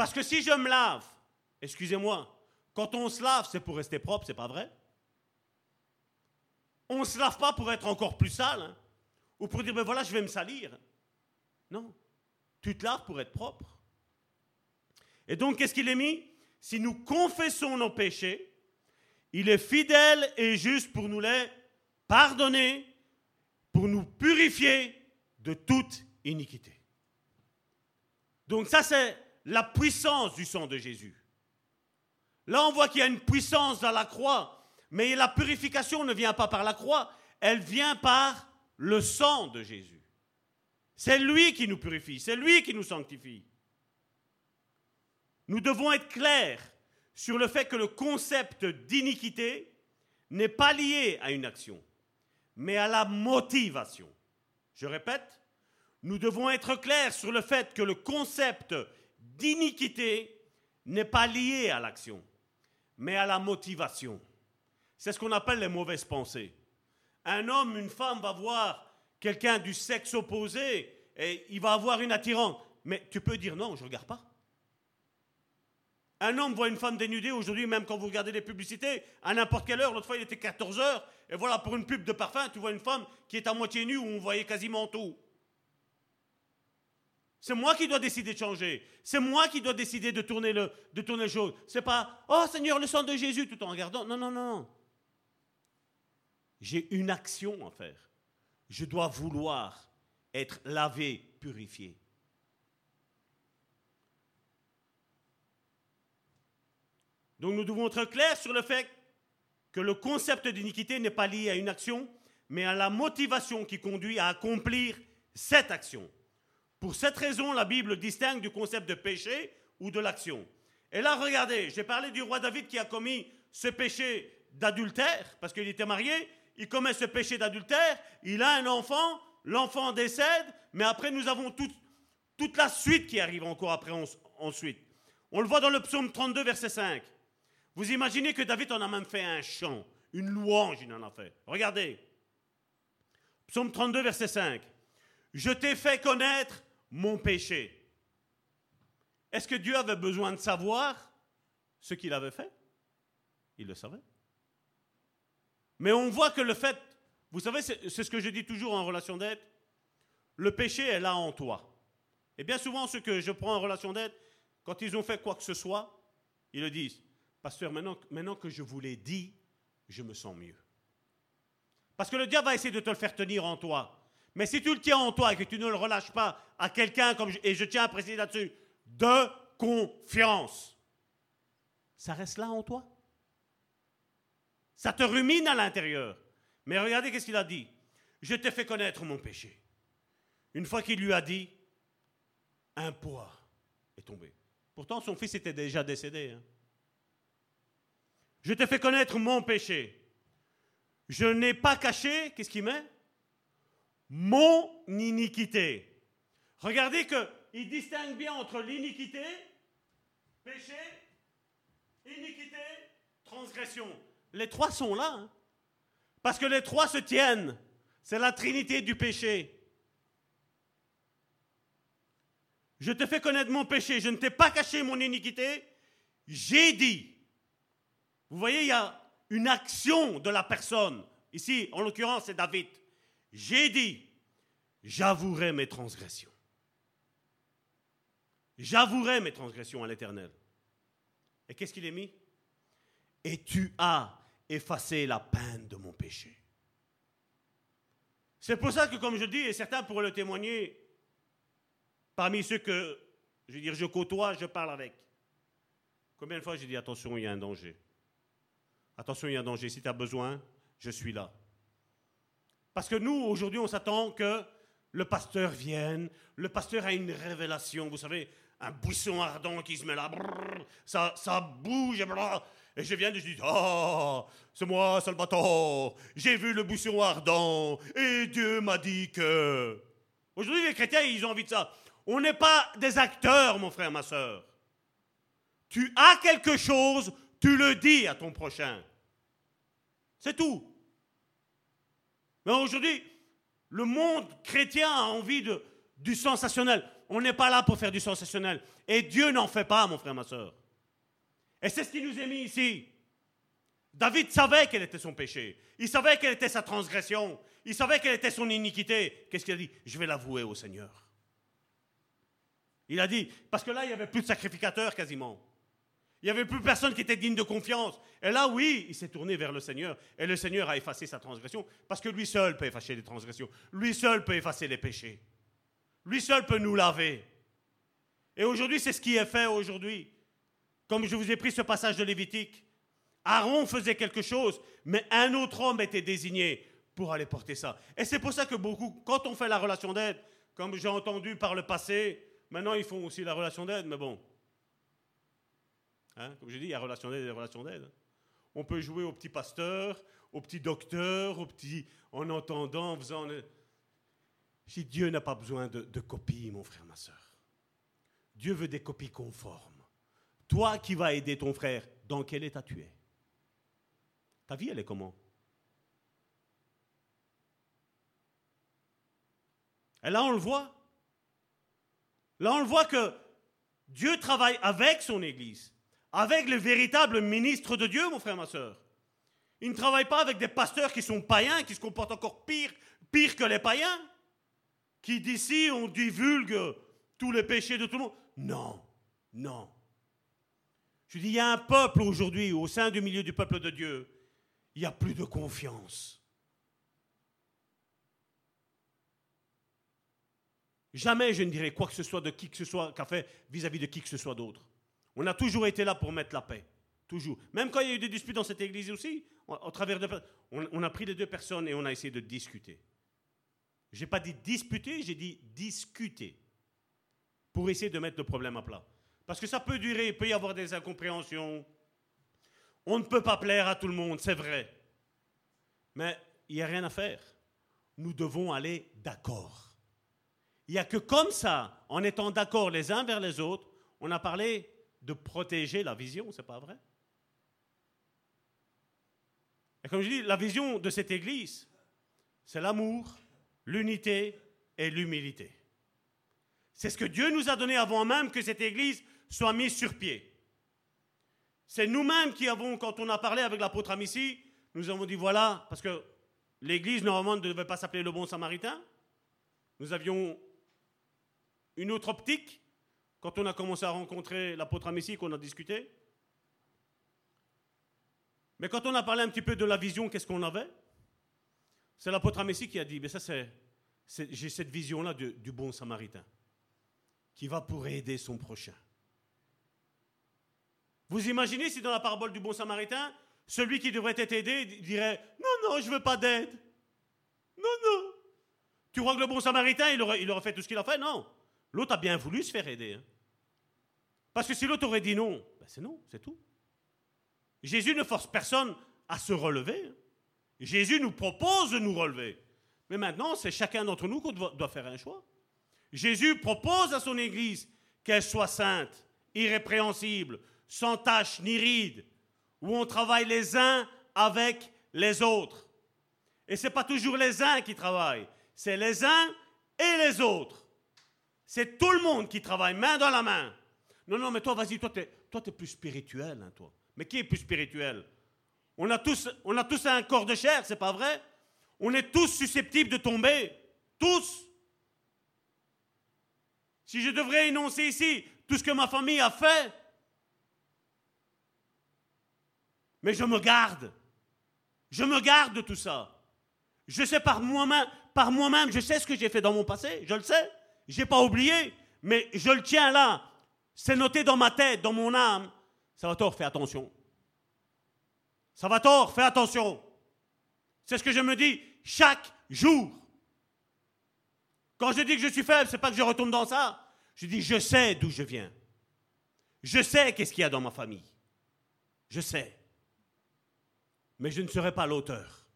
Parce que si je me lave, excusez-moi, quand on se lave, c'est pour rester propre, c'est pas vrai? On ne se lave pas pour être encore plus sale, hein, ou pour dire, ben voilà, je vais me salir. Non, tu te laves pour être propre. Et donc, qu'est-ce qu'il est mis? Si nous confessons nos péchés, il est fidèle et juste pour nous les pardonner pour nous purifier de toute iniquité. Donc ça, c'est la puissance du sang de Jésus. Là, on voit qu'il y a une puissance dans la croix, mais la purification ne vient pas par la croix, elle vient par le sang de Jésus. C'est lui qui nous purifie, c'est lui qui nous sanctifie. Nous devons être clairs sur le fait que le concept d'iniquité n'est pas lié à une action mais à la motivation. Je répète, nous devons être clairs sur le fait que le concept d'iniquité n'est pas lié à l'action, mais à la motivation. C'est ce qu'on appelle les mauvaises pensées. Un homme, une femme va voir quelqu'un du sexe opposé et il va avoir une attirance. Mais tu peux dire non, je ne regarde pas. Un homme voit une femme dénudée aujourd'hui, même quand vous regardez les publicités, à n'importe quelle heure. L'autre fois, il était 14 heures. Et voilà, pour une pub de parfum, tu vois une femme qui est à moitié nue où on voyait quasiment tout. C'est moi qui dois décider de changer. C'est moi qui dois décider de tourner le, de tourner le chose. C'est pas, oh Seigneur, le sang de Jésus tout en regardant. Non, non, non. J'ai une action à faire. Je dois vouloir être lavé, purifié. Donc nous devons être clairs sur le fait que le concept d'iniquité n'est pas lié à une action, mais à la motivation qui conduit à accomplir cette action. Pour cette raison, la Bible distingue du concept de péché ou de l'action. Et là, regardez, j'ai parlé du roi David qui a commis ce péché d'adultère, parce qu'il était marié, il commet ce péché d'adultère, il a un enfant, l'enfant décède, mais après nous avons toute, toute la suite qui arrive encore après ensuite. On le voit dans le psaume 32, verset 5. Vous imaginez que David en a même fait un chant, une louange, il en a fait. Regardez. Psaume 32, verset 5. Je t'ai fait connaître mon péché. Est-ce que Dieu avait besoin de savoir ce qu'il avait fait? Il le savait. Mais on voit que le fait, vous savez, c'est ce que je dis toujours en relation d'aide, le péché est là en toi. Et bien souvent, ceux que je prends en relation d'aide, quand ils ont fait quoi que ce soit, ils le disent. Pasteur, maintenant, maintenant que je vous l'ai dit, je me sens mieux. Parce que le diable va essayer de te le faire tenir en toi. Mais si tu le tiens en toi et que tu ne le relâches pas à quelqu'un, comme et je tiens à préciser là-dessus, de confiance, ça reste là en toi? Ça te rumine à l'intérieur. Mais regardez qu'est-ce qu'il a dit. Je t'ai fait connaître mon péché. Une fois qu'il lui a dit, un poids est tombé. Pourtant, son fils était déjà décédé. Hein. Je t'ai fait connaître mon péché. Je n'ai pas caché, qu'est-ce qu'il met? Mon iniquité. Regardez qu'il distingue bien entre l'iniquité, péché, iniquité, transgression. Les trois sont là. Hein. parce que les trois se tiennent. C'est la trinité du péché. Je te fais connaître mon péché. Je ne t'ai pas caché mon iniquité. J'ai dit. Vous voyez, il y a une action de la personne. Ici, en l'occurrence, c'est David. J'ai dit, j'avouerai mes transgressions. J'avouerai mes transgressions à l'Éternel. Et qu'est-ce qu'il est mis? Et tu as effacer la peine de mon péché. C'est pour ça que, comme je dis, et certains pourraient le témoigner, parmi ceux que, je veux dire, je côtoie, je parle avec. Combien de fois j'ai dit attention, il y a un danger. Attention, il y a un danger. Si tu as besoin, je suis là. Parce que nous, aujourd'hui, on s'attend que le pasteur vienne, le pasteur a une révélation, vous savez, un buisson ardent qui se met là, ça, ça bouge, et je viens de dire, oh, c'est moi, Salvatore, j'ai vu le buisson ardent, et Dieu m'a dit que... Aujourd'hui, les chrétiens, ils ont envie de ça. On n'est pas des acteurs, mon frère, ma soeur. Tu as quelque chose, tu le dis à ton prochain. C'est tout. Mais aujourd'hui, le monde chrétien a envie du sensationnel. On n'est pas là pour faire du sensationnel. Et Dieu n'en fait pas, mon frère, ma soeur. Et c'est ce qui nous est mis ici. David savait quel était son péché. Il savait quelle était sa transgression. Il savait quelle était son iniquité. Qu'est-ce qu'il a dit? Je vais l'avouer au Seigneur. Il a dit, parce que là, il n'y avait plus de sacrificateurs quasiment. Il n'y avait plus personne qui était digne de confiance. Et là, oui, il s'est tourné vers le Seigneur. Et le Seigneur a effacé sa transgression. Parce que lui seul peut effacer les transgressions. Lui seul peut effacer les péchés. Lui seul peut nous laver. Et aujourd'hui, c'est ce qui est fait aujourd'hui. Comme je vous ai pris ce passage de Lévitique. Aaron faisait quelque chose, mais un autre homme était désigné pour aller porter ça. Et c'est pour ça que beaucoup, quand on fait la relation d'aide, comme j'ai entendu par le passé, maintenant ils font aussi la relation d'aide, mais bon, Hein? Comme je dis, il y a relation d'aide relation d'aide. On peut jouer au petit pasteur, au petit docteur, au petit en entendant, en faisant. Si Dieu n'a pas besoin de, de copies, mon frère, ma soeur. Dieu veut des copies conformes. Toi qui vas aider ton frère, dans quel état tu es? Ta vie, elle est comment? Et là, on le voit. Là, on le voit que Dieu travaille avec son Église avec le véritable ministre de Dieu, mon frère, ma soeur. Il ne travaille pas avec des pasteurs qui sont païens, qui se comportent encore pire, pire que les païens, qui d'ici on divulgue tous les péchés de tout le monde. Non, non. Je dis, il y a un peuple aujourd'hui, au sein du milieu du peuple de Dieu, il n'y a plus de confiance. Jamais je ne dirai quoi que ce soit de qui que ce soit qu'a fait vis-à-vis de qui que ce soit d'autre. On a toujours été là pour mettre la paix. Toujours. Même quand il y a eu des disputes dans cette église aussi, au travers de, on, a pris les deux personnes et on a essayé de discuter. Je n'ai pas dit disputer, j'ai dit discuter. Pour essayer de mettre le problème à plat. Parce que ça peut durer, il peut y avoir des incompréhensions. On ne peut pas plaire à tout le monde, c'est vrai. Mais il n'y a rien à faire. Nous devons aller d'accord. Il n'y a que comme ça, en étant d'accord les uns vers les autres, on a parlé de protéger la vision, c'est pas vrai? Et comme je dis, la vision de cette Église, c'est l'amour, l'unité et l'humilité. C'est ce que Dieu nous a donné avant même que cette Église soit mise sur pied. C'est nous-mêmes qui avons, quand on a parlé avec l'apôtre Amici, nous avons dit voilà, parce que l'Église normalement ne devait pas s'appeler le bon samaritain. Nous avions une autre optique quand on a commencé à rencontrer l'apôtre Amici, qu'on a discuté. Mais quand on a parlé un petit peu de la vision, qu'est-ce qu'on avait? C'est l'apôtre Amici qui a dit, mais ça c'est, j'ai cette vision-là du, bon samaritain, qui va pour aider son prochain. Vous imaginez si dans la parabole du bon samaritain, celui qui devrait être aidé dirait, non, non, je ne veux pas d'aide. Non, non. Tu crois que le bon samaritain, il aurait fait tout ce qu'il a fait? Non. L'autre a bien voulu se faire aider. Hein. Parce que si l'autre aurait dit non, ben c'est non, c'est tout. Jésus ne force personne à se relever. Hein. Jésus nous propose de nous relever. Mais maintenant, c'est chacun d'entre nous qui doit, faire un choix. Jésus propose à son Église qu'elle soit sainte, irrépréhensible, sans tache ni ride, où on travaille les uns avec les autres. Et ce n'est pas toujours les uns qui travaillent, c'est les uns et les autres. C'est tout le monde qui travaille main dans la main. Non, non, mais toi, vas-y, toi, tu es, plus spirituel, hein, toi. Mais qui est plus spirituel? On a, tous, un corps de chair, c'est pas vrai? On est tous susceptibles de tomber. Tous. Si je devrais énoncer ici tout ce que ma famille a fait, mais je me garde. Je me garde de tout ça. Je sais par moi-même, je sais ce que j'ai fait dans mon passé, je le sais. Je n'ai pas oublié, mais je le tiens là. C'est noté dans ma tête, dans mon âme. Ça va tort, fais attention. Ça va tort, fais attention. C'est ce que je me dis chaque jour. Quand je dis que je suis faible, c'est pas que je retourne dans ça. Je dis, je sais d'où je viens. Je sais qu'est-ce qu'il y a dans ma famille. Je sais. Mais je ne serai pas l'auteur.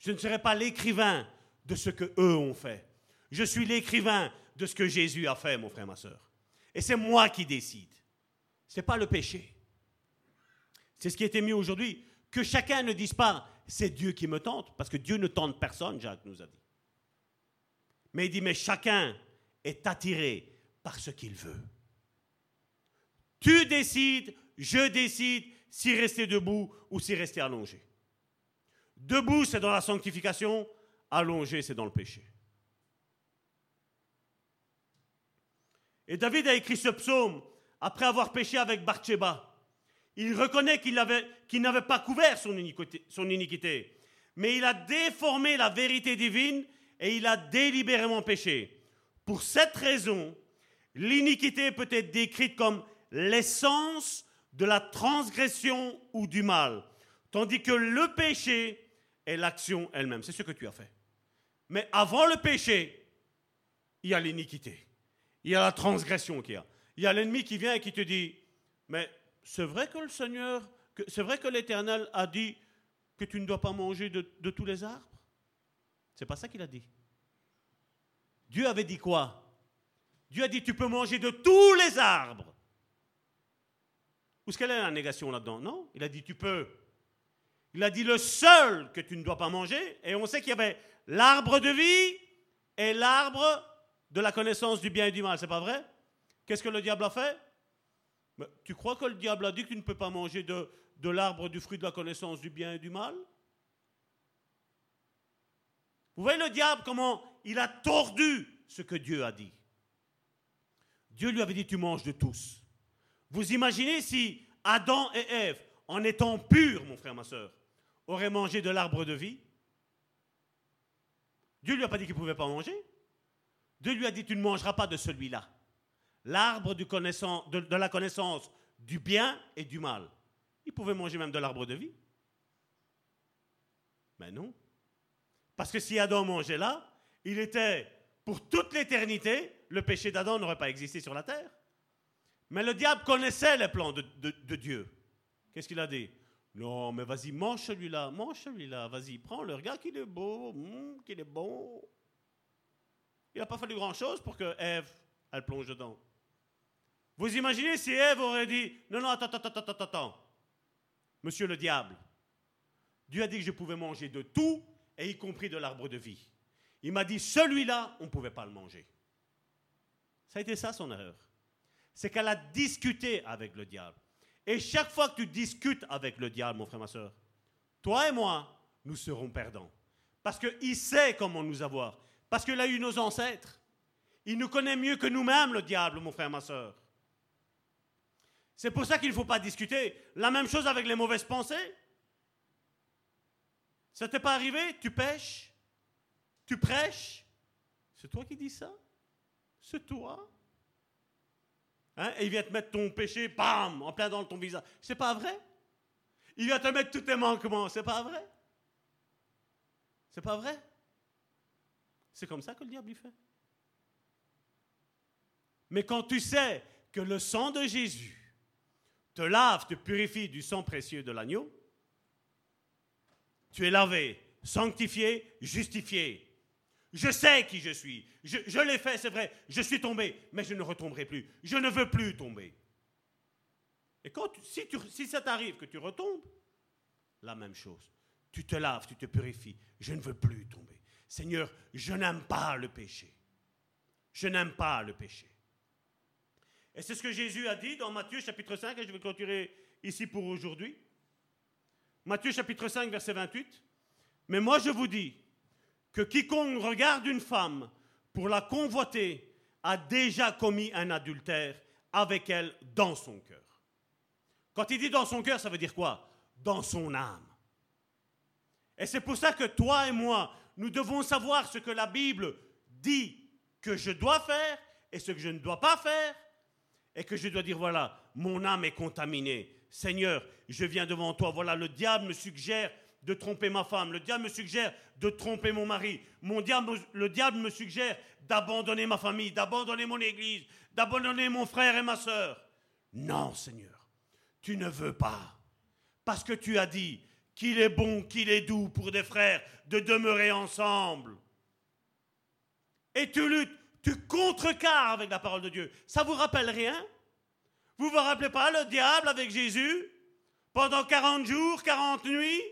Je ne serai pas l'écrivain de ce que eux ont fait. Je suis l'écrivain de ce que Jésus a fait, mon frère, ma soeur. Et c'est moi qui décide. Ce n'est pas le péché. C'est ce qui été mis aujourd'hui. Que chacun ne dise pas, c'est Dieu qui me tente, parce que Dieu ne tente personne, Jacques nous a dit. Mais il dit, mais chacun est attiré par ce qu'il veut. Tu décides, je décide si rester debout ou si rester allongé. Debout, c'est dans la sanctification, allongé, c'est dans le péché. Et David a écrit ce psaume après avoir péché avec Bathsheba. Il reconnaît qu'il n'avait pas couvert son iniquité, mais il a déformé la vérité divine et il a délibérément péché. Pour cette raison, l'iniquité peut être décrite comme l'essence de la transgression ou du mal, tandis que le péché est l'action elle-même. C'est ce que tu as fait. Mais avant le péché, il y a l'iniquité. Il y a la transgression qu'il y a. Il y a l'ennemi qui vient et qui te dit, mais c'est vrai que le Seigneur, c'est vrai que l'Éternel a dit que tu ne dois pas manger de, tous les arbres? C'est pas ça qu'il a dit. Dieu avait dit quoi? Dieu a dit tu peux manger de tous les arbres. Où est-ce qu'elle est la négation là-dedans? Non, il a dit tu peux. Il a dit le seul que tu ne dois pas manger, et on sait qu'il y avait l'arbre de vie et l'arbre de la connaissance du bien et du mal, c'est pas vrai? Qu'est-ce que le diable a fait? Tu crois que le diable a dit que tu ne peux pas manger de, l'arbre du fruit de la connaissance du bien et du mal? Vous voyez le diable, comment il a tordu ce que Dieu a dit. Dieu lui avait dit, tu manges de tous. Vous imaginez si Adam et Ève, en étant purs, mon frère, ma soeur, auraient mangé de l'arbre de vie? Dieu lui a pas dit qu'il ne pouvait pas manger. Dieu lui a dit, tu ne mangeras pas de celui-là. L'arbre de, la connaissance du bien et du mal. Il pouvait manger même de l'arbre de vie. Mais non. Parce que si Adam mangeait là, il était, pour toute l'éternité, le péché d'Adam n'aurait pas existé sur la terre. Mais le diable connaissait les plans de, Dieu. Qu'est-ce qu'il a dit? Non, mais vas-y, mange celui-là, mange celui-là, vas-y, prends-le, regarde qu'il est beau, hmm, qu'il est bon. Il n'a pas fallu grand-chose pour que Ève, elle plonge dedans. Vous imaginez si Ève aurait dit Non, non, attends, attends, attends, attends, attends. Monsieur le diable, Dieu a dit que je pouvais manger de tout, et y compris de l'arbre de vie. Il m'a dit Celui-là, on ne pouvait pas le manger. Ça a été ça son erreur. C'est qu'elle a discuté avec le diable. Et chaque fois que tu discutes avec le diable, mon frère, ma soeur, toi et moi, nous serons perdants. Parce qu'il sait comment nous avoir. Parce qu'il a eu nos ancêtres. Il nous connaît mieux que nous-mêmes, le diable, mon frère, ma soeur. C'est pour ça qu'il ne faut pas discuter. La même chose avec les mauvaises pensées. Ça t'est pas arrivé? Tu pêches? Tu prêches? C'est toi qui dis ça? C'est toi? Hein? Et il vient te mettre ton péché, bam, en plein dans ton visage. C'est pas vrai? Il vient te mettre tous tes manquements. C'est pas vrai? C'est pas vrai? C'est comme ça que le diable y fait. Mais quand tu sais que le sang de Jésus te lave, te purifie du sang précieux de l'agneau, tu es lavé, sanctifié, justifié, je sais qui je suis. Je, l'ai fait, c'est vrai. Je suis tombé, mais je ne retomberai plus. Je ne veux plus tomber. Et quand si ça t'arrive que tu retombes, la même chose. Tu te laves, tu te purifies. Je ne veux plus tomber. Seigneur, je n'aime pas le péché. Je n'aime pas le péché. Et c'est ce que Jésus a dit dans Matthieu chapitre 5, et je vais clôturer ici pour aujourd'hui. Matthieu chapitre 5, verset 28. Mais moi je vous dis, que quiconque regarde une femme pour la convoiter a déjà commis un adultère avec elle dans son cœur. Quand il dit dans son cœur, ça veut dire quoi? Dans son âme. Et c'est pour ça que toi et moi, nous devons savoir ce que la Bible dit que je dois faire et ce que je ne dois pas faire. Et que je dois dire, voilà, mon âme est contaminée. Seigneur, je viens devant toi. Voilà, le diable me suggère de tromper ma femme. Le diable me suggère de tromper mon mari. Mon diable, le diable me suggère d'abandonner ma famille, d'abandonner mon église, d'abandonner mon frère et ma soeur. Non, Seigneur, tu ne veux pas. Parce que tu as dit qu'il est bon, qu'il est doux pour des frères de demeurer ensemble. Et tu luttes, tu contrecarres avec la parole de Dieu. Ça vous rappelle rien? Vous vous rappelez pas le diable avec Jésus pendant 40 jours, 40 nuits?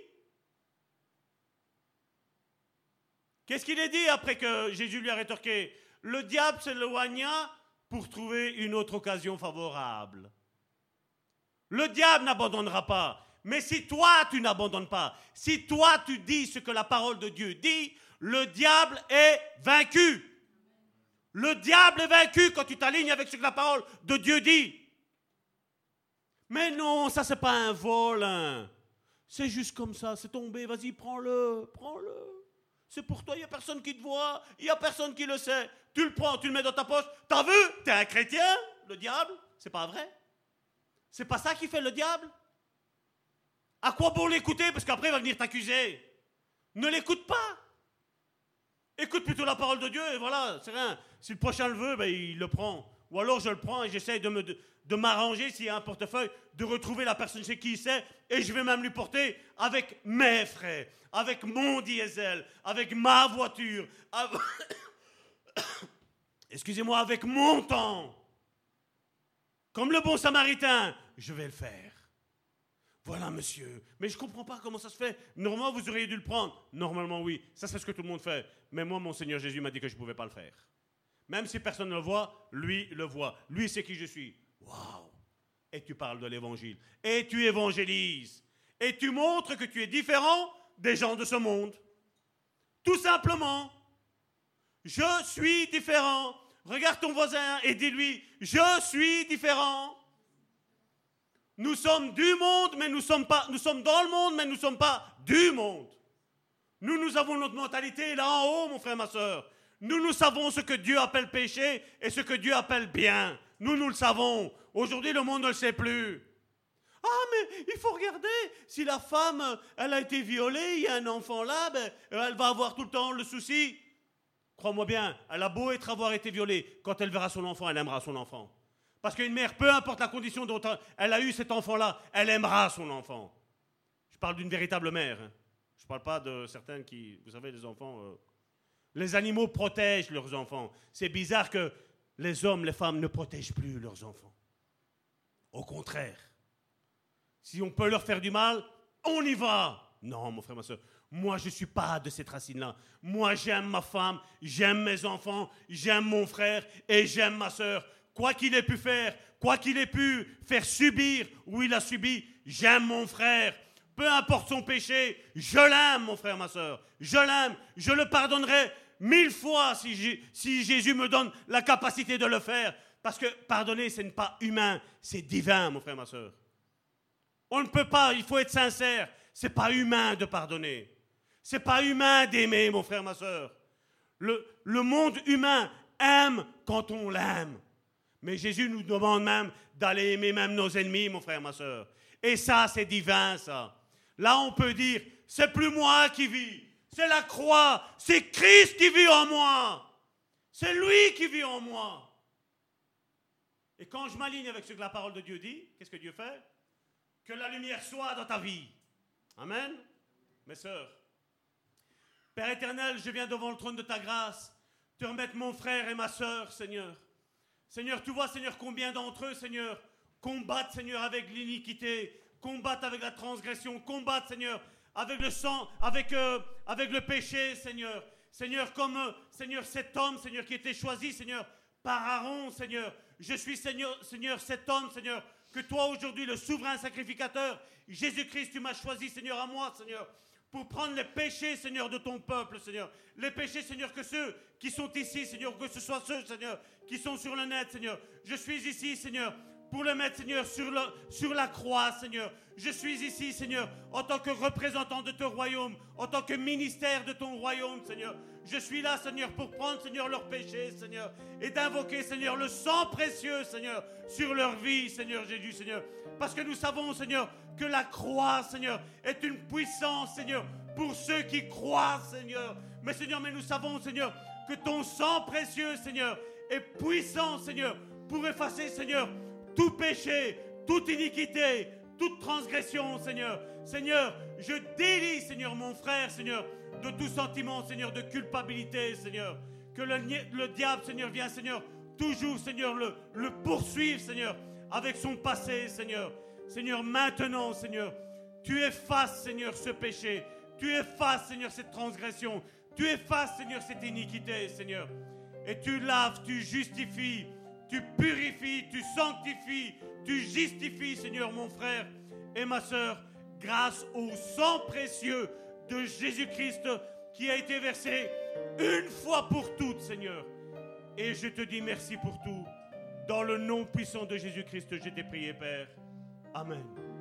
Qu'est-ce qu'il a dit après que Jésus lui a rétorqué? Le diable s'éloigna pour trouver une autre occasion favorable. Le diable n'abandonnera pas. Mais si toi, tu n'abandonnes pas, si toi, tu dis ce que la parole de Dieu dit, le diable est vaincu. Le diable est vaincu quand tu t'alignes avec ce que la parole de Dieu dit. Mais non, ça, c'est pas un vol. Hein. C'est juste comme ça, c'est tombé. Vas-y, prends-le, prends-le. C'est pour toi, il n'y a personne qui te voit, il n'y a personne qui le sait. Tu le prends, tu le mets dans ta poche. T'as vu? T'es un chrétien, le diable C'est pas vrai C'est pas ça qui fait le diable À quoi bon l'écouter Parce qu'après, il va venir t'accuser. Ne l'écoute pas. Écoute plutôt la parole de Dieu et voilà, c'est rien. Si le prochain le veut, ben, il le prend. Ou alors je le prends et j'essaie de me, de m'arranger s'il y a un portefeuille, de retrouver la personne chez qui c'est, et je vais même lui porter avec mes frais, avec mon diesel, avec ma voiture, excusez-moi, avec mon temps. Comme le bon samaritain, je vais le faire. Voilà, monsieur. Mais je comprends pas comment ça se fait. Normalement, vous auriez dû le prendre. Normalement, oui. Ça, c'est ce que tout le monde fait. Mais moi, mon Seigneur Jésus m'a dit que je ne pouvais pas le faire. Même si personne ne le voit, lui le voit. Lui sait qui je suis. Waouh Et tu parles de l'évangile. Et tu évangélises. Et tu montres que tu es différent des gens de ce monde. Tout simplement. Je suis différent. Regarde ton voisin et dis-lui, je suis différent. Nous sommes dans le monde, mais nous ne sommes pas du monde. Nous, nous avons notre mentalité là en haut, mon frère, ma soeur. Nous, nous savons ce que Dieu appelle péché et ce que Dieu appelle bien. Nous, nous le savons. Aujourd'hui, le monde ne le sait plus. Ah, mais il faut regarder. Si la femme, elle a été violée, il y a un enfant là, ben, elle va avoir tout le temps le souci. Crois-moi bien, elle a beau être avoir été violée, quand elle verra son enfant, elle aimera son enfant. Parce qu'une mère, peu importe la condition dont elle a eu cet enfant-là, elle aimera son enfant. Je parle d'une véritable mère. Hein. Je ne parle pas de certaines qui, vous savez, les enfants. Euh, les animaux protègent leurs enfants. C'est bizarre que les hommes, les femmes ne protègent plus leurs enfants. Au contraire. Si on peut leur faire du mal, on y va. Non, mon frère, ma soeur, moi je ne suis pas de cette racine-là. Moi j'aime ma femme, j'aime mes enfants, j'aime mon frère et j'aime ma soeur. Quoi qu'il ait pu faire, quoi qu'il ait pu faire subir ou il a subi, j'aime mon frère. Peu importe son péché, je l'aime, mon frère, ma soeur. Je l'aime, je le pardonnerai mille fois si, Jésus me donne la capacité de le faire. Parce que pardonner, ce n'est pas humain, c'est divin, mon frère, ma soeur. On ne peut pas, il faut être sincère. C'est pas humain de pardonner. C'est pas humain d'aimer, mon frère, ma soeur. Le monde humain aime quand on l'aime. Mais Jésus nous demande même d'aller aimer même nos ennemis, mon frère, ma soeur. Et ça, c'est divin, ça. Là, on peut dire, c'est plus moi qui vis, c'est la croix, c'est Christ qui vit en moi. C'est lui qui vit en moi. Et quand je m'aligne avec ce que la parole de Dieu dit, qu'est-ce que Dieu fait? Que la lumière soit dans ta vie. Amen. Mes sœurs. Père éternel, je viens devant le trône de ta grâce te remettre mon frère et ma sœur, Seigneur. Seigneur, tu vois, Seigneur, combien d'entre eux, Seigneur, combattent, Seigneur, avec l'iniquité, combattent avec la transgression, combattent, Seigneur, avec le sang, avec, euh, le péché, Seigneur. Seigneur, comme, euh, Seigneur, cet homme, Seigneur, qui était choisi, Seigneur, par Aaron, Seigneur. Je suis, Seigneur, Seigneur, cet homme, Seigneur, que toi, aujourd'hui, le souverain sacrificateur, Jésus-Christ, tu m'as choisi, Seigneur, à moi, Seigneur, pour prendre les péchés, Seigneur, de ton peuple, Seigneur. Les péchés, Seigneur, que ceux qui sont ici, Seigneur, que ce soit ceux, Seigneur, qui sont sur le net, Seigneur. Je suis ici, Seigneur, pour le mettre, Seigneur, sur, la croix, Seigneur. Je suis ici, Seigneur, en tant que représentant de ton royaume, en tant que ministère de ton royaume, Seigneur. Je suis là, Seigneur, pour prendre, Seigneur, leurs péchés, Seigneur, et d'invoquer, Seigneur, le sang précieux, Seigneur, sur leur vie, Seigneur Jésus, Seigneur. Parce que nous savons, Seigneur, que la croix, Seigneur, est une puissance, Seigneur, pour ceux qui croient, Seigneur. Mais, Seigneur, mais nous savons, Seigneur, que ton sang précieux, Seigneur, est puissant, Seigneur, pour effacer, Seigneur, tout péché, toute iniquité, toute transgression, Seigneur. Seigneur, je délie, Seigneur, mon frère, Seigneur, de tout sentiment, Seigneur, de culpabilité, Seigneur. Que le, le diable, Seigneur, vient, Seigneur, toujours, Seigneur, le, le poursuivre, Seigneur, avec son passé, Seigneur. Seigneur, maintenant, Seigneur, tu effaces, Seigneur, ce péché. Tu effaces, Seigneur, cette transgression. Tu effaces, Seigneur, cette iniquité, Seigneur. Et tu laves, tu justifies, tu purifies, tu sanctifies, tu justifies, Seigneur, mon frère et ma soeur, grâce au sang précieux de Jésus-Christ qui a été versé une fois pour toutes, Seigneur. Et je te dis merci pour tout. Dans le nom puissant de Jésus-Christ, je t'ai prié, Père. Amen.